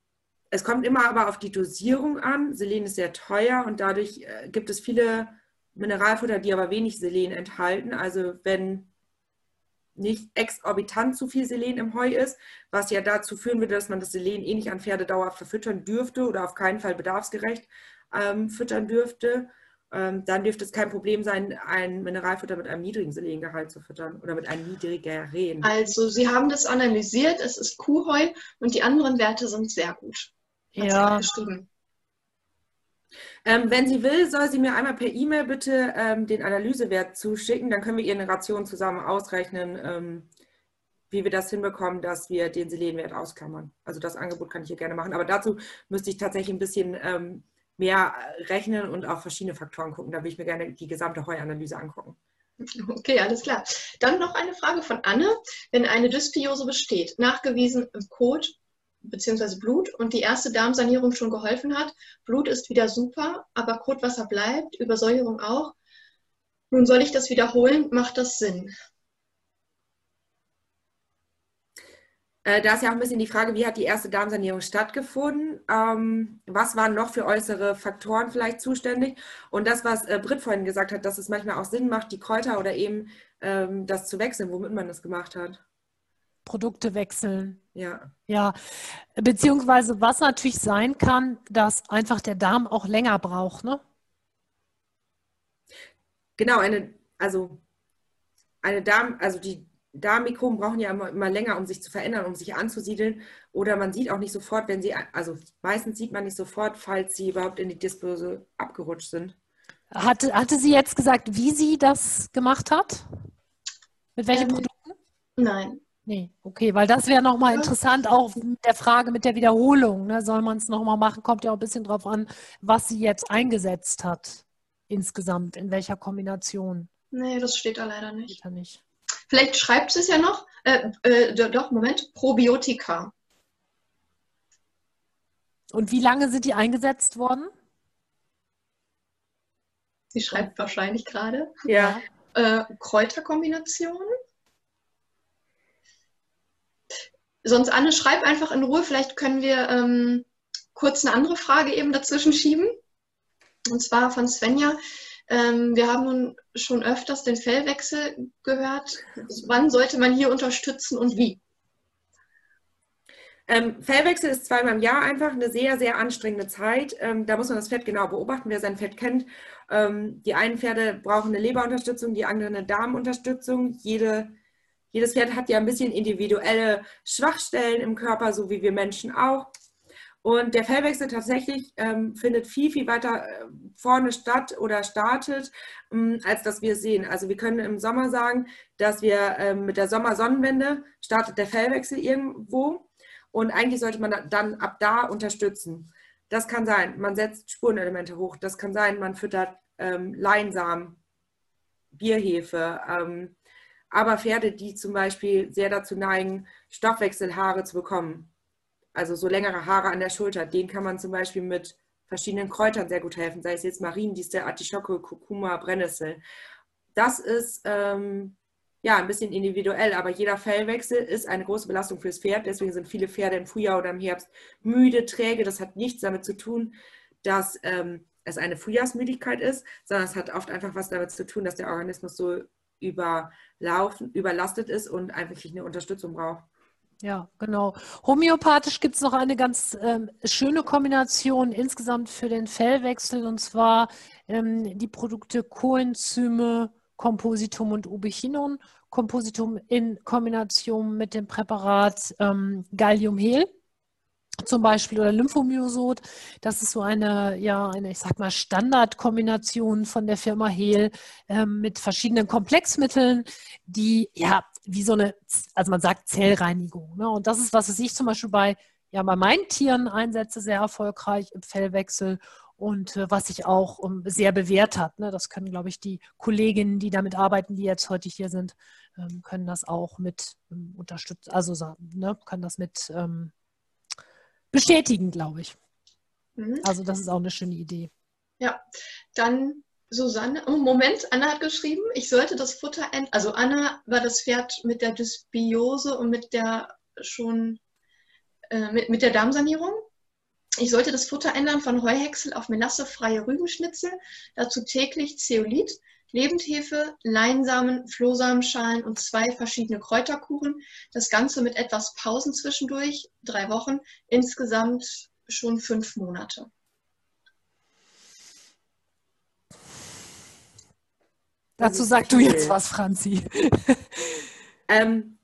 Speaker 2: es kommt immer aber auf die Dosierung an. Selen ist sehr teuer und dadurch äh, gibt es viele Mineralfutter, die aber wenig Selen enthalten. Also wenn nicht exorbitant zu viel Selen im Heu ist, was ja dazu führen würde, dass man das Selen eh nicht an Pferde dauerhaft verfüttern dürfte oder auf keinen Fall bedarfsgerecht ähm, füttern dürfte, ähm, dann dürfte es kein Problem sein, ein Mineralfutter mit einem niedrigen Selengehalt zu füttern oder mit einem niedrigeren.
Speaker 3: Also Sie haben das analysiert, es ist Kuhheu und die anderen Werte sind sehr gut.
Speaker 2: Ja. Ähm, wenn sie will, soll sie mir einmal per E-Mail bitte ähm, den Analysewert zuschicken. Dann können wir ihr eine Ration zusammen ausrechnen, ähm, wie wir das hinbekommen, dass wir den Selenwert ausklammern. Also das Angebot kann ich ihr gerne machen. Aber dazu müsste ich tatsächlich ein bisschen ähm, mehr rechnen und auf verschiedene Faktoren gucken. Da will ich mir gerne die gesamte Heuanalyse angucken.
Speaker 3: Okay, alles klar. Dann noch eine Frage von Anne. Wenn eine Dysbiose besteht, nachgewiesen im Code bzw. Blut und die erste Darmsanierung schon geholfen hat, Blut ist wieder super, aber Kotwasser bleibt, Übersäuerung auch. Nun soll ich das wiederholen, macht das Sinn?
Speaker 2: Äh, da ist ja auch ein bisschen die Frage, wie hat die erste Darmsanierung stattgefunden? Ähm, was waren noch für äußere Faktoren vielleicht zuständig? Und das, was äh, Britt vorhin gesagt hat, dass es manchmal auch Sinn macht, die Kräuter oder eben ähm, das zu wechseln, womit man das gemacht hat.
Speaker 1: Produkte wechseln.
Speaker 2: Ja.
Speaker 1: Ja, beziehungsweise was natürlich sein kann, dass einfach der Darm auch länger braucht, ne?
Speaker 2: Genau, eine, also eine Darm, also die Darmmikroben brauchen ja immer, immer, länger, um sich zu verändern, um sich anzusiedeln. Oder man sieht auch nicht sofort, wenn sie, also meistens sieht man nicht sofort, falls sie überhaupt in die Dysbiose abgerutscht sind.
Speaker 1: Hatte, hatte sie jetzt gesagt, wie sie das gemacht hat? Mit welchen ähm, Produkten?
Speaker 3: Nein.
Speaker 1: Nee, okay, weil das wäre nochmal interessant, auch mit der Frage mit der Wiederholung. Ne? Soll man es nochmal machen? Kommt ja auch ein bisschen drauf an, was sie jetzt eingesetzt hat insgesamt, in welcher Kombination.
Speaker 3: Nee, das steht da leider nicht.
Speaker 1: Steht da nicht.
Speaker 3: Vielleicht schreibt es ja noch, äh, äh, doch, Moment, Probiotika.
Speaker 1: Und wie lange sind die eingesetzt worden?
Speaker 3: Sie schreibt wahrscheinlich gerade.
Speaker 2: Ja.
Speaker 3: Äh, Kräuterkombination. Sonst, Anne, schreib einfach in Ruhe. Vielleicht können wir ähm, kurz eine andere Frage eben dazwischen schieben. Und zwar von Svenja. Ähm, wir haben nun schon öfters den Fellwechsel gehört. Wann sollte man hier unterstützen und wie?
Speaker 2: Ähm, Fellwechsel ist zweimal im Jahr einfach eine sehr, sehr anstrengende Zeit. Ähm, da muss man das Fett genau beobachten, wer sein Fett kennt. Ähm, die einen Pferde brauchen eine Leberunterstützung, die anderen eine Darmunterstützung. Jede, jedes Pferd hat ja ein bisschen individuelle Schwachstellen im Körper, so wie wir Menschen auch. Und der Fellwechsel tatsächlich ähm, findet viel, viel weiter äh, vorne statt oder startet, ähm, als dass wir sehen. Also wir können im Sommer sagen, dass wir ähm, mit der Sommersonnenwende startet der Fellwechsel irgendwo und eigentlich sollte man dann ab da unterstützen. Das kann sein, man setzt Spurenelemente hoch. Das kann sein, man füttert ähm, Leinsamen, Bierhefe. Aber Pferde, die zum Beispiel sehr dazu neigen, Stoffwechselhaare zu bekommen, also so längere Haare an der Schulter, denen kann man zum Beispiel mit verschiedenen Kräutern sehr gut helfen, sei es jetzt Mariendistel, Artischocke, Kurkuma, Brennnessel. Das ist ähm, ja ein bisschen individuell, aber jeder Fellwechsel ist eine große Belastung fürs Pferd. Deswegen sind viele Pferde im Frühjahr oder im Herbst müde, träge. Das hat nichts damit zu tun, dass ähm, es eine Frühjahrsmüdigkeit ist, sondern es hat oft einfach was damit zu tun, dass der Organismus so überlaufen, überlastet ist und einfach eine Unterstützung braucht.
Speaker 1: Ja, genau. Homöopathisch gibt es noch eine ganz ähm, schöne Kombination insgesamt für den Fellwechsel und zwar ähm, die Produkte Coenzyme, Compositum und Ubichinon. Compositum in Kombination mit dem Präparat ähm, Galliumhel zum Beispiel oder Lymphomyosot. Das ist so eine, ja, eine, ich sag mal, Standardkombination von der Firma Hehl ähm, mit verschiedenen Komplexmitteln, die ja wie so eine, also man sagt Zellreinigung. Ne? Und das ist was, ich zum Beispiel bei, ja, bei meinen Tieren einsetze, sehr erfolgreich im Fellwechsel und äh, was sich auch um, sehr bewährt hat. Ne? Das können, glaube ich, die Kolleginnen, die damit arbeiten, die jetzt heute hier sind, ähm, können das auch mit ähm, unterstützen, also ne? können das mit ähm, bestätigen, glaube ich. Mhm. Also das ist auch eine schöne Idee.
Speaker 3: Ja, dann Susanne, oh, Moment, Anna hat geschrieben, ich sollte das Futter ändern. Also Anna war das Pferd mit der Dysbiose und mit der schon äh, mit, mit der Darmsanierung. Ich sollte das Futter ändern von Heuhäcksel auf melassefreie Rübenschnitzel, dazu täglich Zeolit, Lebendhefe, Leinsamen, Flohsamenschalen und zwei verschiedene Kräuterkuchen. Das Ganze mit etwas Pausen zwischendurch, drei Wochen, insgesamt schon fünf Monate.
Speaker 1: Dazu sagst du jetzt was, Franzi.
Speaker 2: ähm,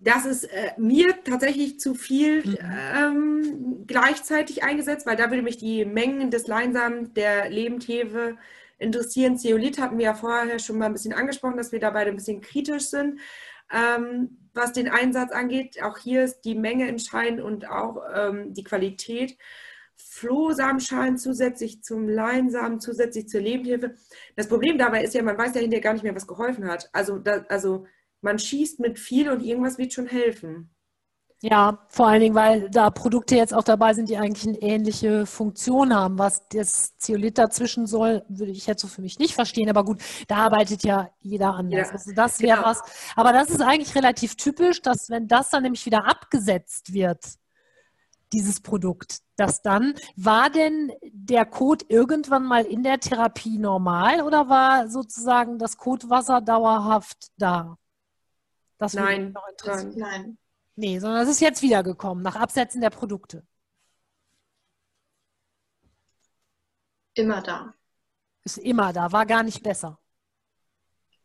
Speaker 2: das ist äh, mir tatsächlich zu viel mhm. ähm, gleichzeitig eingesetzt, weil da würde mich die Mengen des Leinsamen, der Lebendhefe interessieren. Zeolit hatten wir ja vorher schon mal ein bisschen angesprochen, dass wir da beide ein bisschen kritisch sind, ähm, was den Einsatz angeht. Auch hier ist die Menge entscheidend und auch ähm, die Qualität. Flohsamenschalen zusätzlich zum Leinsamen, zusätzlich zur Lebendhilfe. Das Problem dabei ist ja, man weiß ja hinterher gar nicht mehr, was geholfen hat. Also, da, also man schießt mit viel und irgendwas wird schon helfen.
Speaker 1: Ja, vor allen Dingen, weil da Produkte jetzt auch dabei sind, die eigentlich eine ähnliche Funktion haben. Was das Zeolit dazwischen soll, würde ich jetzt so für mich nicht verstehen. Aber gut, da arbeitet ja jeder anders. Ja, also das wäre genau. was. Aber das ist eigentlich relativ typisch, dass wenn das dann nämlich wieder abgesetzt wird, dieses Produkt, das dann, war denn der Kot irgendwann mal in der Therapie normal oder war sozusagen das Kotwasser dauerhaft da?
Speaker 2: Das nein, nein.
Speaker 1: Nee, sondern es ist jetzt wiedergekommen, nach Absetzen der Produkte.
Speaker 3: Immer da.
Speaker 1: Ist immer da, war gar nicht besser.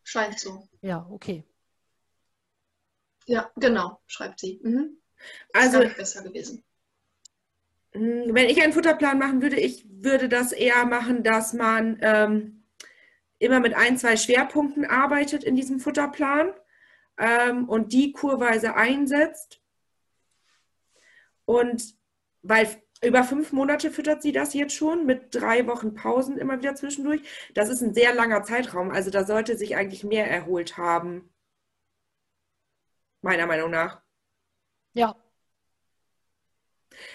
Speaker 3: Scheint so.
Speaker 1: Ja, okay.
Speaker 3: Ja, genau, schreibt sie. Mhm.
Speaker 2: Also besser gewesen. Hm, wenn ich einen Futterplan machen würde, ich würde das eher machen, dass man ähm, immer mit ein, zwei Schwerpunkten arbeitet in diesem Futterplan ähm, und die kurweise einsetzt. Und weil über fünf Monate füttert sie das jetzt schon mit drei Wochen Pausen immer wieder zwischendurch. Das ist ein sehr langer Zeitraum. Also da sollte sich eigentlich mehr erholt haben. Meiner Meinung nach.
Speaker 1: Ja,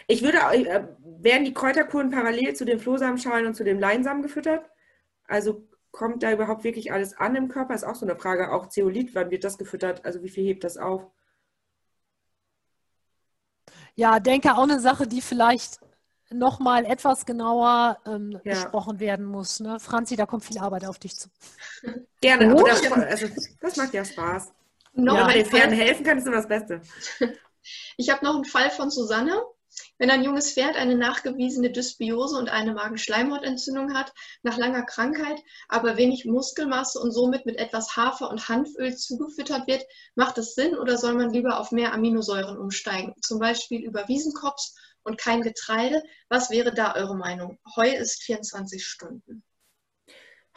Speaker 2: ich würde, äh, werden die Kräuterkuren parallel zu den Flohsamenschalen und zu dem Leinsamen gefüttert? Also kommt da überhaupt wirklich alles an im Körper? Ist auch so eine Frage. Auch Zeolit, wann wird das gefüttert? Also wie viel hebt das auf?
Speaker 1: Ja, denke auch eine Sache, die vielleicht nochmal etwas genauer ähm, ja. besprochen werden muss. Ne? Franzi, da kommt viel Arbeit auf dich zu.
Speaker 2: Gerne, aber das, also, das macht ja Spaß. No, ja, wenn man den Pferden helfen kann, ist immer das Beste.
Speaker 3: Ich habe noch einen Fall von Susanne. Wenn ein junges Pferd eine nachgewiesene Dysbiose und eine Magenschleimhautentzündung hat, nach langer Krankheit, aber wenig Muskelmasse und somit mit etwas Hafer und Hanföl zugefüttert wird, macht es Sinn oder soll man lieber auf mehr Aminosäuren umsteigen, zum Beispiel über Wiesenkops und kein Getreide? Was wäre da eure Meinung? Heu ist 24 Stunden.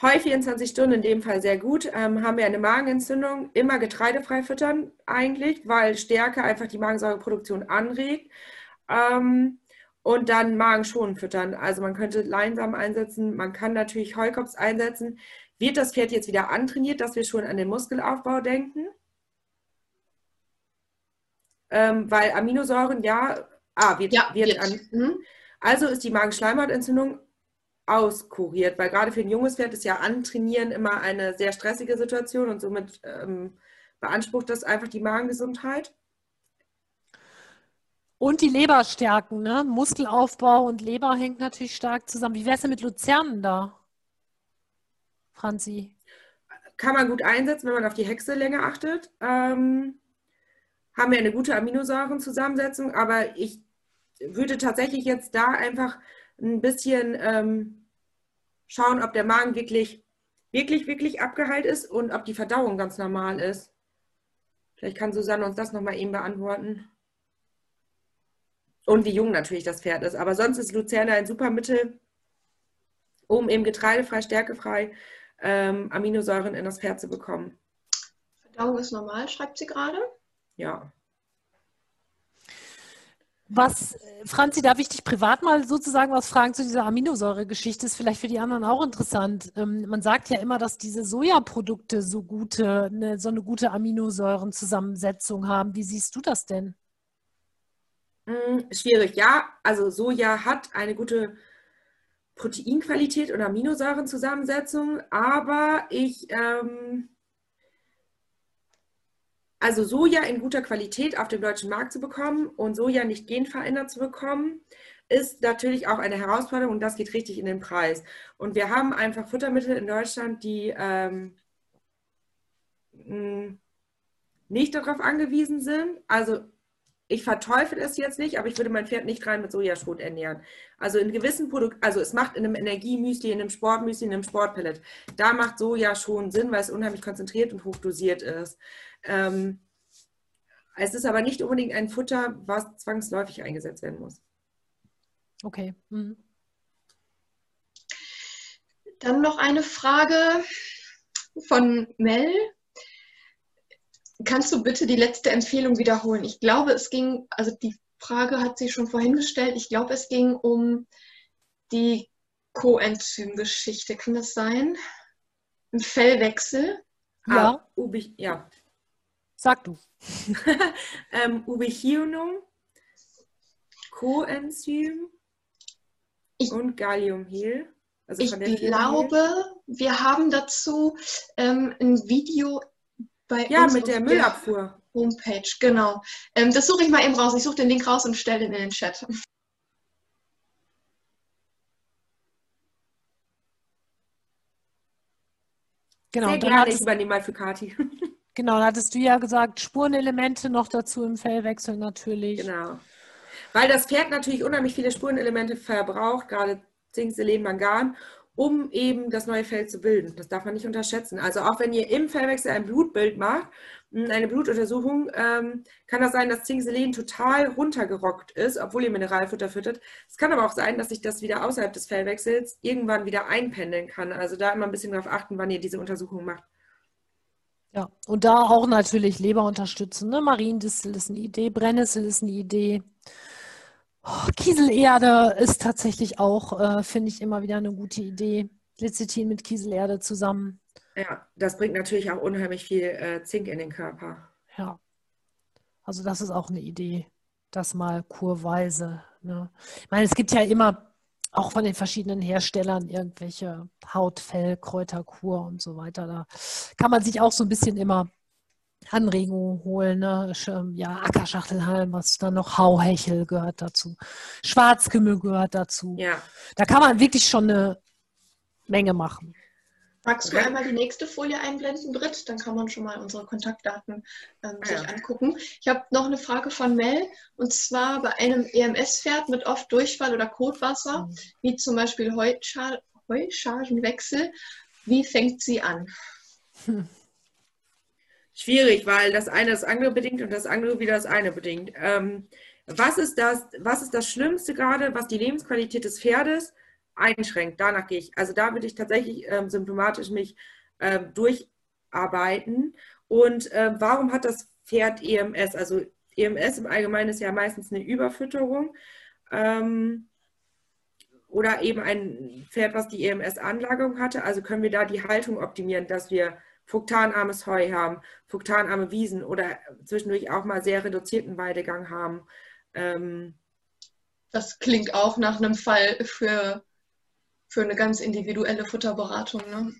Speaker 2: Heu 24 Stunden in dem Fall sehr gut. Ähm, haben wir eine Magenentzündung, immer getreidefrei füttern eigentlich, weil Stärke einfach die Magensäureproduktion anregt. Ähm, und dann Magenschonend füttern. Also man könnte Leinsamen einsetzen, man kann natürlich Heukops einsetzen. Wird das Pferd jetzt wieder antrainiert, dass wir schon an den Muskelaufbau denken? Ähm, weil Aminosäuren, ja, ah, wird, ja, wird, wird. An, hm? Also ist die Magenschleimhautentzündung auskuriert, weil gerade für ein junges Pferd ist ja Antrainieren immer eine sehr stressige Situation und somit ähm, beansprucht das einfach die Magengesundheit.
Speaker 1: Und die Leber stärken, ne? Muskelaufbau und Leber hängt natürlich stark zusammen. Wie wäre es denn mit Luzernen da, Franzi?
Speaker 2: Kann man gut einsetzen, wenn man auf die Hexelänge achtet. Ähm, haben wir eine gute Aminosäurenzusammensetzung, aber ich würde tatsächlich jetzt da einfach ein bisschen ähm, schauen, ob der Magen wirklich, wirklich, wirklich abgeheilt ist und ob die Verdauung ganz normal ist. Vielleicht kann Susanne uns das nochmal eben beantworten. Und wie jung natürlich das Pferd ist. Aber sonst ist Luzerne ein super Mittel, um eben getreidefrei, stärkefrei ähm, Aminosäuren in das Pferd zu bekommen.
Speaker 3: Verdauung ist normal, schreibt sie gerade.
Speaker 2: Ja.
Speaker 1: Was, Franzi, darf ich dich privat mal sozusagen was fragen zu dieser Aminosäure-Geschichte? Ist vielleicht für die anderen auch interessant. Ähm, man sagt ja immer, dass diese Sojaprodukte so gute, eine, so eine gute Aminosäurenzusammensetzung haben. Wie siehst du das denn?
Speaker 2: Hm, schwierig, ja. Also Soja hat eine gute Proteinqualität und Aminosäurenzusammensetzung, aber ich ähm, also Soja in guter Qualität auf dem deutschen Markt zu bekommen und Soja nicht genverändert zu bekommen, ist natürlich auch eine Herausforderung und das geht richtig in den Preis. Und wir haben einfach Futtermittel in Deutschland, die ähm, nicht darauf angewiesen sind. Also ich verteufel es jetzt nicht, aber ich würde mein Pferd nicht rein mit Sojaschrot ernähren. Also in gewissen Produkten, also es macht in einem Energiemüsli, in einem Sportmüsli, in einem Sportpellet, da macht Soja schon Sinn, weil es unheimlich konzentriert und hochdosiert ist. Ähm, es ist aber nicht unbedingt ein Futter, was zwangsläufig eingesetzt werden muss.
Speaker 1: Okay. Mhm.
Speaker 3: Dann noch eine Frage von Mel. Kannst du bitte die letzte Empfehlung wiederholen? Ich glaube, es ging, also die Frage hat sie schon vorhin gestellt. Ich glaube, es ging um die Coenzym-Geschichte. Kann das sein? Ein Fellwechsel?
Speaker 1: Ja.
Speaker 2: Ah, Ubi, ja.
Speaker 1: Sag du.
Speaker 2: ähm, Ubiquinum, Coenzym und Galliumhel.
Speaker 3: Also ich glaube, wir haben dazu ähm, ein Video bei
Speaker 2: ja, mit der Müllabfuhr.
Speaker 3: Homepage, genau. Ähm, das suche ich mal eben raus. Ich suche den Link raus und stelle den in den Chat.
Speaker 2: Genau, Sehr gerne, ich übernehme mal für Kati.
Speaker 1: Genau, da hattest du ja gesagt, Spurenelemente noch dazu im Fellwechsel natürlich.
Speaker 2: Genau. Weil das Pferd natürlich unheimlich viele Spurenelemente verbraucht, gerade Zink, Selen, Mangan, um eben das neue Fell zu bilden. Das darf man nicht unterschätzen. Also auch wenn ihr im Fellwechsel ein Blutbild macht, hm, eine Blutuntersuchung, ähm, kann das sein, dass Zinkselen total runtergerockt ist, obwohl ihr Mineralfutter füttert. Es kann aber auch sein, dass sich das wieder außerhalb des Fellwechsels irgendwann wieder einpendeln kann. Also da immer ein bisschen darauf achten, wann ihr diese Untersuchung macht.
Speaker 1: Ja, und da auch natürlich Leber unterstützen. Ne? Mariendistel ist eine Idee, Brennnessel ist eine Idee. Oh, Kieselerde ist tatsächlich auch, äh, finde ich, immer wieder eine gute Idee. Lecithin mit Kieselerde zusammen.
Speaker 2: Ja, das bringt natürlich auch unheimlich viel äh, Zink in den Körper.
Speaker 1: Ja, also das ist auch eine Idee, das mal kurweise. Ne? Ich meine, es gibt ja immer auch von den verschiedenen Herstellern irgendwelche Hautfell, Kräuterkur und so weiter. Da kann man sich auch so ein bisschen immer Anregungen holen. Ne? Ja, Ackerschachtelhalm, was dann noch Hauhechel gehört dazu. Schwarzkümmel gehört dazu.
Speaker 2: Ja.
Speaker 1: Da kann man wirklich schon eine Menge machen.
Speaker 3: Magst du einmal die nächste Folie einblenden, Britt? Dann kann man schon mal unsere Kontaktdaten ähm, sich ja. angucken. Ich habe noch eine Frage von Mel. Und zwar bei einem EMS-Pferd mit oft Durchfall oder Kotwasser, mhm. wie zum Beispiel Heuschar Heuschargenwechsel, wie fängt sie an? Hm.
Speaker 2: Schwierig, weil das eine das andere bedingt und das andere wieder das eine bedingt. Ähm, was, ist das, was ist das Schlimmste gerade, was die Lebensqualität des Pferdes einschränkt. Danach gehe ich. Also da würde ich tatsächlich ähm, symptomatisch mich ähm, durcharbeiten. Und ähm, warum hat das Pferd EMS? Also EMS im Allgemeinen ist ja meistens eine Überfütterung. Ähm, oder eben ein Pferd, was die EMS-Anlagerung hatte. Also können wir da die Haltung optimieren, dass wir fruktanarmes Heu haben, fruktanarme Wiesen oder zwischendurch auch mal sehr reduzierten Weidegang haben. Ähm,
Speaker 3: das klingt auch nach einem Fall für für eine ganz individuelle Futterberatung. Ne?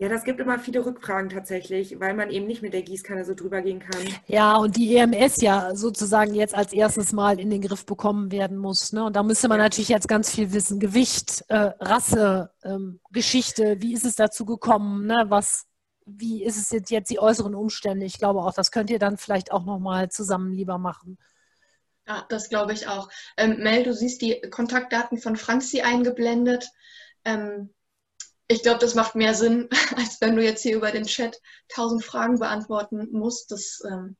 Speaker 2: Ja, das gibt immer viele Rückfragen tatsächlich, weil man eben nicht mit der Gießkanne so drüber gehen kann.
Speaker 1: Ja, und die EMS ja sozusagen jetzt als erstes Mal in den Griff bekommen werden muss. Ne? Und da müsste man natürlich jetzt ganz viel wissen. Gewicht, äh, Rasse, ähm, Geschichte, wie ist es dazu gekommen, ne? was wie ist es jetzt, jetzt die äußeren Umstände? Ich glaube auch, das könnt ihr dann vielleicht auch nochmal zusammen lieber machen.
Speaker 3: Ja, das glaube ich auch. Ähm, Mel, du siehst die Kontaktdaten von Franzi eingeblendet. Ähm, ich glaube, das macht mehr Sinn, als wenn du jetzt hier über den Chat tausend Fragen beantworten musst. Das ähm,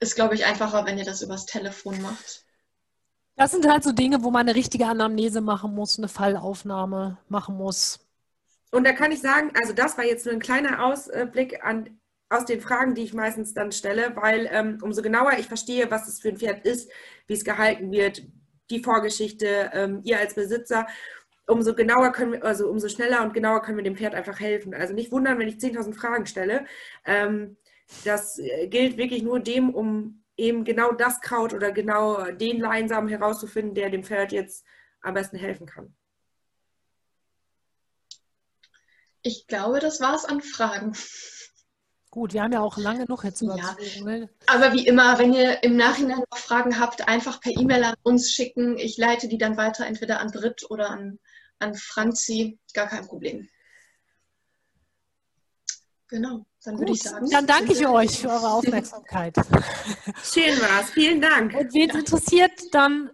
Speaker 3: ist, glaube ich, einfacher, wenn ihr das übers Telefon macht.
Speaker 1: Das sind halt so Dinge, wo man eine richtige Anamnese machen muss, eine Fallaufnahme machen muss.
Speaker 2: Und da kann ich sagen, also das war jetzt nur ein kleiner Ausblick an, aus den Fragen, die ich meistens dann stelle, weil ähm, umso genauer ich verstehe, was es für ein Pferd ist, wie es gehalten wird, die Vorgeschichte, ähm, ihr als Besitzer, umso genauer können wir, also umso schneller und genauer können wir dem Pferd einfach helfen. Also nicht wundern, wenn ich 10.000 Fragen stelle. Ähm, das gilt wirklich nur dem, um eben genau das Kraut oder genau den Leinsamen herauszufinden, der dem Pferd jetzt am besten helfen kann.
Speaker 3: Ich glaube, das war es an Fragen.
Speaker 1: Gut, wir haben ja auch lange genug jetzt
Speaker 3: überzogen. Ja. Ne? Aber wie immer, wenn ihr im Nachhinein noch Fragen habt, einfach per E-Mail an uns schicken. Ich leite die dann weiter, entweder an Britt oder an, an Franzi. Gar kein Problem.
Speaker 1: Genau, dann würde ich sagen. Dann danke ich euch für eure Aufmerksamkeit.
Speaker 2: Schön war's. Vielen Dank.
Speaker 1: Und wen interessiert dann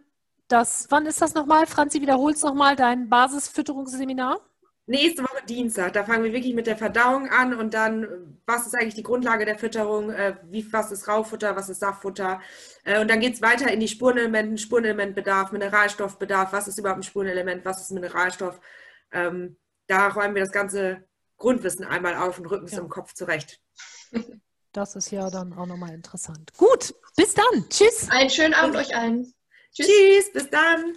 Speaker 1: das, wann ist das nochmal? Franzi, wiederholst nochmal dein Basisfütterungsseminar?
Speaker 2: Nächste Woche Dienstag, da fangen wir wirklich mit der Verdauung an und dann, was ist eigentlich die Grundlage der Fütterung, äh, wie, was ist Raufutter, was ist Saftfutter äh, und dann geht es weiter in die Spurenelementen, Spurenelementbedarf, Mineralstoffbedarf, was ist überhaupt ein Spurenelement, was ist Mineralstoff. Ähm, da räumen wir das ganze Grundwissen einmal auf und rücken es ja. im Kopf zurecht.
Speaker 1: Das ist ja dann auch nochmal interessant. Gut, bis dann. Tschüss.
Speaker 3: Einen schönen Abend euch allen.
Speaker 2: Tschüss, Tschüss bis dann.